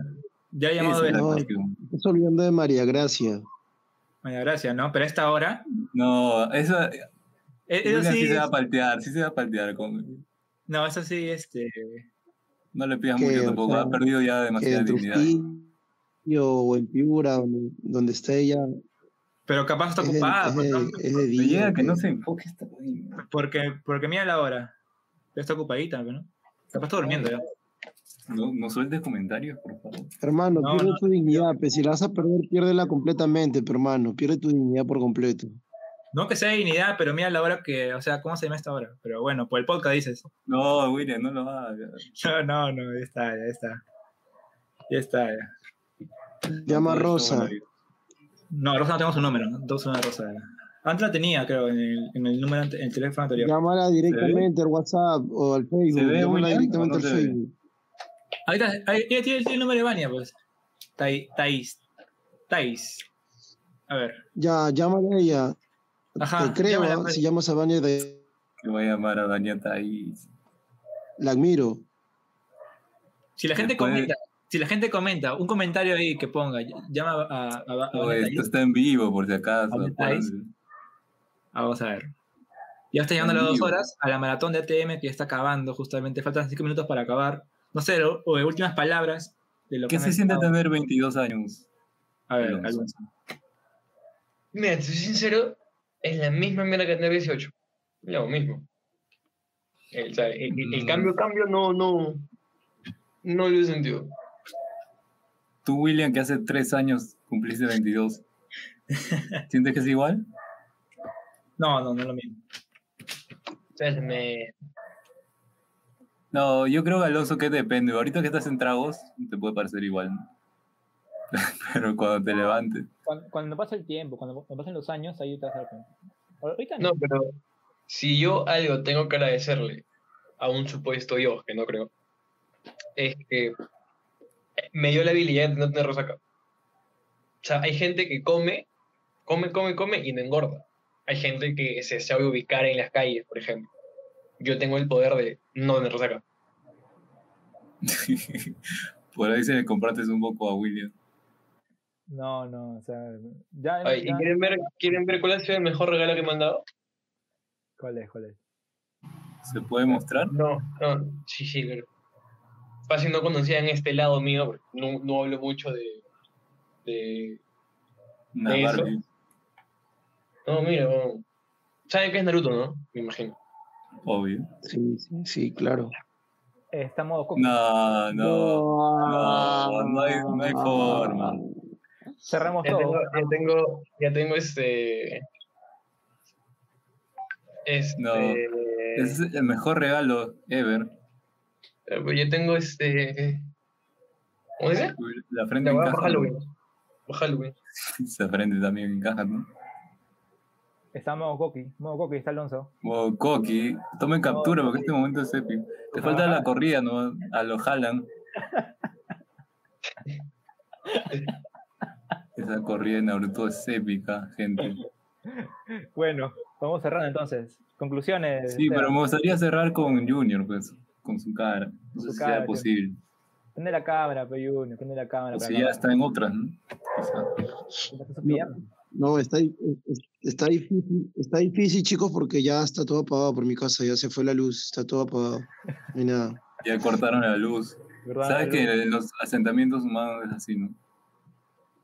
Ya ha llamado de No. Estás olvidando de María Gracia. María Gracia, ¿no? Pero a esta hora. No, esa, eh, Eso Julián sí sí. se va a paltear, sí se va a paltear. Con, No, eso sí, este. no le pidas mucho o tampoco, sea, ha perdido ya demasiada dignidad. Trujillo o en Piura, donde, donde esté ella, Pero capaz está Es de- ocupada. es pues, de- es de Me día, llega que no se enfoque esta vaina. Porque, porque mira la hora. Ya está ocupadita, ¿no? Capaz está durmiendo ya. No, no sueltes comentarios, por favor. Hermano, No, pierde no. tu dignidad, pues si la vas a perder, piérdela completamente, pero hermano, pierde tu dignidad por completo. No que sea dignidad, pero mira la hora que, o sea, ¿cómo se llama esta hora? Pero bueno, por el podcast dices. No, William, no lo hagas. (laughs) No, no, no, ya está, ya está. Ya está, ya. Llama a Rosa. No, Rosa no tengo su número, número de Rosa. Antes la tenía, creo, en el, en el número, ante- en el teléfono anterior. Llámala directamente al WhatsApp o al Facebook. ve, Llámala William, directamente al no se ve? Facebook. Ahí está, ahí, ella tiene, tiene el número de Vania, pues. Tai- Thais. Thais. A ver. Ya, llámala a ella. Ajá, Te creo, llámala, ¿ah? pues. si llamas a Vania, de... Que voy a llamar a Daniela ahí. la admiro. Si la gente Después- comenta, si la gente comenta, un comentario ahí que ponga, llama a, a, a, a No, Vania esto está en vivo, por si acaso. Ah, Vamos a ver. Ya está llegando a En las dos horas a la maratón de ATM que ya está acabando, justamente. Faltan cinco minutos para acabar. No sé, o, o de últimas palabras de lo que ¿Qué se siente tener 22 años? A ver, Alonso? Alonso. Mira, te soy sincero, es la misma mierda que tener 18. Lo mismo. El, o sea, el- el- el Mm. cambio, cambio, no, no, no lo he sentido. Tú, William, que hace 3 años cumpliste 22. ¿Sientes que es igual? No, no, no es lo mismo. Se me... No, yo creo, Alonso, que depende. Ahorita que estás en tragos, te puede parecer igual. ¿no? (laughs) Pero cuando te levantes. Cuando, cuando pasa el tiempo, cuando, cuando pasen los años, ahí te vas a dar cuenta. Ahorita No, pero si yo algo tengo que agradecerle a un supuesto yo, que no creo, es que me dio la habilidad de no tener resaca. O sea, hay gente que come, come, come, come y no engorda. Hay gente que se sabe ubicar en las calles, por ejemplo. Yo tengo el poder de no tener resaca. (laughs) Por ahí se le comprates un poco a William. No, no, o sea, ya, Ay, ¿Y ya- quieren ver, quieren ver cuál ha sido el mejor regalo que me han dado? ¿Cuál es? ¿Cuál es? ¿Se puede mostrar? No, no, sí, sí, claro. Fácil no conocían este lado mío, porque no, no hablo mucho de, de, eso. No, mira, bueno, ¿saben qué es Naruto, no? Me imagino. Obvio. Sí, sí, sí, claro. Está modo. No, no. No, no hay, no hay forma. Cerramos Ya todo. tengo, ya tengo, ya tengo este. Este. No. Es el mejor regalo ever. Eh, pues Ya tengo este. ¿Cómo dice? La frente encaja. para Halloween. Esa frente también encaja, ¿no? Está modo coqui. Modo coqui, está Alonso. O Coqui, tomen captura porque este momento es épico. Te falta la corrida, ¿no? A lo jalan. (laughs) Esa corrida de Naruto es épica, gente. Bueno, vamos cerrando entonces. Conclusiones. Sí, pero me gustaría cerrar con Junior, pues, con su cara. No sé si cara, sea posible. Prende la cámara, pe Junior, prende la cámara. O si ya está en otras, ¿no? Quizá. No, no, está, está difícil, está difícil, chicos, porque ya está todo apagado por mi casa, ya se fue la luz, está todo apagado. No hay nada. Ya cortaron la luz. ¿Verdad? ¿Sabes que en los asentamientos humanos es así, no?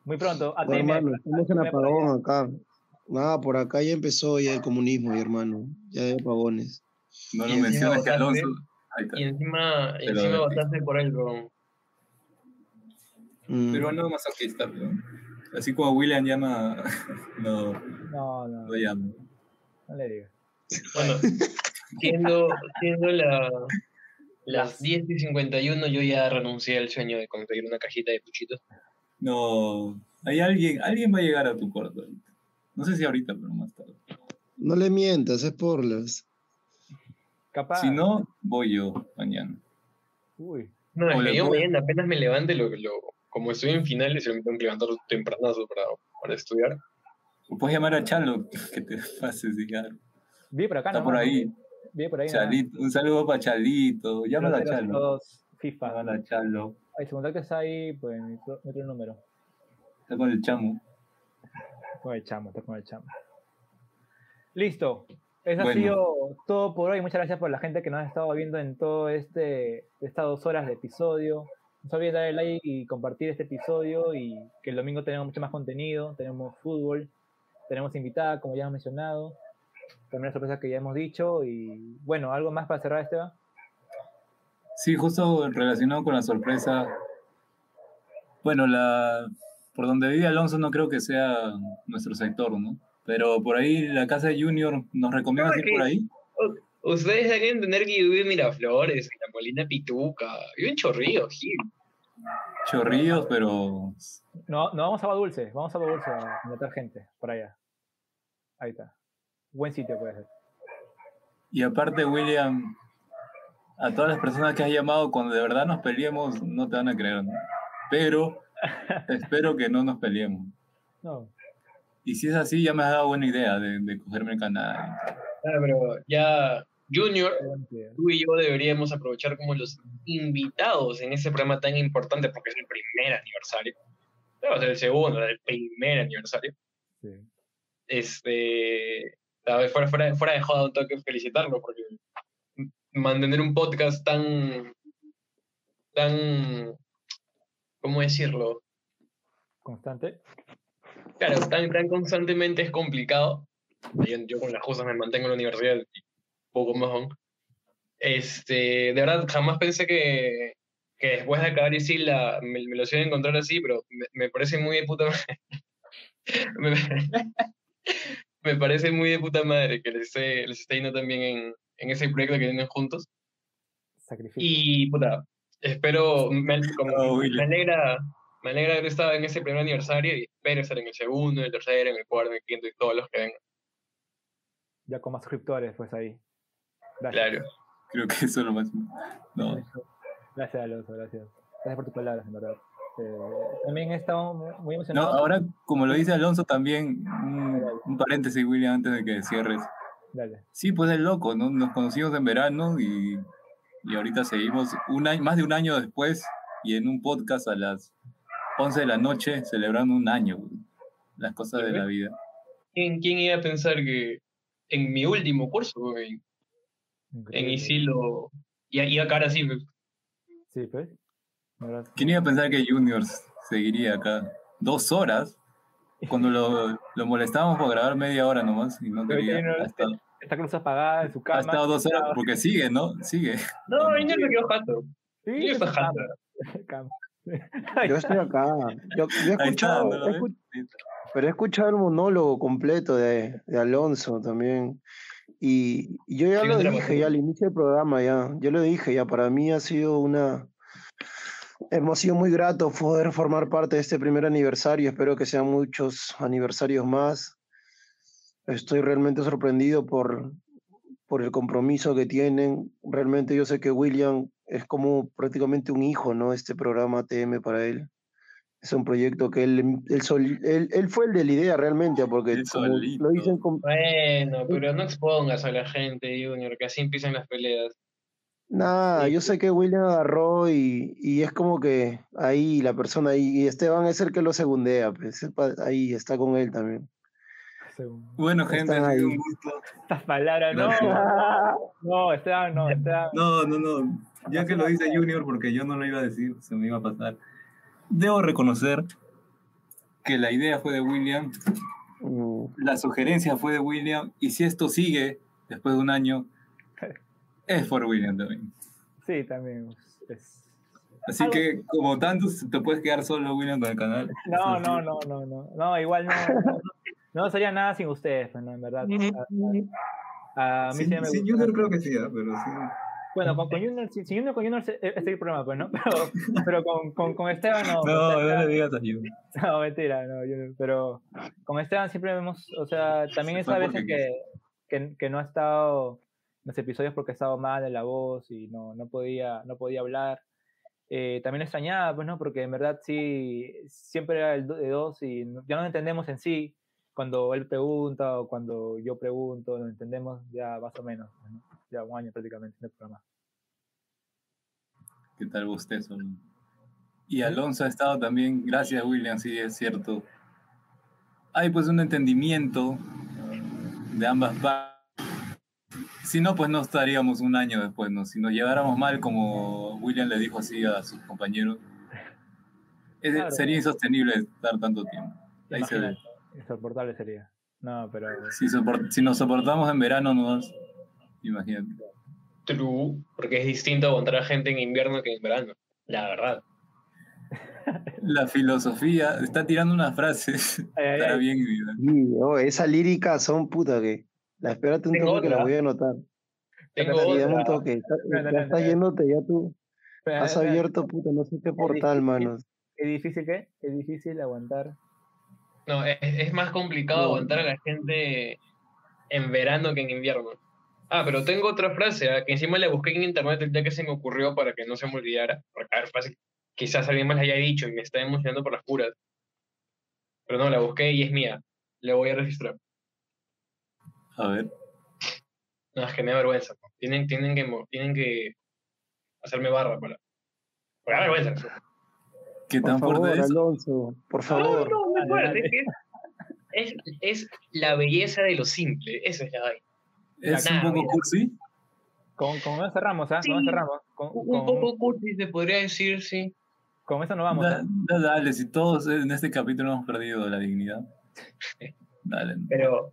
Muy pronto, ATM. hermano, estamos en apagón acá. Nada, por acá ya empezó ya el comunismo, mi hermano. Ya hay apagones. No lo encima menciones que Alonso. Y encima, encima votaste por él, bro. Mm. Pero no masoquista, ¿no? Así como William llama. (laughs) No, No, no, no llama. no le digas. Bueno, (laughs) siendo, siendo la, las 10 y 51, yo ya renuncié al sueño de conseguir una cajita de puchitos. No. Hay alguien, alguien va a llegar a tu cuarto ahorita. No sé si ahorita, pero más tarde. No le mientas, es por las. Capaz. Si no, voy yo mañana. Uy. No, es que yo mañana apenas me levante, lo, lo, como estoy en finales, yo me tengo que levantar tempranazo para, para estudiar. O puedes llamar a Chalo que te pase cigarro. Vive por acá, Está ¿no? por ahí. Vive por ahí. Chalito, un saludo para Chalito. Llámala a Chalo. 002 FIFA. Llámala a Chalo. Ay, si contactas ahí, pues mi otro número. Está con el chamo. Con el chamo, está con el chamo. Listo. Eso ha sido todo por hoy. Muchas gracias por la gente que nos ha estado viendo en todo este estas dos horas de episodio. No se olviden darle like y compartir este episodio y que el domingo tenemos mucho más contenido. Tenemos fútbol, tenemos invitada, como ya hemos mencionado, también la sorpresa que ya hemos dicho, y bueno, ¿algo más para cerrar, Esteban? Sí, justo relacionado con la sorpresa. Bueno, la por donde vive Alonso no creo que sea nuestro sector, ¿no? Pero por ahí la casa de Junior nos recomienda ir por ahí. Ustedes deben entender que yo vivo en Miraflores, en la Molina Pituca. Vivo en Chorrillos, Gil. Chorrillos, pero. No, no vamos a Agua Dulce, vamos a Agua Dulce a meter gente por allá. Ahí está. Buen sitio puede ser. Y aparte, William, a todas las personas que has llamado, cuando de verdad nos peleemos, no te van a creer. ¿no? Pero (laughs) espero que no nos peleemos. No. Y si es así, ya me has dado buena idea de, de cogerme el canal. Ah, pero ya, Junior, tú y yo deberíamos aprovechar como los invitados en ese programa tan importante porque es el primer aniversario. Debe ser el segundo, el primer aniversario. Sí. Este, a ver, fuera, fuera, fuera de joda, un toque felicitarlo porque mantener un podcast tan, tan, ¿cómo decirlo? Constante. Claro, tan, tan constantemente es complicado. Yo, yo con las cosas me mantengo en la universidad y poco más aún. Este, de verdad, jamás pensé que, que después de acabar Isila me, me los iba a encontrar así, pero me, me parece muy de puta madre. (laughs) me, me parece muy de puta madre que les esté, les esté yendo también en, en ese proyecto que tienen juntos. Sacrificio. Y puta, espero, me, como- me alegra, me alegra haber estado en ese primer aniversario y espero estar en el segundo, en el tercero, en el cuarto, en el quinto y todos los que vengan. Ya con más suscriptores, pues ahí. Gracias. Claro. Creo que eso es lo más. No. Gracias, Alonso, gracias. Gracias por tus palabras, en verdad. Eh, también he estado mu- muy No, emocionado. ahora, como lo dice Alonso, también un, un paréntesis, William, antes de que cierres. Dale. Sí, pues es loco, ¿no? Nos conocimos en verano y, y ahorita seguimos un año, más de un año después y en un podcast a las 11 de la noche celebrando un año. güey. Las cosas de la vida. ¿Quién, quién iba a pensar que en mi último curso, güey, en. Isilo, y, y acá ahora sí, pues, Sí, pues. ¿Quién iba a pensar que Juniors seguiría acá dos horas? Cuando lo, lo molestábamos por grabar media hora nomás y no quería. Junior Ha estado, Está con luz apagada en su cama. ha estado dos horas porque sigue, ¿no? Sigue. No, Junior me quedó jato. Sí, jato. (laughs) Yo estoy acá. Yo, yo he Ahí está, escuchado, ¿no he pero he escuchado el monólogo completo de, de Alonso también. Y, y yo ya Sí, lo dije, ya al inicio del programa, ya. Yo lo dije, ya. Para mí ha sido una. Hemos sido muy grato poder formar parte de este primer aniversario. Espero que sean muchos aniversarios más. Estoy realmente sorprendido por, por el compromiso que tienen. Realmente yo sé que William es como prácticamente un hijo, ¿no? Este programa TM para él. Es un proyecto que él, él, sol- él, él fue el de la idea realmente, porque lo dicen con... Bueno, pero no expongas a la gente, Junior, que así empiezan las peleas. Nada, yo sé que William agarró y, y es como que ahí la persona ahí, y Esteban es el que lo segundea, pues ahí está con él también. Bueno, gente, ha sido un gusto. Estas palabras, no. No, Esteban, no, Esteban. No, no, no. Ya que lo dice Junior, porque yo no lo iba a decir, se me iba a pasar. Debo reconocer que la idea fue de William, Mm, la sugerencia fue de William, y si esto sigue después de un año, es por William también. Sí, también. Es... Así que, como tantos, te puedes quedar solo, William, con el canal. No, no, no, no, no. No, igual no. No, no sería nada sin ustedes, no, en verdad. A, a- (laughs) a mí sí, me sí. Junior creo que sí, ¿ah? pero sí. Bueno, con, con Junior, si, si Junior con Junior este es el problema, pues, ¿no? (laughs) Pero, (laughs) pero con, con, con Esteban no. No, no le digas a Junior. (laughs) No, mentira, no, Junior, pero con Esteban siempre vemos, o sea, también veces porque que, que, que no ha estado en los episodios porque ha estado mal de la voz y no, no, podía, no podía hablar. Eh, también lo extrañaba, pues, ¿no? Porque en verdad sí, siempre era el de dos y ya no entendemos en sí. Cuando él pregunta o cuando yo pregunto, nos entendemos ya más o menos, ¿no? Ya un año prácticamente en el programa. ¿Qué tal usted? Y Alonso ha estado también, gracias William, sí, es cierto. Hay pues un entendimiento de ambas partes. Si no, pues no estaríamos un año después, ¿no? Si nos lleváramos mal, como William le dijo así a sus compañeros, es- Claro. sería insostenible estar tanto tiempo. Ahí se ve. Insoportable sería. No, pero. Si, sopor- si nos soportamos en verano, no Imagínate. True, porque es distinto aguantar a gente en invierno que en verano. La verdad. La filosofía está tirando unas frases. Estará bien. oh, esa lírica son puta que. La espérate un Tengo toque que la otra. voy a anotar. Tengo Sí, dame un otra. toque. Ya, No, no, ya no, estás no. yéndote, ya tú. Has abierto, puta, no sé qué portal, manos. ¿Es difícil qué? Es difícil aguantar. No, es, es más complicado No. aguantar a la gente en verano que en invierno. Ah, pero tengo otra frase ah, que encima la busqué en internet el día que se me ocurrió para que no se me olvidara. Porque a ver, fácil, quizás alguien más la haya dicho y me está emocionando por las puras. Pero no, la busqué y es mía. La voy a registrar. A ver. No, es que me da vergüenza. Tienen, tienen, que, tienen que hacerme barra para. Me da vergüenza. ¿Qué Por tan favor, fuerte es? Alonso, por No, favor. no, no es fuerte, es, que es, es la belleza de lo simple. Esa es la vaina. ¿Es Nah, un poco mira. cursi? Con, con eso cerramos, ¿ah? Sí. Con eso cerramos. Con, Un con- poco cursi se podría decir, sí. con eso nos vamos, Da- ¿ah? da- dale, si todos en este capítulo hemos perdido la dignidad. (laughs) Dale. Pero,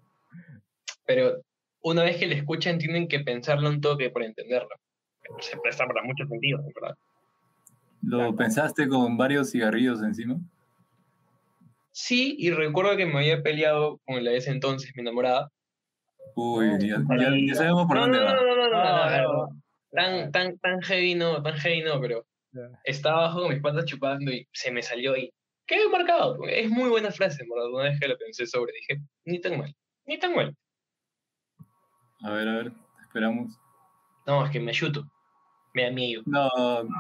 pero una vez que la escuchan tienen que pensarlo un toque para entenderlo. Se presta para muchos sentidos, en verdad. ¿Lo pensaste con varios cigarrillos encima? Sí, y recuerdo que me había peleado con la de ese entonces, mi enamorada. Uy, ya, ya- ya sabemos por no, dónde no, va. no, no, no, no, No, no, no. no. Tan, tan, tan heavy no, tan heavy no, pero estaba abajo con mis patas chupando y se me salió y quedé marcado. Es muy buena frase, verdad. Una vez que la pensé sobre, dije, ni tan mal, ni tan mal. A ver, a ver, esperamos. No, es que me ayuto, me da miedo. No,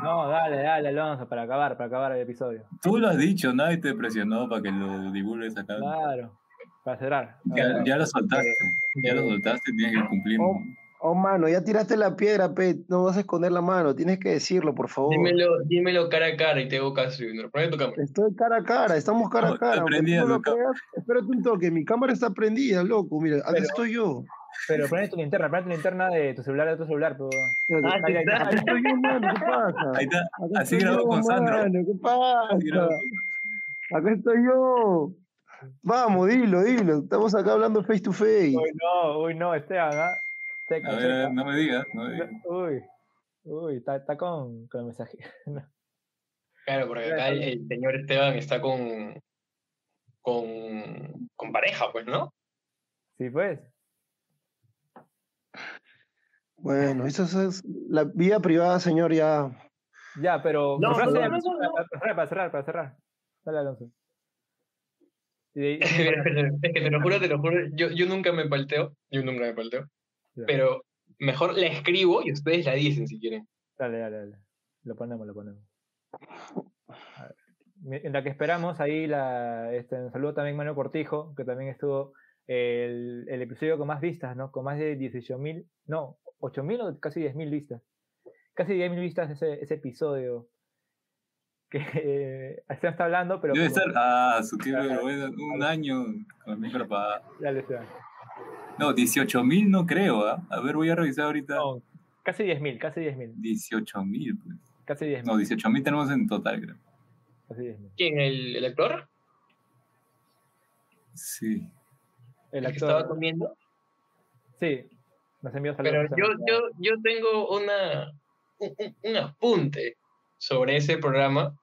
No, dale, dale, Alonso, para acabar, para acabar el episodio. tú lo has dicho, nadie te presionó para que lo divulgues acá. Claro, para cerrar. Ya, ya lo soltaste, ya lo soltaste, tienes que cumplir. Oh, oh, mano, ya tiraste la piedra, pe. No vas a esconder la mano. Tienes que decirlo, por favor. Dímelo, dímelo cara a cara y te hago caso, Junior. Ponle tu cámara. Estoy cara a cara, estamos cara No, a está cara. Prendida no creas, espérate un toque. Mi cámara está prendida, loco. Mira, aquí estoy yo. Pero ponle tu linterna, ponle tu linterna de tu celular de tu celular. Pero... Ah, Ahí, ahí, Aquí ahí. estoy yo, mano. ¿Qué pasa? Ahí está, así grabó con Sandro. mano, ¿Qué pasa? Acá estoy yo. Vamos, dilo, dilo. Estamos acá hablando face to face. Uy, no, uy, no, Esteban, ¿ah? Seca, A ver, seca. no me digas, no me digas. Uy, uy, está, está con, con el mensaje. (laughs) Claro, porque acá el, el señor Esteban está con, con, con pareja, pues, ¿no? Sí, pues. Bueno, eso es la vida privada, señor, ya. Ya, pero. No, frase no, no, para cerrar, para cerrar. Dale, Alonso. (laughs) Es que te lo juro, te lo juro, yo, yo nunca me palteo, yo nunca me palteo, pero mejor la escribo y ustedes la dicen si quieren. Dale, dale, dale. Lo ponemos, lo ponemos. En la que esperamos, ahí la, este, un saludo también Manuel Cortijo, que también estuvo el, el episodio con más vistas, ¿no? Con más de 18.000, no, 8.000 o casi 10.000 vistas. Casi 10.000 vistas ese, ese episodio. Que eh, se está hablando, pero. Debe como- ser, ah, su qué vergüenza, un año con el micro apagado. Dale, Esteban. No, 18 mil no creo, ¿ah? A ver, voy a revisar ahorita. No, casi 10.000, casi 10.000. 18 mil, pues. Casi 10.000. No, 18 mil tenemos en total, creo. Casi 10.000. ¿Quién? ¿El, el actor? Sí. El ¿El que estaba actor. comiendo? Sí, nos envió saludos. Pero yo, yo, yo tengo una, un, un- un apunte sobre ese programa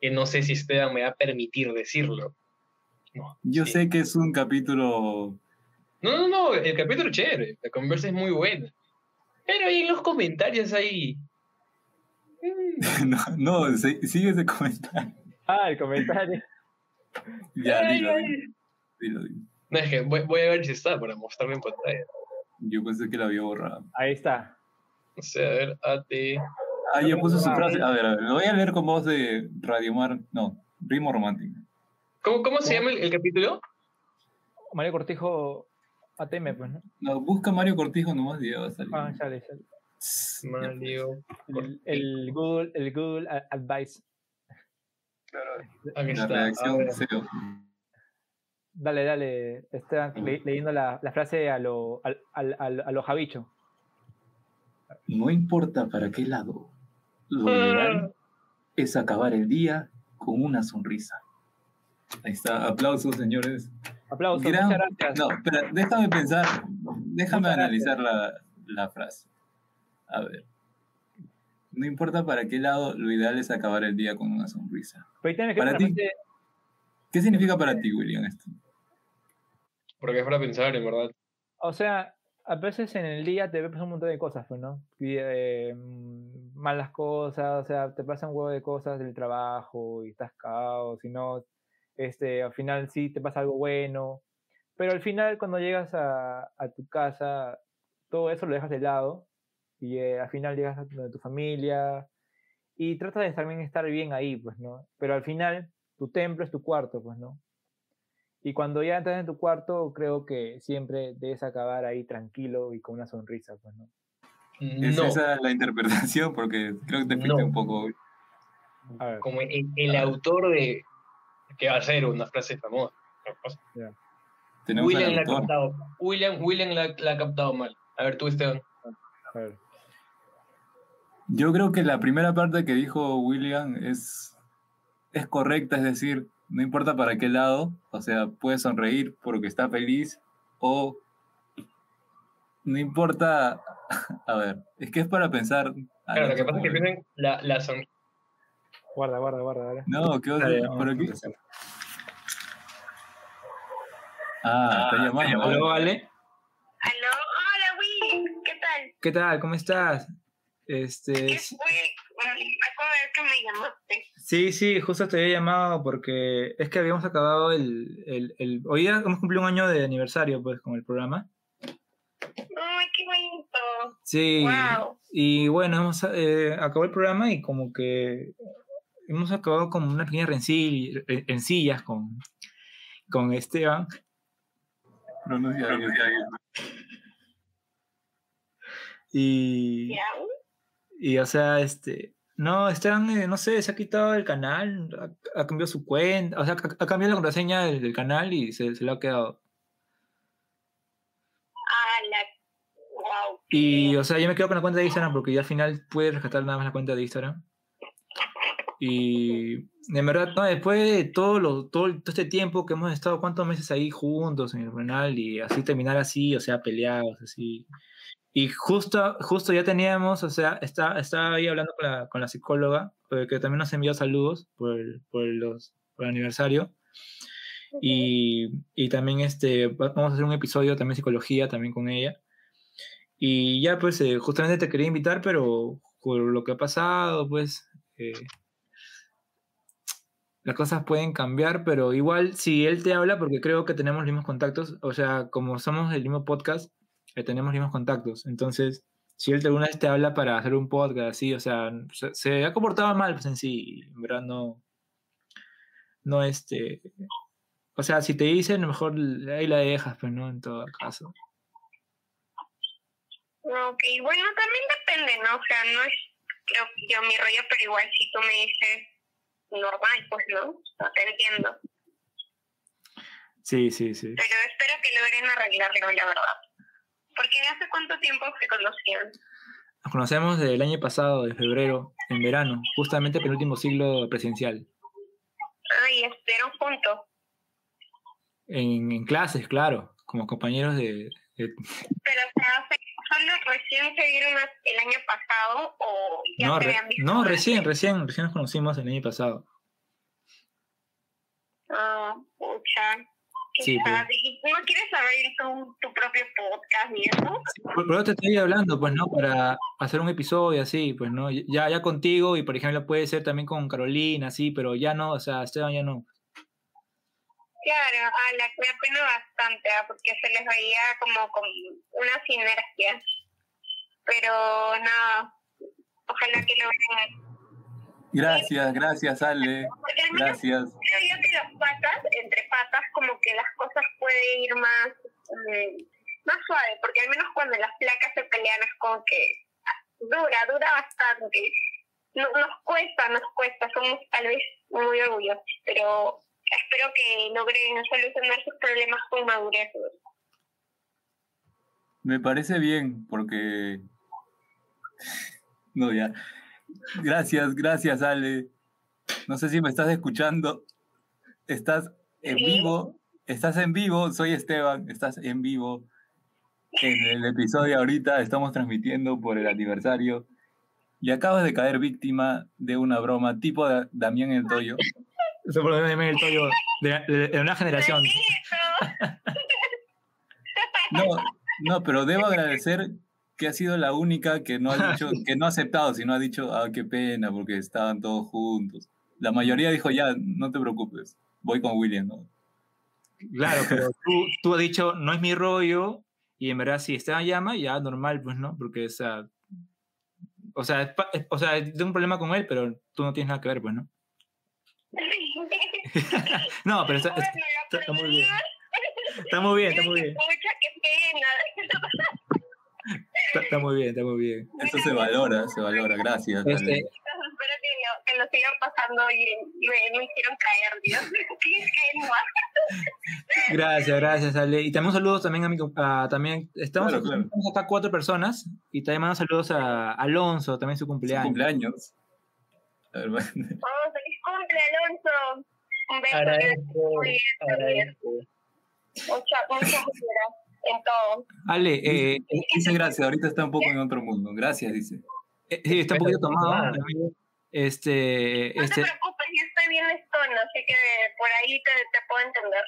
que no sé si Esteban me va a permitir decirlo. Yo sé que es un capítulo. No, no, no, el capítulo es chévere, la conversa es muy buena. Pero ahí en los comentarios hay... (laughs) No, no sí- sigue ese comentario. Ah, el comentario. (laughs) Ya, Ay, dilo, ay. dilo, dilo. No, es que voy, voy a ver si está para mostrarme en pantalla. Yo pensé que la había borrado. Ahí está. O sea, a ver, AT... Ah, ya puso su frase. A ver, a ver, lo voy a leer con voz de Radio Mar. No, ritmo romántico. ¿Cómo, cómo se llama el, el capítulo? Mario Cortijo ATM, pues, ¿no? No, busca Mario Cortijo nomás y ya va a salir. Ah, sale, sale. Mario... El, el Google, el Google a- Advice. Aquí La está. a. SEO. Dale, dale. Esteban le- leyendo la, la frase a lo, al, al- a lo Javicho. No importa para qué lado. Lo Ah. ideal es acabar el día con una sonrisa. Ahí está. Aplausos, señores. Aplausos, Gran- muchas gracias. No, espera, déjame pensar, déjame Muchas analizar la, la frase. A ver. No importa para qué lado, lo ideal es acabar el día con una sonrisa. Pero Para ti, ¿qué significa para ti, William, esto? Porque es para pensar, en verdad. O sea, a veces en el día te ves un montón de cosas, pues, ¿no? Y, eh, malas cosas, o sea, te pasan un huevo de cosas del trabajo y estás caos, si no, este, al final sí te pasa algo bueno, pero al final cuando llegas a, a tu casa, todo eso lo dejas de lado y eh, al final llegas a donde tu familia y tratas de también estar bien ahí, pues, ¿no? Pero al final tu templo es tu cuarto, pues, ¿no? Y cuando ya entras en tu cuarto, creo que siempre debes acabar ahí tranquilo y con una sonrisa, pues, ¿no? ¿Es No. esa la interpretación? Porque creo que te fuiste No. un poco... Como el, el autor de. que va a ser una frase famosa. William la ha captado. William, William la, la ha captado mal. A ver, tú, Esteban. Yo creo que la primera parte que dijo William es, es correcta, es decir, no importa para qué lado, o sea, puede sonreír porque está feliz o no importa, (laughs) a ver, es que es para pensar. Claro, la lo que pasa es que tienen la, la son. Guarda, guarda, guarda. guarda. No, ¿qué vas a Dale, decir? vamos ¿Por a aquí? empezar. Ah, está llamando. Aló, Ale. Aló, hola, Will, ¿qué tal? ¿Qué tal? ¿Cómo estás? Este, acabo de ver que me llamaste. sí, sí, justo te había llamado porque es que habíamos acabado el, el, el- Hoy hemos cumplido un año de aniversario, pues, con el programa. Sí, Wow. y bueno, hemos eh, acabó el programa y como que hemos acabado como una pequeña rencilla, re- rencillas con, con Esteban. Pronuncia bien. Y, y o sea, este, no, Esteban, eh, no sé, se ha quitado el canal, ha, ha cambiado su cuenta, o sea, ha, ha cambiado la contraseña del, del canal y se, se lo ha quedado. Ah, la. Wow. Y, o sea, yo me quedo con la cuenta de Instagram porque ya al final pude rescatar nada más la cuenta de Instagram. Y en verdad, no, después de todo, lo, todo, todo este tiempo que hemos estado, ¿cuántos meses ahí juntos en el canal? Y así terminar así, o sea, peleados, así. Y justo, justo ya teníamos, o sea, está, estaba ahí hablando con la, con la psicóloga, eh, que también nos envió saludos por el, por los, por el aniversario. Y, y también este, va- vamos a hacer un episodio también psicología, también con ella. Y ya, pues, eh, justamente te quería invitar, pero por lo que ha pasado, pues, eh, las cosas pueden cambiar, pero igual si él te habla, porque creo que tenemos los mismos contactos, o sea, como somos el mismo podcast, eh, tenemos los mismos contactos. Entonces, si él alguna vez te habla para hacer un podcast así, o sea, se, se ha comportado mal, pues en sí, en verdad no, no este, o sea, si te dicen, mejor ahí la dejas, pues no, en todo caso. Ok, bueno, también depende, ¿no? O sea, no es, creo que yo mi rollo, pero igual si tú me dices normal, pues no, no te entiendo. Sí, sí, sí. Pero espero que logren arreglarlo, la verdad. Porque hace cuánto tiempo se conocían. Nos conocemos desde el año pasado, de febrero, en verano, justamente penúltimo siglo presidencial. Ay, estuvieron juntos. En, en clases, claro, como compañeros de... de- Pero, o sea, ¿se- ¿solo recién se vieron el año pasado o ya no, se habían visto? no, recién, recién, recién nos conocimos el año pasado. Ah, pucha. Sí, ¿y ¿No quieres abrir tu, tu propio podcast y eso? Por, por eso te estoy hablando, pues, ¿no? Para hacer un episodio así, pues, ¿no? Ya, ya contigo y, por ejemplo, puede ser también con Carolina, sí, pero ya no, o sea, Esteban ya no. Claro, a la me apena bastante, ah, porque se les veía como con una sinergia. Pero nada, ojalá que lo vean. Gracias, gracias, Ale. Gracias. creo yo que las patas, entre patas, como que las cosas pueden ir más, mm, más suave, porque al menos cuando las placas se pelean es como que ah, dura, dura bastante. No- nos cuesta, nos cuesta, somos tal vez muy orgullosos, pero espero que logren solucionar sus problemas con madurez. Me parece bien, porque. No, ya. Gracias, gracias, Ale. No sé si me estás escuchando. Estás en Sí. vivo estás en vivo, soy Esteban, estás en vivo en el episodio ahorita, estamos transmitiendo por el aniversario y acabas de caer víctima de una broma tipo Da- Damián el Toyo. Eso por lo menos el Toyo de, de- de una generación. No, no, pero debo agradecer que ha sido la única que no ha dicho, (laughs) que no ha aceptado, sino ha dicho, ah, qué pena, porque estaban todos juntos. La mayoría dijo, ya, no te preocupes, voy con William, ¿no? Claro, pero (laughs) tú, tú has dicho, no es mi rollo, y en verdad si Esteban llama, ya normal, pues, ¿no? Porque, o sea, o sea, es- o sea, tengo un problema con él, pero tú no tienes nada que ver, pues, ¿no? (laughs) No, pero está, está- está- está muy bien. Está muy bien, está muy bien. Mucha, pena. Está, está muy bien, está muy bien. Eso se valora, se valora, gracias. Este. Espero que lo, que lo sigan pasando bien. Y me, me hicieron caer, Dios. (laughs) Gracias, gracias, Ale. Y también saludos también a mi a- también estamos, Claro, claro. estamos acá cuatro personas y también mando saludos a Alonso, también su cumpleaños. cumpleaños. A ver, (laughs) Oh, feliz cumple, Alonso. Un beso. Agradezco, Muy bien, también. Mucha, mucha felicidad en todo. Ale, eh, Dice gracias, ahorita está un poco en otro mundo. Gracias, dice. eh, sí, está un poquito tomado. Ah. Este, No este, te preocupes, yo estoy bien estono, así que por ahí te, te puedo entender.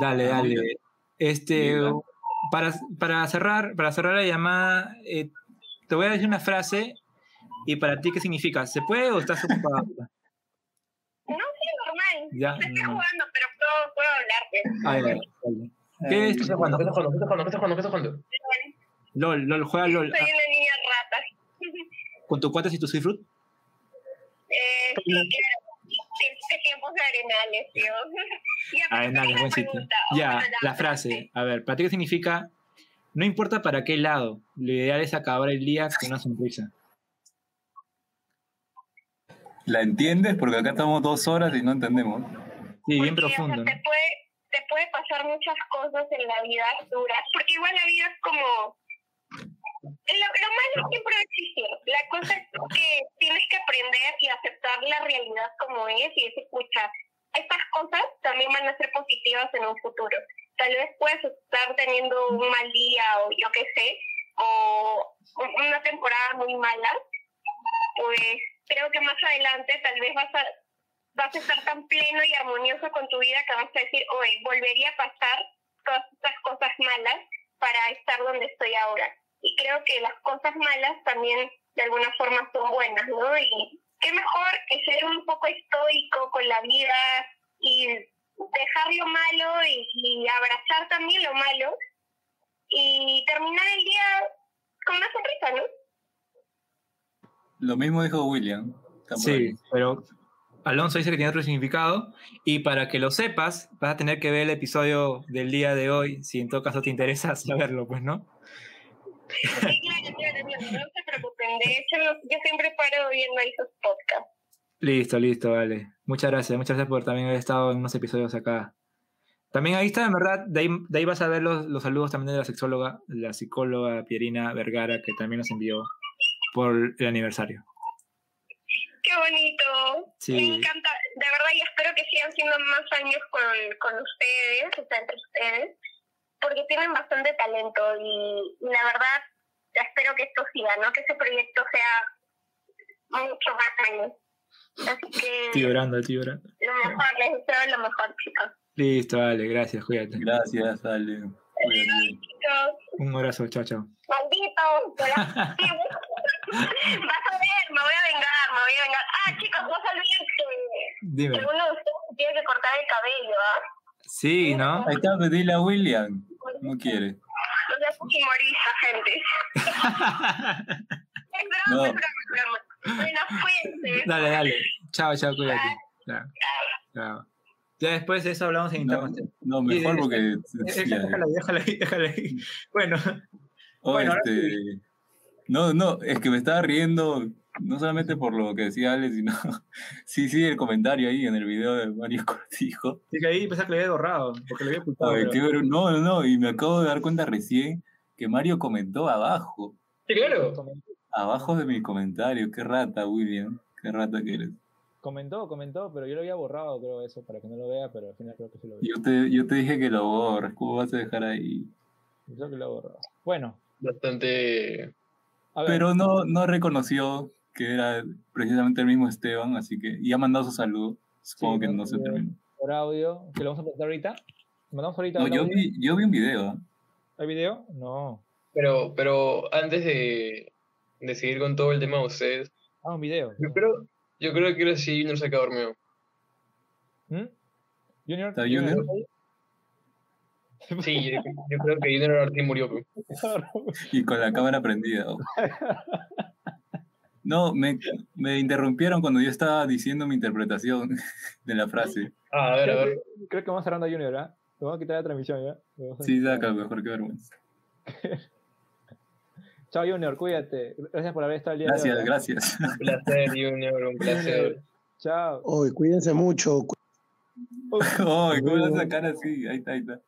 dale, dale. Este, para, para cerrar, para cerrar la llamada, eh, te voy a decir una frase y para ti qué significa. ¿Se puede o estás ocupada? (laughs) No, sí, normal. Ya, Estoy no. jugando, pero puedo, puedo hablarte. Ay, dale, dale. ¿Qué es? ¿Qué estás jugando? ¿Qué estás jugando? ¿Qué estás jugando? ¿Qué estás jugando? ¿Qué estás jugando? LOL, LOL, juega LOL. Soy una niña rata. (laughs) ¿Con tu cuates y tu Seafruit? Eh, sí, claro. Sí, qué tiempos de arenales, tío. Ya, A ver, pero dale, una buen sitio. Ya, la frase. A ver, ¿para ti qué significa? No importa para qué lado, lo ideal es acabar el día con una sonrisa. ¿La entiendes? Porque acá estamos dos horas y no entendemos. Sí, bien Sí, o sea, profundo. ¿no? te puede, te puede pasar muchas cosas en la vida duras, porque igual la vida es como... Lo, lo malo siempre va a existir. La cosa es que tienes que aprender y aceptar la realidad como es y decir, escucha, estas cosas también van a ser positivas en un futuro. Tal vez puedes estar teniendo un mal día o yo qué sé, o un- una temporada muy mala, pues creo que más adelante tal vez vas a vas a estar tan pleno y armonioso con tu vida que vas a decir, oye, volvería a pasar todas estas cosas malas para estar donde estoy ahora. Y creo que las cosas malas también de alguna forma son buenas, ¿no? Y qué mejor que ser un poco estoico con la vida y dejar lo malo y, y abrazar también lo malo y terminar el día con una sonrisa, ¿no? Lo mismo dijo William. Ahí. Sí, pero Alonso dice que tiene otro significado y para que lo sepas vas a tener que ver el episodio del día de hoy, si en todo caso te interesa (laughs) saberlo, pues, ¿no? Sí, claro, claro, no, no se preocupen. De hecho, yo siempre paro viendo esos podcasts. Listo, listo, vale. Muchas gracias, muchas gracias por también haber estado en unos episodios acá. También ahí está, en verdad, de ahí, de ahí vas a ver los, los saludos también de la sexóloga, la psicóloga Pierina Vergara, que también nos envió por el aniversario. Qué bonito. Sí. Me encanta, de verdad, y espero que sigan siendo más años con, con ustedes, o sea, entre ustedes, porque tienen bastante talento y, y la verdad, espero que esto siga, ¿no? Que ese proyecto sea mucho más años. Así que Estoy llorando. lo mejor, les deseo lo mejor, chicos. Listo, vale, gracias, cuídate. Gracias, Ale. Cuídate. Un abrazo, chao, chao. maldito, (laughs) Vas a ver, me voy a vengar, me voy a vengar. Ah, chicos, no se olviden que Dime. que uno de ustedes tiene que cortar el cabello, ¿ah? Sí, ¿no? Ahí está, dile a William. No quiere. No seas humorista, gente. (laughs) es broma, No. es broma, es broma. Bueno, cuídense. Dale, dale. Chao, chao, cuídate. Chao. Chao. Ya después de eso hablamos en internet. No, mejor porque. Déjala ahí, déjala ahí, déjala ahí. Bueno, Oh, Bueno, ahora este, No, no, es que me estaba riendo, no solamente por lo que decía Ale, sino. (laughs) sí, sí, el comentario ahí en el video de Mario Cortijo. sí que ahí pensé que le había borrado, porque le había ocultado. Pero- no, no, no, y me acabo de dar cuenta recién que Mario comentó abajo. Sí, claro. Abajo de mi comentario, qué rata, William. Qué rata que eres. Comentó, comentó, pero yo lo había borrado, creo, eso, para que no lo vea, pero al final creo que sí lo vi. Yo te, yo te dije que lo borres, ¿cómo vas a dejar ahí? Creo que lo he borrado. Bueno, Bastante. Pero no, no reconoció que era precisamente el mismo Esteban, así que y ha mandado su saludo. Supongo que no, se eh, terminó. por audio, que lo vamos a presentar ahorita. ¿Mandamos ahorita No, yo audio? vi, yo vi un video. ¿Hay video? No. Pero, pero antes de, de seguir con todo el tema de ustedes, Ah, un video. yo creo, yo creo que ahora sí Junior se quedó dormido. ¿Mm? Junior, ¿Está Junior. Sí, yo, yo creo que Junior sí murió. Y con la cámara prendida. ¿no? No, me, me interrumpieron cuando yo estaba diciendo mi interpretación de la frase. Ah, a ver, a ver. que, creo que vamos cerrando a Junior, ¿verdad? Lo vamos a quitar la transmisión, ¿ya? Lo a Sí, saca, mejor que vergüenza. (laughs) Chao, Junior, cuídate. Gracias por haber estado el día de Gracias, hoy. ¿eh? gracias. Un placer, Junior, un placer. Chao. Hoy, cuídense mucho. Ay, (laughs) ¿cómo vas a sacar así? Ahí está, ahí está.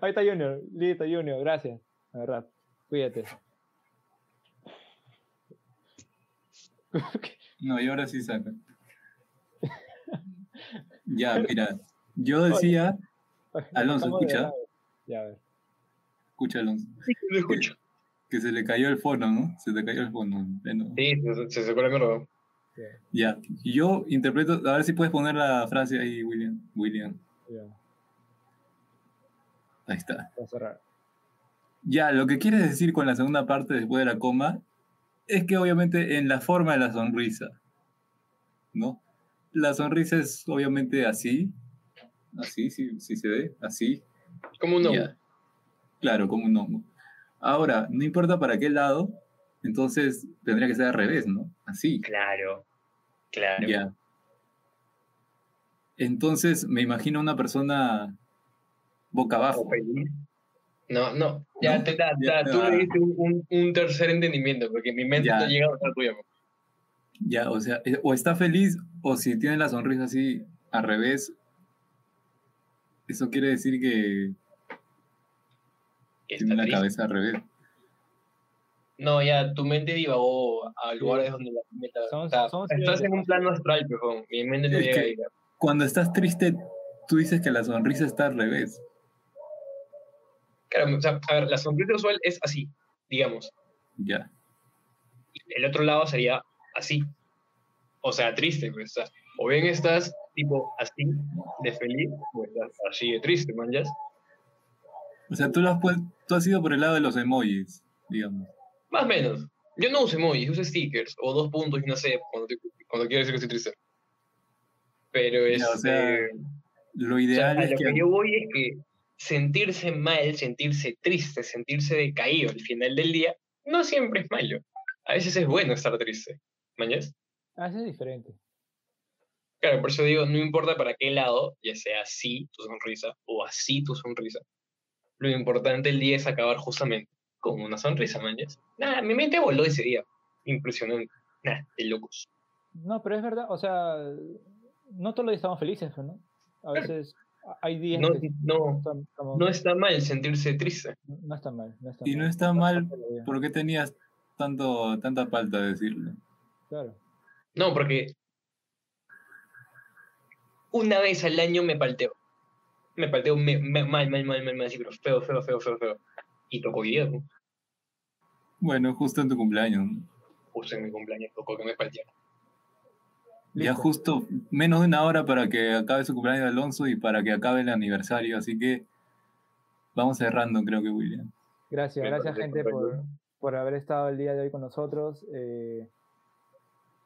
Ahí está Junior. Listo, Junior. Gracias. La verdad. Cuídate. (laughs) No, y ahora sí saca. (laughs) Ya, mira, yo decía, Alonso, escucha. Ya, a ver. escucha, Alonso, Lo escucho. que se le cayó el fono, ¿no? Se te cayó el fono. pleno- Sí, se, se sacó la mierda. Ya, yo interpreto, a ver si puedes poner la frase ahí, William. William, Ya, ahí está. voy a cerrar. Ya, lo que quieres decir con la segunda parte después de la coma es que obviamente en la forma de la sonrisa, ¿no? La sonrisa es obviamente así, así, sí, sí se ve, así. Como un hongo. Ya. Claro, como un hongo. Ahora, no importa para qué lado, entonces tendría que ser al revés, ¿no? Así. Claro, claro. Ya. Entonces me imagino una persona boca abajo. Feliz. No, no, ya, ¿No? te, Ya, tú le diste un, un, tercer entendimiento, porque mi mente Ya. no llega a la tuya. pues. Ya, o sea, eh, o está feliz o si tiene la sonrisa así al revés, eso quiere decir que Que tiene está la triste. cabeza al revés. No, ya, tu mente divagó a lugares donde la meta. Somos- o sea, estás en un plano astral, pero mi mente no Es llega que- ahí. Cuando estás triste, tú dices que la sonrisa está al revés. Claro, o sea, a ver, la sonrisa usual es así, digamos. Ya. El otro lado sería así. O sea, triste, pues. O, sea, o bien estás tipo así de feliz, o estás así de triste, man, ¿ya? O sea, tú, lo has, tú has ido por el lado de los emojis, digamos. Más o menos. Yo no uso emojis, uso stickers o dos puntos y una C cuando, te- cuando quiero decir que estoy triste. Pero es. O sea, Lo ideal a es lo que... que yo voy es que sentirse mal, sentirse triste, sentirse decaído al final del día, no siempre es malo. A veces es bueno estar triste. ¿Mañas? Ah, ese es diferente. Claro, por eso digo, no importa para qué lado, ya sea así tu sonrisa o así tu sonrisa. Lo importante el día es acabar justamente con una sonrisa, mañas. Nada, mi mente voló ese día. Impresionante. Nah, de locos. No, pero es verdad, o sea, no todos los días estamos felices, ¿no? A veces hay días No, que no, está mal sentirse triste. no está mal, no está Y mal. no está mal, Pásalo bien. ¿por qué tenías tanto, tanta falta de decirlo? Claro. No, porque una vez al año me palteo. Me palteo me- me- mal, mal, mal, mal, mal, así, pero feo, feo, feo, feo, feo. Y tocó hoy día, ¿no? Bueno, justo en tu cumpleaños. justo en mi cumpleaños tocó que me Ya justo menos de una hora para que acabe su cumpleaños de Alonso y para que acabe el aniversario, así que vamos cerrando, creo que William. Gracias, gracias gente por, por haber estado el día de hoy con nosotros. Eh,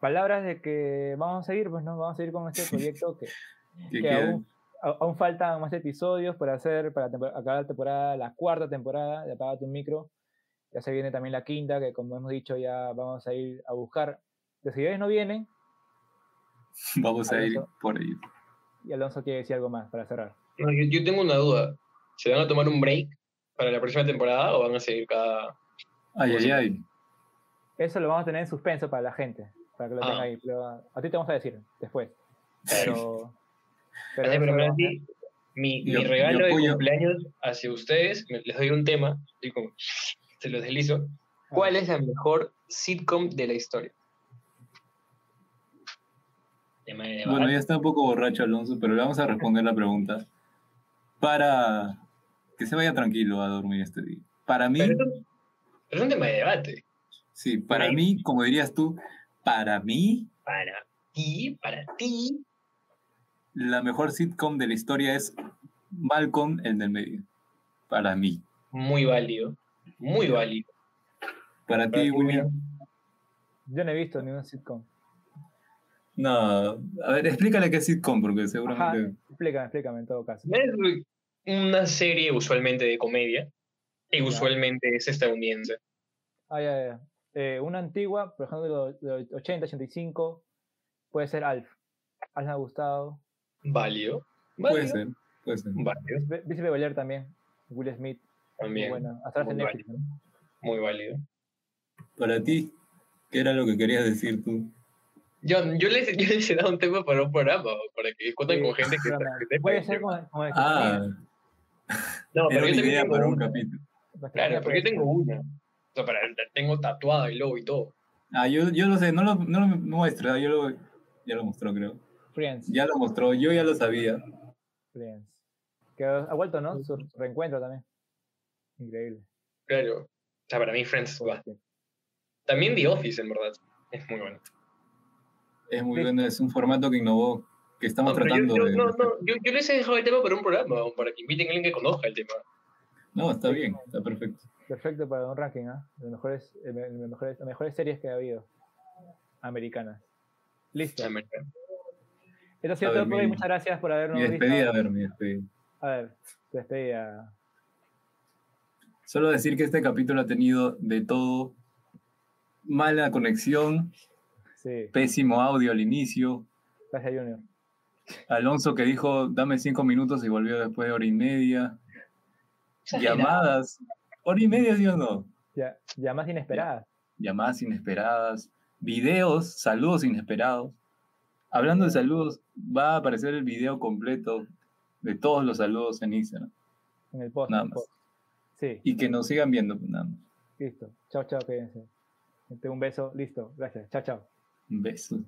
palabras de que vamos a seguir, pues no, vamos a seguir con este proyecto que, (laughs) Que aún, aún faltan más episodios por hacer para acabar la temporada, la cuarta temporada de Apaga tu micro. Ya se viene también la quinta, que como hemos dicho ya vamos a ir a buscar. Los seguidores no vienen (laughs) vamos a ir por ahí. y Alonso quiere decir algo más para cerrar. No, yo, yo tengo una duda. ¿Se van a tomar un break para la próxima temporada o van a seguir cada... Ay, ay, ay. Eso lo vamos a tener en suspenso para la gente, para que lo Ah. tenga ahí. Pero a ti te vamos a decir después. (laughs) Pero, Pero, pero mi, mi regalo de cumpleaños hacia ustedes, les doy un tema, y como, se los deslizo. ¿Cuál es la mejor sitcom de la historia? Tema de Bueno, ya está un poco borracho Alonso, pero le vamos a responder la pregunta para que se vaya tranquilo a dormir este día. Para mí, Pero, pero es un tema de debate. sí, para mí, como dirías tú, para mí, Para ti, para ti. la mejor sitcom de la historia es Malcolm, el del medio. Para mí. Muy válido. Muy válido. Para ti, William. Yo no he visto ningún sitcom. No, a ver, explícale qué es sitcom, porque Ajá, seguramente. explícame, explícame en todo caso. Es una serie usualmente de comedia y usualmente es estadounidense. Ah, ya, ya. Eh, una antigua, por ejemplo, de los 80, 85, puede ser Alf. Alf me ha gustado. Válido. Puede ser, puede ser. Válido. Vice Belair también. Will Smith. También. Muy buena. Hasta Muy Netflix. válido. Muy válido. Para ti, ¿qué era lo que querías decir tú? Yo, yo, les, (laughs) yo les he dado un tema para un programa, para que discutan Sí, con gente que que sepa Puede el ser como, como de Ah, No, pero yo idea tengo para un capítulo. Claro, porque yo tengo una. O sea, para, tengo tatuada y logo y todo. Ah, yo, yo lo sé, no lo, no lo muestra, yo lo, ya lo mostró, creo. Friends. Ya lo mostró, yo ya lo sabía. Friends. Que ha vuelto, ¿no? Su reencuentro también. Increíble. Claro. O sea, para mí Friends va. También The Office, en verdad. Es muy bueno. Es muy bueno, es un formato que innovó, que estamos No, yo, tratando yo- de... no, no, yo, yo les he dejado el tema para un programa, para que inviten a alguien que conozca el tema. No, está bien, está perfecto. Perfecto para un ranking, ¿ah? Las mejores, eh, las mejores, las mejores series que ha habido. Americanas. Listo. Esto ha sido todo por hoy. Muchas gracias por habernos Mi visto. despedida, a ver, mi despedida. A ver, despedida. Solo decir que este capítulo ha tenido de todo. Mala conexión, Sí. pésimo audio al inicio. Gracias, Junior. Alonso que dijo, dame cinco minutos y volvió después de hora y media. Llamadas. ¿Hora y media, sí o no? Ya, llamadas inesperadas. Llamadas inesperadas. Videos, saludos inesperados. Hablando de saludos, va a aparecer el video completo de todos los saludos en Instagram. En el post. Nada más. post. Sí, Y que nos sigan viendo, pues, nada más. listo. Chao, chao, quédense. Un beso, listo. Gracias. Chao, chao. im Wechsel.